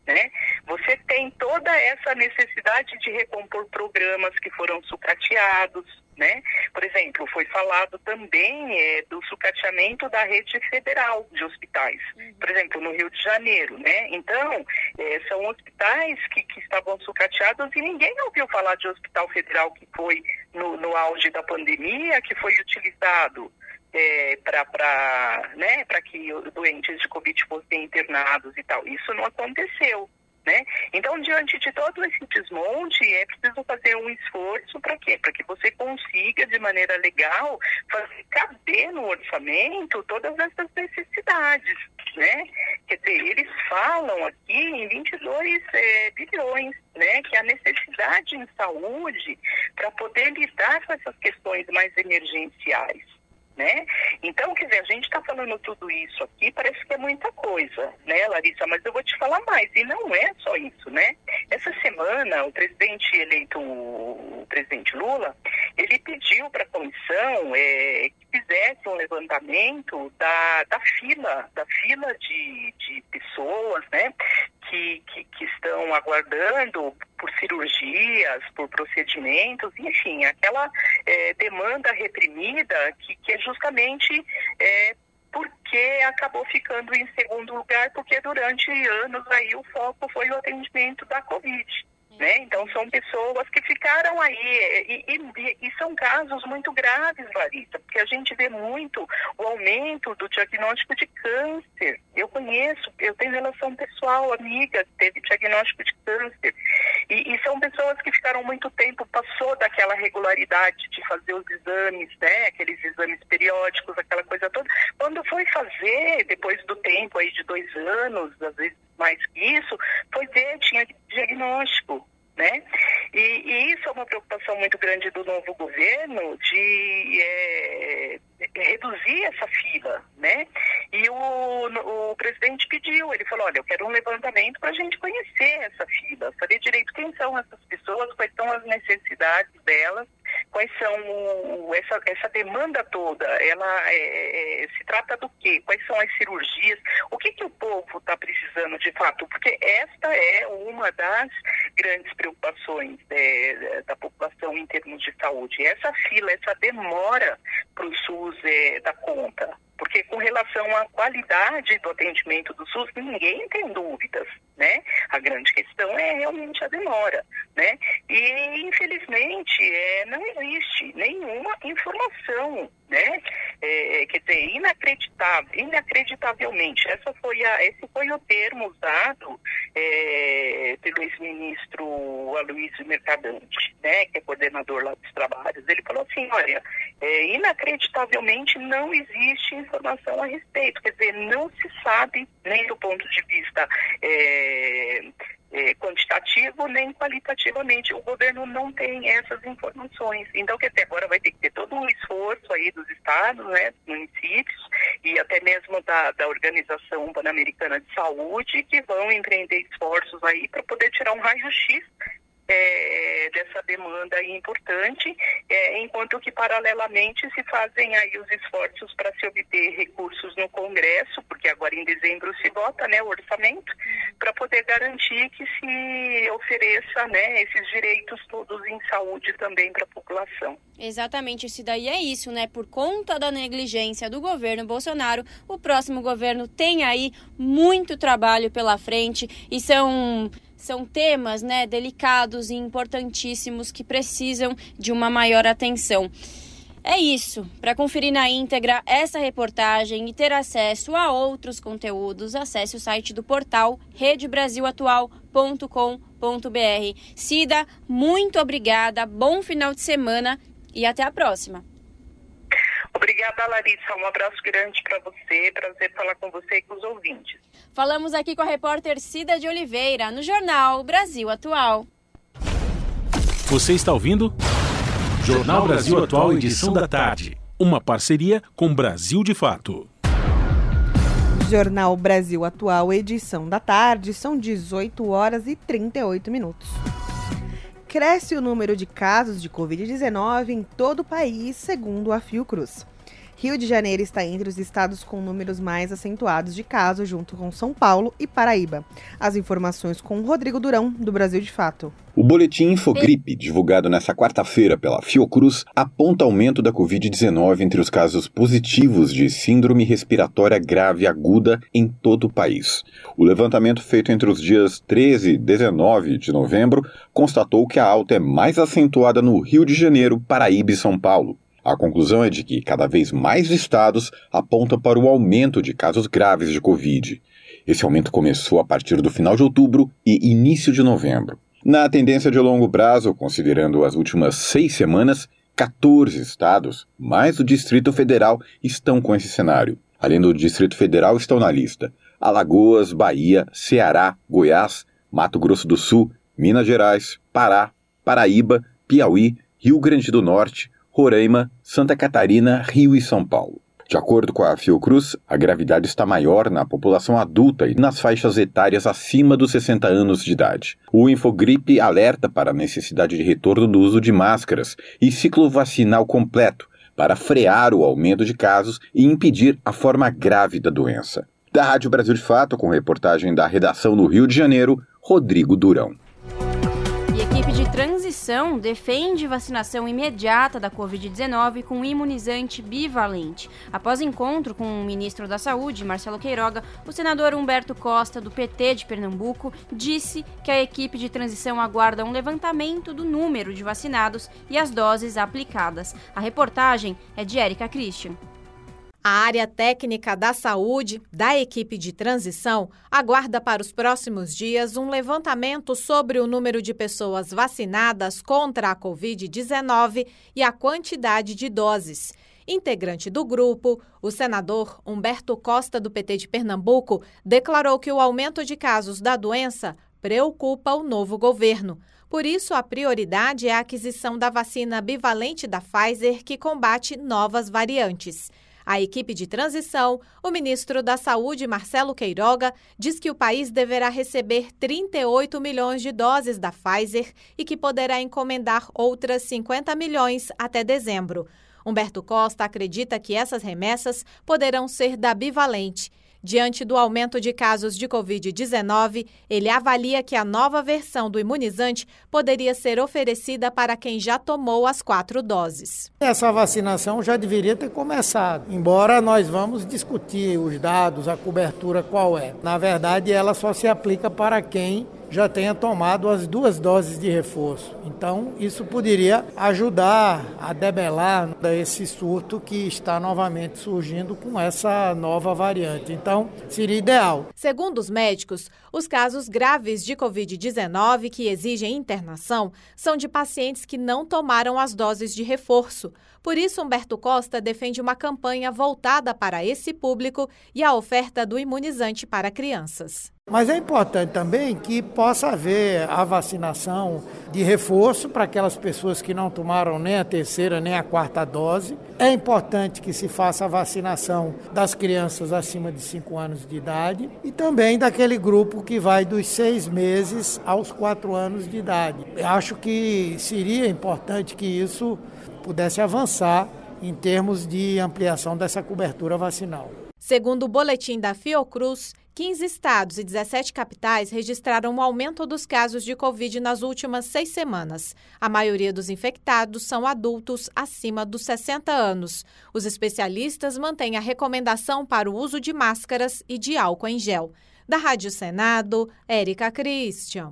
Né? Você tem toda essa necessidade de recompor programas que foram sucateados, né? Por exemplo, foi falado também é, do sucateamento da rede federal de hospitais, uhum. por exemplo, no Rio de Janeiro, né? Então, é, são hospitais que, que estavam sucateados e ninguém ouviu falar de hospital federal que foi no, no auge da pandemia, que foi utilizado é, para né, que doentes de Covid fossem internados e tal. Isso não aconteceu. Né? Então, diante de todo esse desmonte, é preciso fazer um esforço para quê? Para que você consiga, de maneira legal, fazer caber no orçamento todas essas necessidades. Né? Quer dizer, eles falam aqui em 22 é, bilhões, né? que a necessidade em saúde para poder lidar com essas questões mais emergenciais né? Então, quer dizer, a gente está falando tudo isso aqui, parece que é muita coisa, né, Larissa? Mas eu vou te falar mais, e não é só isso, né? Essa semana, o presidente eleito, o presidente Lula, ele pediu para a comissão é, que fizesse um levantamento da, da fila, da fila de, de pessoas, né, que, que, que estão aguardando por cirurgias, por procedimentos, enfim, aquela é, demanda reprimida que, que é justamente é, porque acabou ficando em segundo lugar, porque durante anos aí o foco foi o atendimento da Covid. Né? Então são pessoas que ficaram aí e, e, e, são casos muito graves, Larissa, porque a gente vê muito o aumento do diagnóstico de câncer. Eu conheço, eu tenho relação pessoal, amiga, teve diagnóstico de câncer. E, e, são pessoas que ficaram muito tempo, passou daquela regularidade de fazer os exames, né? Aqueles exames periódicos, aquela coisa toda. Quando foi fazer, depois do tempo aí de dois anos, às vezes mais que isso, foi ver, tinha diagnóstico, né? E, e, isso é uma preocupação muito grande do novo governo de é, reduzir essa fila, né? E o, o presidente pediu, ele falou, olha, eu quero um levantamento para a gente conhecer essa fila, saber direito quem são essas pessoas, quais são as necessidades delas, quais são essa, essa demanda toda, ela é, é, se trata do quê? Quais são as cirurgias? O que, que o povo está precisando de fato? Porque esta é uma das grandes preocupações é, da população em termos de saúde. Essa fila, essa demora para o SUS é, dar conta. Porque com relação à qualidade do atendimento do SUS, ninguém tem dúvidas, né? A grande questão é realmente a demora, né? E, infelizmente, é, não existe nenhuma informação, né? É, quer dizer, inacreditável, inacreditavelmente, essa foi a, esse foi o termo usado é, pelo ex-ministro Aloysio Mercadante, né? Que é coordenador lá dos trabalhos. Ele falou assim, olha, é, inacreditavelmente não existe informação a respeito. Quer dizer, não se sabe, nem do ponto de vista é, é, quantitativo, nem qualitativamente. O governo não tem essas informações. Então, quer dizer, agora vai ter que ter todo um aí dos estados, né, municípios e até mesmo da, da Organização Pan-Americana de Saúde, que vão empreender esforços aí para poder tirar um raio-x é, dessa demanda importante, é, enquanto que paralelamente se fazem aí os esforços para se obter recursos no Congresso, porque agora em dezembro se vota né, o orçamento, para poder garantir que se ofereça né, esses direitos todos em saúde também para a população. Exatamente, isso daí é isso, né? Por conta da negligência do governo Bolsonaro, o próximo governo tem aí muito trabalho pela frente e são são temas né, delicados e importantíssimos que precisam de uma maior atenção. É isso. Para conferir na íntegra essa reportagem e ter acesso a outros conteúdos, acesse o site do portal redebrasilatual.com.br. Cida, muito obrigada, bom final de semana e até a próxima. Obrigada, Larissa. Um abraço grande para você. Prazer falar com você e com os ouvintes. Falamos aqui com a repórter Cida de Oliveira, no jornal Brasil Atual. Você está ouvindo? Jornal Brasil Atual, edição da tarde. Uma parceria com Brasil de Fato. Jornal Brasil Atual, edição da tarde, são 18 horas e 38 minutos. Cresce o número de casos de Covid-19 em todo o país, segundo a Fiocruz. Rio de Janeiro está entre os estados com números mais acentuados de casos, junto com São Paulo e Paraíba. As informações com Rodrigo Durão, do Brasil de Fato. O boletim Infogripe, divulgado nesta quarta-feira pela Fiocruz, aponta aumento da Covid-19 entre os casos positivos de síndrome respiratória grave aguda em todo o país. O levantamento feito entre os dias 13 e 19 de novembro constatou que a alta é mais acentuada no Rio de Janeiro, Paraíba e São Paulo. A conclusão é de que cada vez mais estados apontam para o aumento de casos graves de Covid. Esse aumento começou a partir do final de outubro e início de novembro. Na tendência de longo prazo, considerando as últimas seis semanas, 14 estados, mais o Distrito Federal, estão com esse cenário. Além do Distrito Federal, estão na lista Alagoas, Bahia, Ceará, Goiás, Mato Grosso do Sul, Minas Gerais, Pará, Paraíba, Piauí, Rio Grande do Norte, Roraima, Santa Catarina, Rio e São Paulo. De acordo com a Fiocruz, a gravidade está maior na população adulta e nas faixas etárias acima dos 60 anos de idade. O Infogripe alerta para a necessidade de retorno do uso de máscaras e ciclo vacinal completo para frear o aumento de casos e impedir a forma grave da doença. Da Rádio Brasil de Fato, com reportagem da redação no Rio de Janeiro, Rodrigo Durão. Equipe de transição defende vacinação imediata da Covid-19 com imunizante bivalente. Após encontro com o ministro da Saúde, Marcelo Queiroga, o senador Humberto Costa, do PT de Pernambuco, disse que a equipe de transição aguarda um levantamento do número de vacinados e as doses aplicadas. A reportagem é de Erika Christian. A área técnica da saúde da equipe de transição aguarda para os próximos dias um levantamento sobre o número de pessoas vacinadas contra a Covid-19 e a quantidade de doses. Integrante do grupo, o senador Humberto Costa, do PT de Pernambuco, declarou que o aumento de casos da doença preocupa o novo governo. Por isso, a prioridade é a aquisição da vacina bivalente da Pfizer, que combate novas variantes. A equipe de transição, o ministro da Saúde, Marcelo Queiroga, diz que o país deverá receber 38 milhões de doses da Pfizer e que poderá encomendar outras 50 milhões até dezembro. Humberto Costa acredita que essas remessas poderão ser da bivalente Diante do aumento de casos de Covid-19, ele avalia que a nova versão do imunizante poderia ser oferecida para quem já tomou as quatro doses. Essa vacinação já deveria ter começado, embora nós vamos discutir os dados, a cobertura qual é. Na verdade, ela só se aplica para quem já tenha tomado as duas doses de reforço. Então, isso poderia ajudar a debelar esse surto que está novamente surgindo com essa nova variante. Então, seria ideal. Segundo os médicos, os casos graves de Covid-19 que exigem internação são de pacientes que não tomaram as doses de reforço. Por isso, Humberto Costa defende uma campanha voltada para esse público e a oferta do imunizante para crianças. Mas é importante também que possa haver a vacinação de reforço para aquelas pessoas que não tomaram nem a terceira nem a quarta dose É importante que se faça a vacinação das crianças acima de 5 anos de idade e também daquele grupo que vai dos seis meses aos 4 anos de idade. Eu acho que seria importante que isso pudesse avançar em termos de ampliação dessa cobertura vacinal. Segundo o boletim da Fiocruz, 15 estados e 17 capitais registraram um aumento dos casos de Covid nas últimas seis semanas. A maioria dos infectados são adultos acima dos 60 anos. Os especialistas mantêm a recomendação para o uso de máscaras e de álcool em gel. Da Rádio Senado, Érica Christian.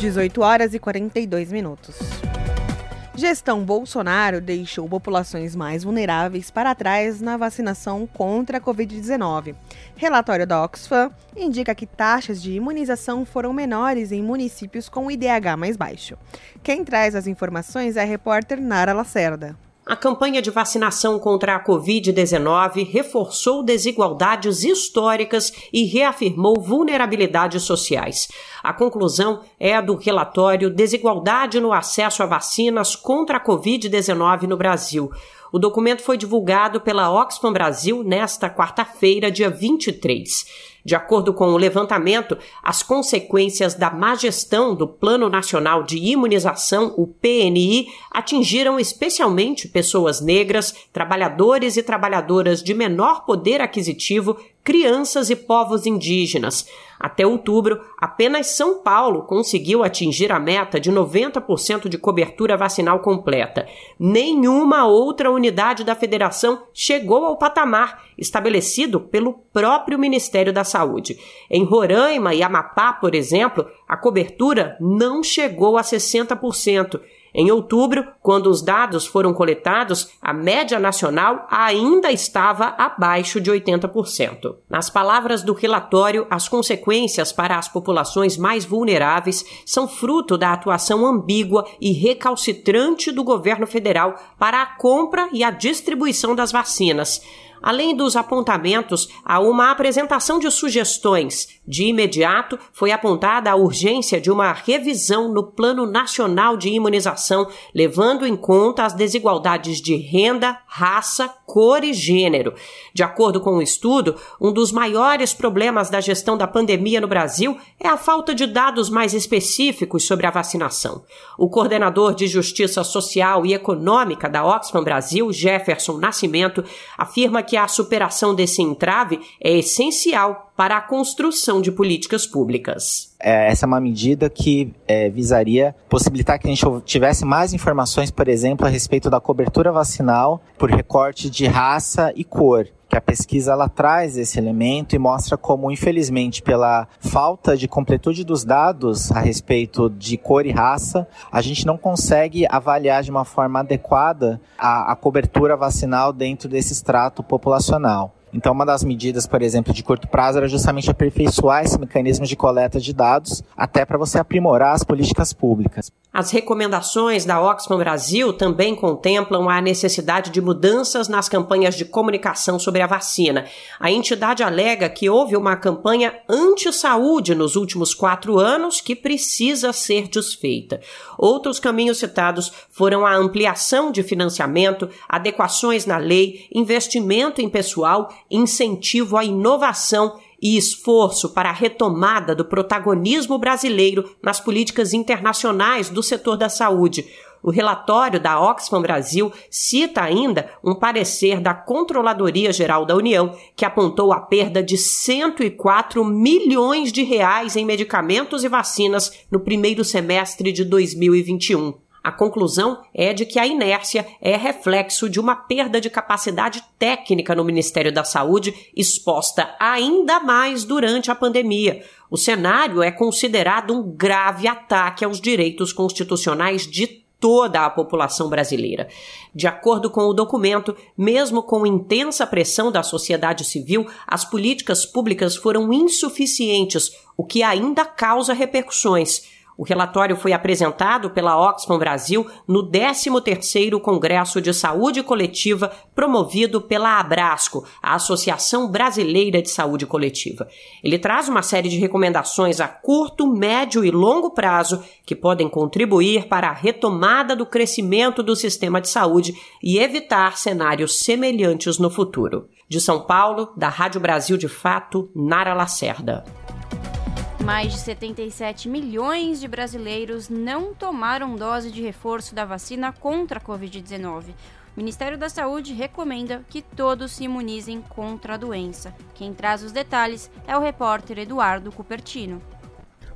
18 horas e 42 minutos. Gestão Bolsonaro deixou populações mais vulneráveis para trás na vacinação contra a Covid-19. Relatório da Oxfam indica que taxas de imunização foram menores em municípios com IDH mais baixo. Quem traz as informações é a repórter Nara Lacerda. A campanha de vacinação contra a Covid-19 reforçou desigualdades históricas e reafirmou vulnerabilidades sociais. A conclusão é a do relatório Desigualdade no Acesso a Vacinas contra a Covid-19 no Brasil. O documento foi divulgado pela Oxfam Brasil nesta quarta-feira, dia 23. De acordo com o levantamento, as consequências da má gestão do Plano Nacional de Imunização, o PNI, atingiram especialmente pessoas negras, trabalhadores e trabalhadoras de menor poder aquisitivo, crianças e povos indígenas. Até outubro, apenas São Paulo conseguiu atingir a meta de 90% de cobertura vacinal completa. Nenhuma outra unidade da federação chegou ao patamar estabelecido pelo próprio Ministério da Saúde. Em Roraima e Amapá, por exemplo, a cobertura não chegou a 60%. Em outubro, quando os dados foram coletados, a média nacional ainda estava abaixo de 80%. Nas palavras do relatório, as consequências para as populações mais vulneráveis são fruto da atuação ambígua e recalcitrante do governo federal para a compra e a distribuição das vacinas. Além dos apontamentos, há uma apresentação de sugestões. De imediato, foi apontada a urgência de uma revisão no Plano Nacional de Imunização, levando em conta as desigualdades de renda, raça, cor e gênero. De acordo com o estudo, um dos maiores problemas da gestão da pandemia no Brasil é a falta de dados mais específicos sobre a vacinação. O coordenador de Justiça Social e Econômica da Oxfam Brasil, Jefferson Nascimento, afirma que a superação desse entrave é essencial para a construção de políticas públicas. É, essa é uma medida que é, visaria possibilitar que a gente tivesse mais informações, por exemplo, a respeito da cobertura vacinal por recorte de raça e cor que a pesquisa ela traz esse elemento e mostra como, infelizmente, pela falta de completude dos dados a respeito de cor e raça, a gente não consegue avaliar de uma forma adequada a, a cobertura vacinal dentro desse extrato populacional. Então, uma das medidas, por exemplo, de curto prazo era justamente aperfeiçoar esse mecanismo de coleta de dados, até para você aprimorar as políticas públicas. As recomendações da Oxfam Brasil também contemplam a necessidade de mudanças nas campanhas de comunicação sobre a vacina. A entidade alega que houve uma campanha anti-saúde nos últimos quatro anos que precisa ser desfeita. Outros caminhos citados foram a ampliação de financiamento, adequações na lei, investimento em pessoal incentivo à inovação e esforço para a retomada do protagonismo brasileiro nas políticas internacionais do setor da saúde. O relatório da Oxfam Brasil cita ainda um parecer da Controladoria Geral da União que apontou a perda de 104 milhões de reais em medicamentos e vacinas no primeiro semestre de 2021. A conclusão é de que a inércia é reflexo de uma perda de capacidade técnica no Ministério da Saúde, exposta ainda mais durante a pandemia. O cenário é considerado um grave ataque aos direitos constitucionais de toda a população brasileira. De acordo com o documento, mesmo com intensa pressão da sociedade civil, as políticas públicas foram insuficientes, o que ainda causa repercussões. O relatório foi apresentado pela Oxfam Brasil no 13º Congresso de Saúde Coletiva promovido pela Abrasco, a Associação Brasileira de Saúde Coletiva. Ele traz uma série de recomendações a curto, médio e longo prazo que podem contribuir para a retomada do crescimento do sistema de saúde e evitar cenários semelhantes no futuro. De São Paulo, da Rádio Brasil de Fato, Nara Lacerda. Mais de 77 milhões de brasileiros não tomaram dose de reforço da vacina contra a Covid-19. O Ministério da Saúde recomenda que todos se imunizem contra a doença. Quem traz os detalhes é o repórter Eduardo Cupertino.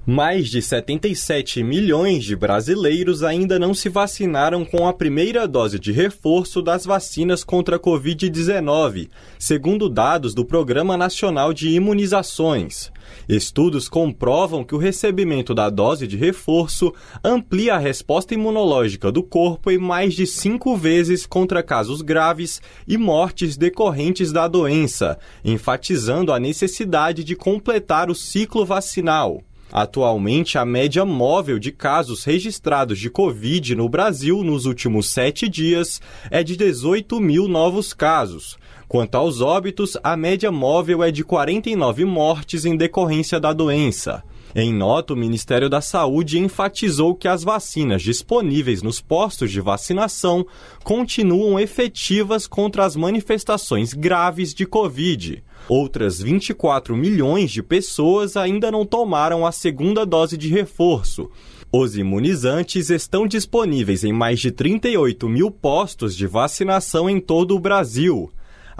Mais de 77 milhões de brasileiros ainda não se vacinaram com a primeira dose de reforço das vacinas contra a Covid-19, segundo dados do Programa Nacional de Imunizações. Estudos comprovam que o recebimento da dose de reforço amplia a resposta imunológica do corpo em mais de cinco vezes contra casos graves e mortes decorrentes da doença, enfatizando a necessidade de completar o ciclo vacinal. Atualmente, a média móvel de casos registrados de Covid no Brasil nos últimos sete dias é de 18 mil novos casos. Quanto aos óbitos, a média móvel é de 49 mortes em decorrência da doença. Em nota, o Ministério da Saúde enfatizou que as vacinas disponíveis nos postos de vacinação continuam efetivas contra as manifestações graves de Covid. Outras 24 milhões de pessoas ainda não tomaram a segunda dose de reforço. Os imunizantes estão disponíveis em mais de 38 mil postos de vacinação em todo o Brasil.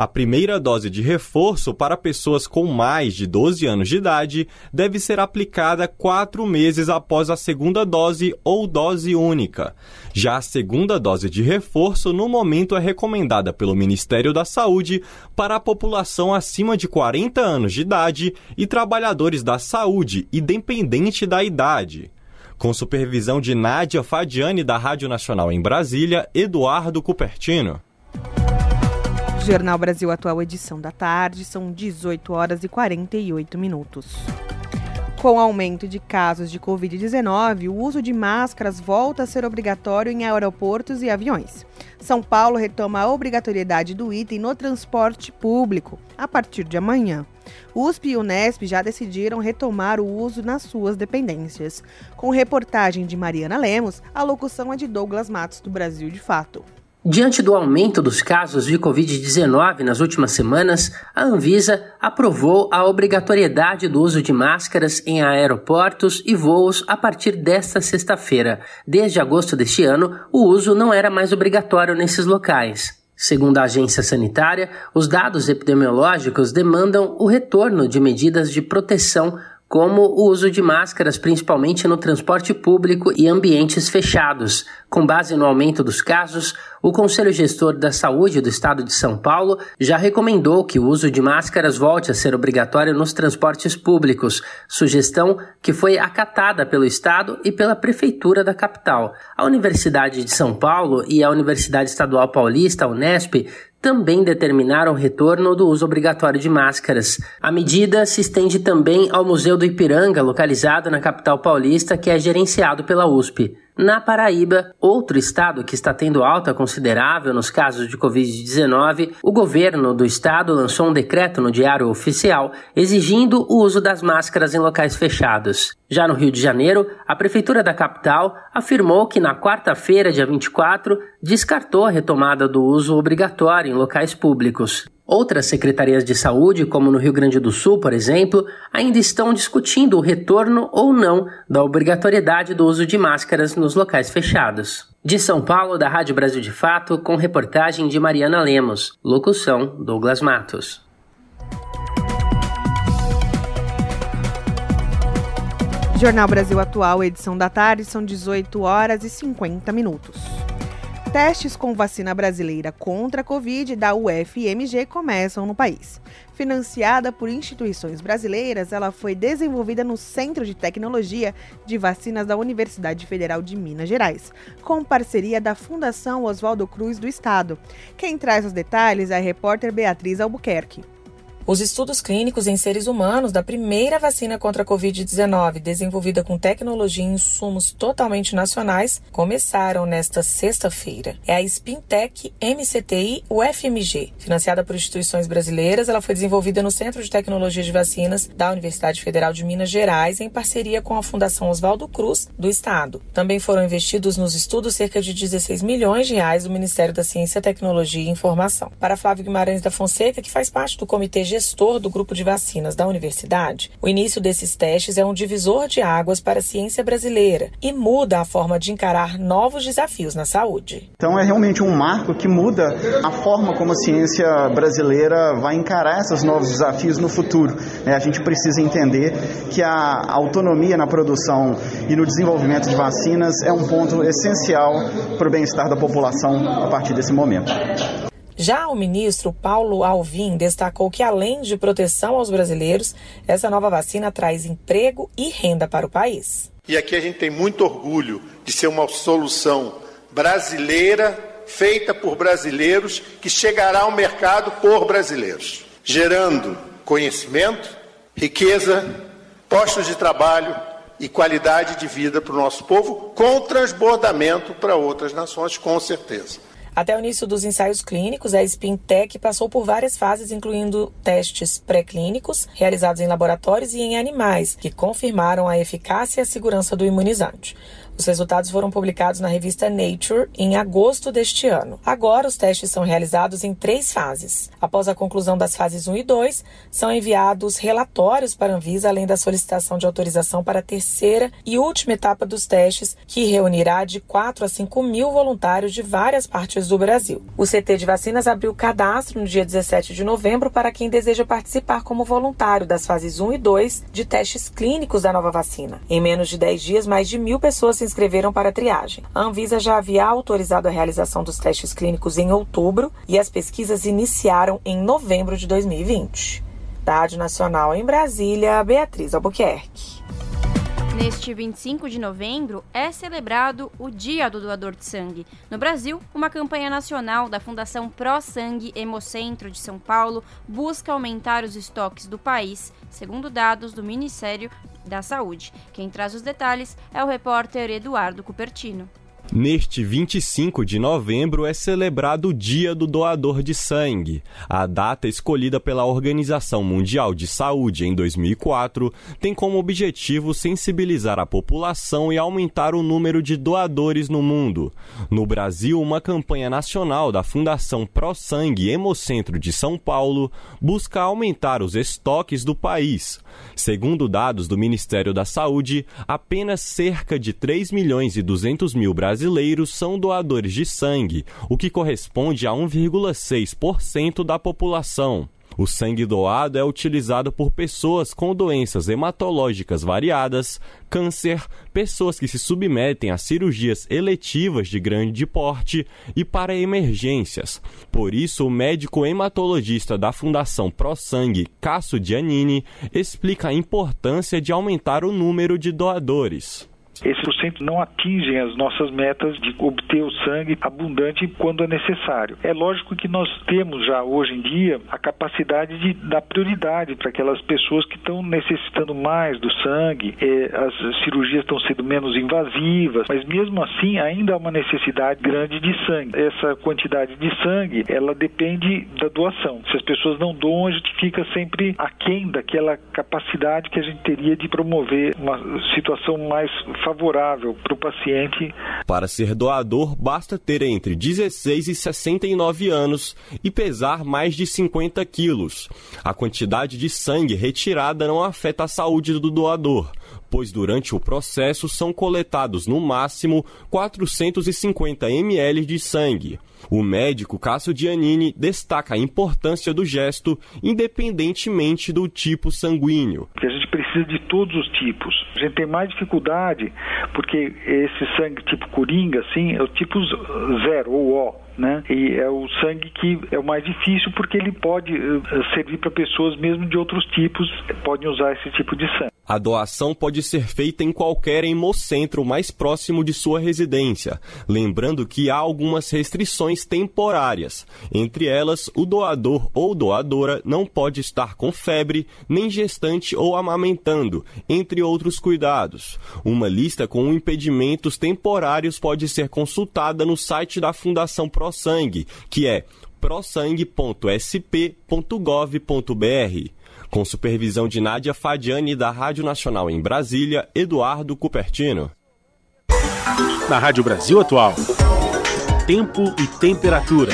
A primeira dose de reforço para pessoas com mais de 12 anos de idade deve ser aplicada quatro meses após a segunda dose ou dose única. Já a segunda dose de reforço, no momento, é recomendada pelo Ministério da Saúde para a população acima de 40 anos de idade e trabalhadores da saúde, independente da idade. Com supervisão de Nádia Fadiani, da Rádio Nacional em Brasília, Eduardo Cupertino. Jornal Brasil Atual, edição da tarde, são 18 horas e 48 minutos. Com o aumento de casos de Covid-19, o uso de máscaras volta a ser obrigatório em aeroportos e aviões. São Paulo retoma a obrigatoriedade do item no transporte público a partir de amanhã. USP e Unesp já decidiram retomar o uso nas suas dependências. Com reportagem de Mariana Lemos, a locução é de Douglas Matos, do Brasil de Fato. Diante do aumento dos casos de Covid-19 nas últimas semanas, a Anvisa aprovou a obrigatoriedade do uso de máscaras em aeroportos e voos a partir desta sexta-feira. Desde agosto deste ano, o uso não era mais obrigatório nesses locais. Segundo a agência sanitária, os dados epidemiológicos demandam o retorno de medidas de proteção como o uso de máscaras, principalmente no transporte público e ambientes fechados. Com base no aumento dos casos, o Conselho Gestor da Saúde do Estado de São Paulo já recomendou que o uso de máscaras volte a ser obrigatório nos transportes públicos, sugestão que foi acatada pelo Estado e pela Prefeitura da capital. A Universidade de São Paulo e a Universidade Estadual Paulista, Unesp, também determinaram o retorno do uso obrigatório de máscaras. A medida se estende também ao Museu do Ipiranga, localizado na capital paulista, que é gerenciado pela USP. Na Paraíba, outro estado que está tendo alta considerável nos casos de Covid-19, o governo do estado lançou um decreto no Diário Oficial exigindo o uso das máscaras em locais fechados. Já no Rio de Janeiro, a prefeitura da capital afirmou que na quarta-feira, dia 24, descartou a retomada do uso obrigatório em locais públicos. Outras secretarias de saúde, como no Rio Grande do Sul, por exemplo, ainda estão discutindo o retorno ou não da obrigatoriedade do uso de máscaras nos locais fechados. De São Paulo, da Rádio Brasil de Fato, com reportagem de Mariana Lemos. Locução: Douglas Matos. Jornal Brasil Atual, edição da tarde, são 18 horas e 50 minutos. Testes com vacina brasileira contra a Covid da UFMG começam no país. Financiada por instituições brasileiras, ela foi desenvolvida no Centro de Tecnologia de Vacinas da Universidade Federal de Minas Gerais, com parceria da Fundação Oswaldo Cruz do Estado. Quem traz os detalhes é a repórter Beatriz Albuquerque. Os estudos clínicos em seres humanos da primeira vacina contra a Covid-19, desenvolvida com tecnologia e insumos totalmente nacionais, começaram nesta sexta-feira. É a Spintec MCTI UFMG. Financiada por instituições brasileiras, ela foi desenvolvida no Centro de Tecnologia de Vacinas da Universidade Federal de Minas Gerais, em parceria com a Fundação Oswaldo Cruz, do Estado. Também foram investidos nos estudos cerca de 16 milhões de reais do Ministério da Ciência, Tecnologia e Informação. Para Flávio Guimarães da Fonseca, que faz parte do comitê gestor do grupo de vacinas da universidade, o início desses testes é um divisor de águas para a ciência brasileira e muda a forma de encarar novos desafios na saúde. Então é realmente um marco que muda a forma como a ciência brasileira vai encarar esses novos desafios no futuro. É, a gente precisa entender que a autonomia na produção e no desenvolvimento de vacinas é um ponto essencial para o bem-estar da população a partir desse momento. Já o ministro Paulo Alvim destacou que, além de proteção aos brasileiros, essa nova vacina traz emprego e renda para o país. E aqui a gente tem muito orgulho de ser uma solução brasileira, feita por brasileiros, que chegará ao mercado por brasileiros, gerando conhecimento, riqueza, postos de trabalho e qualidade de vida para o nosso povo, com transbordamento para outras nações, com certeza. Até o início dos ensaios clínicos, a Spintec passou por várias fases, incluindo testes pré-clínicos, realizados em laboratórios e em animais, que confirmaram a eficácia e a segurança do imunizante. Os resultados foram publicados na revista Nature em agosto deste ano. Agora, os testes são realizados em três fases. Após a conclusão das fases 1 e 2, são enviados relatórios para a Anvisa, além da solicitação de autorização para a terceira e última etapa dos testes, que reunirá de 4 a 5 mil voluntários de várias partes do Brasil. O CT de vacinas abriu cadastro no dia 17 de novembro para quem deseja participar como voluntário das fases 1 e 2 de testes clínicos da nova vacina. Em menos de 10 dias, mais de mil pessoas se inscreveram para a triagem. A Anvisa já havia autorizado a realização dos testes clínicos em outubro e as pesquisas iniciaram em novembro de 2020. Da Rádio Nacional em Brasília, Beatriz Albuquerque. Neste 25 de novembro é celebrado o Dia do Doador de Sangue. No Brasil, uma campanha nacional da Fundação Pro Sangue Hemocentro de São Paulo busca aumentar os estoques do país, segundo dados do Ministério da Saúde. Quem traz os detalhes é o repórter Eduardo Cupertino. Neste 25 de novembro é celebrado o Dia do Doador de Sangue. A data escolhida pela Organização Mundial de Saúde em 2004 tem como objetivo sensibilizar a população e aumentar o número de doadores no mundo. No Brasil, uma campanha nacional da Fundação Pro Sangue Hemocentro de São Paulo busca aumentar os estoques do país. Segundo dados do Ministério da Saúde, apenas cerca de 3 milhões e 200 mil brasileiros são doadores de sangue, o que corresponde a 1,6% da população. O sangue doado é utilizado por pessoas com doenças hematológicas variadas, câncer, pessoas que se submetem a cirurgias eletivas de grande porte e para emergências. Por isso, o médico hematologista da Fundação Pro Sangue, Giannini, explica a importância de aumentar o número de doadores esses porcentos não atingem as nossas metas de obter o sangue abundante quando é necessário. É lógico que nós temos já hoje em dia a capacidade de dar prioridade para aquelas pessoas que estão necessitando mais do sangue, é, as cirurgias estão sendo menos invasivas, mas mesmo assim ainda há uma necessidade grande de sangue. Essa quantidade de sangue, ela depende da doação. Se as pessoas não doam, a gente fica sempre aquém daquela capacidade que a gente teria de promover uma situação mais favorável favorável para o paciente. Para ser doador, basta ter entre 16 e 69 anos e pesar mais de 50 quilos. A quantidade de sangue retirada não afeta a saúde do doador pois durante o processo são coletados no máximo 450 ml de sangue. O médico Cássio Giannini destaca a importância do gesto, independentemente do tipo sanguíneo. A gente precisa de todos os tipos. A gente tem mais dificuldade porque esse sangue tipo coringa, assim, é o tipo zero ou O né? E é o sangue que é o mais difícil porque ele pode uh, servir para pessoas mesmo de outros tipos, podem usar esse tipo de sangue. A doação pode ser feita em qualquer hemocentro mais próximo de sua residência, lembrando que há algumas restrições temporárias. Entre elas, o doador ou doadora não pode estar com febre, nem gestante ou amamentando, entre outros cuidados. Uma lista com impedimentos temporários pode ser consultada no site da Fundação ProSangue, que é prosangue.sp.gov.br. Com supervisão de Nádia Fadiani, da Rádio Nacional em Brasília, Eduardo Cupertino. Na Rádio Brasil Atual, tempo e temperatura.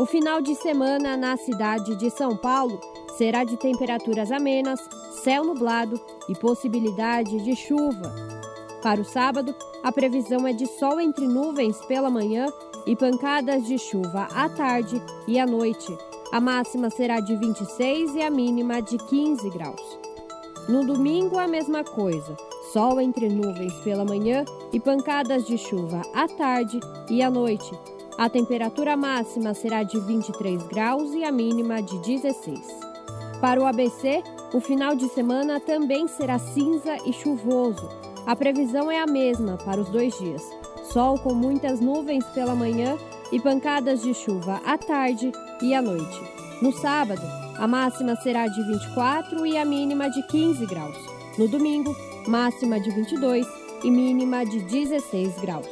O final de semana na cidade de São Paulo será de temperaturas amenas, céu nublado e possibilidade de chuva. Para o sábado, a previsão é de sol entre nuvens pela manhã e pancadas de chuva à tarde e à noite. A máxima será de 26 e a mínima de 15 graus. No domingo, a mesma coisa. Sol entre nuvens pela manhã e pancadas de chuva à tarde e à noite. A temperatura máxima será de 23 graus e a mínima de 16. Para o ABC, o final de semana também será cinza e chuvoso. A previsão é a mesma para os dois dias sol com muitas nuvens pela manhã e pancadas de chuva à tarde e à noite. No sábado, a máxima será de 24 e a mínima de 15 graus. No domingo, máxima de 22 e mínima de 16 graus.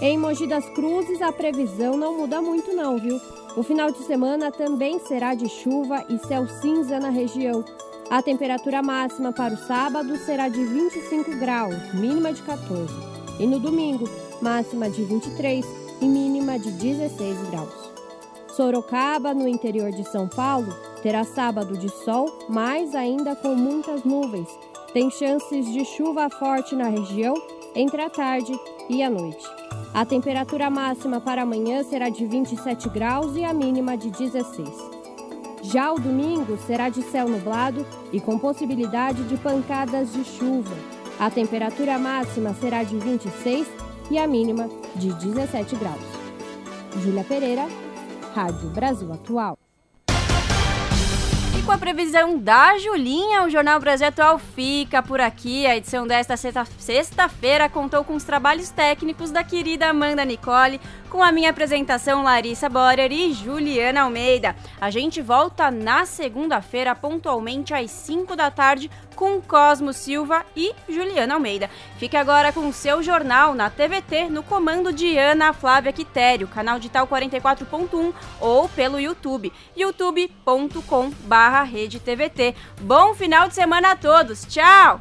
Em Mogi das Cruzes, a previsão não muda muito não, viu? O final de semana também será de chuva e céu cinza na região. A temperatura máxima para o sábado será de 25 graus, mínima de 14 e no domingo, máxima de 23 e mínima de 16 graus. Sorocaba, no interior de São Paulo, terá sábado de sol, mas ainda com muitas nuvens. Tem chances de chuva forte na região entre a tarde e a noite. A temperatura máxima para amanhã será de 27 graus e a mínima de 16. Já o domingo será de céu nublado e com possibilidade de pancadas de chuva. A temperatura máxima será de 26 e a mínima de 17 graus. Júlia Pereira, Rádio Brasil Atual. E com a previsão da Julinha, o Jornal Brasil Atual fica por aqui. A edição desta sexta-feira contou com os trabalhos técnicos da querida Amanda Nicole, com a minha apresentação Larissa Borer e Juliana Almeida. A gente volta na segunda-feira, pontualmente às 5 da tarde, com Cosmo Silva e Juliana Almeida. Fique agora com o seu jornal na TVT, no comando de Ana Flávia Quitério, canal digital 44.1 ou pelo YouTube, youtube.com barra Bom final de semana a todos. Tchau!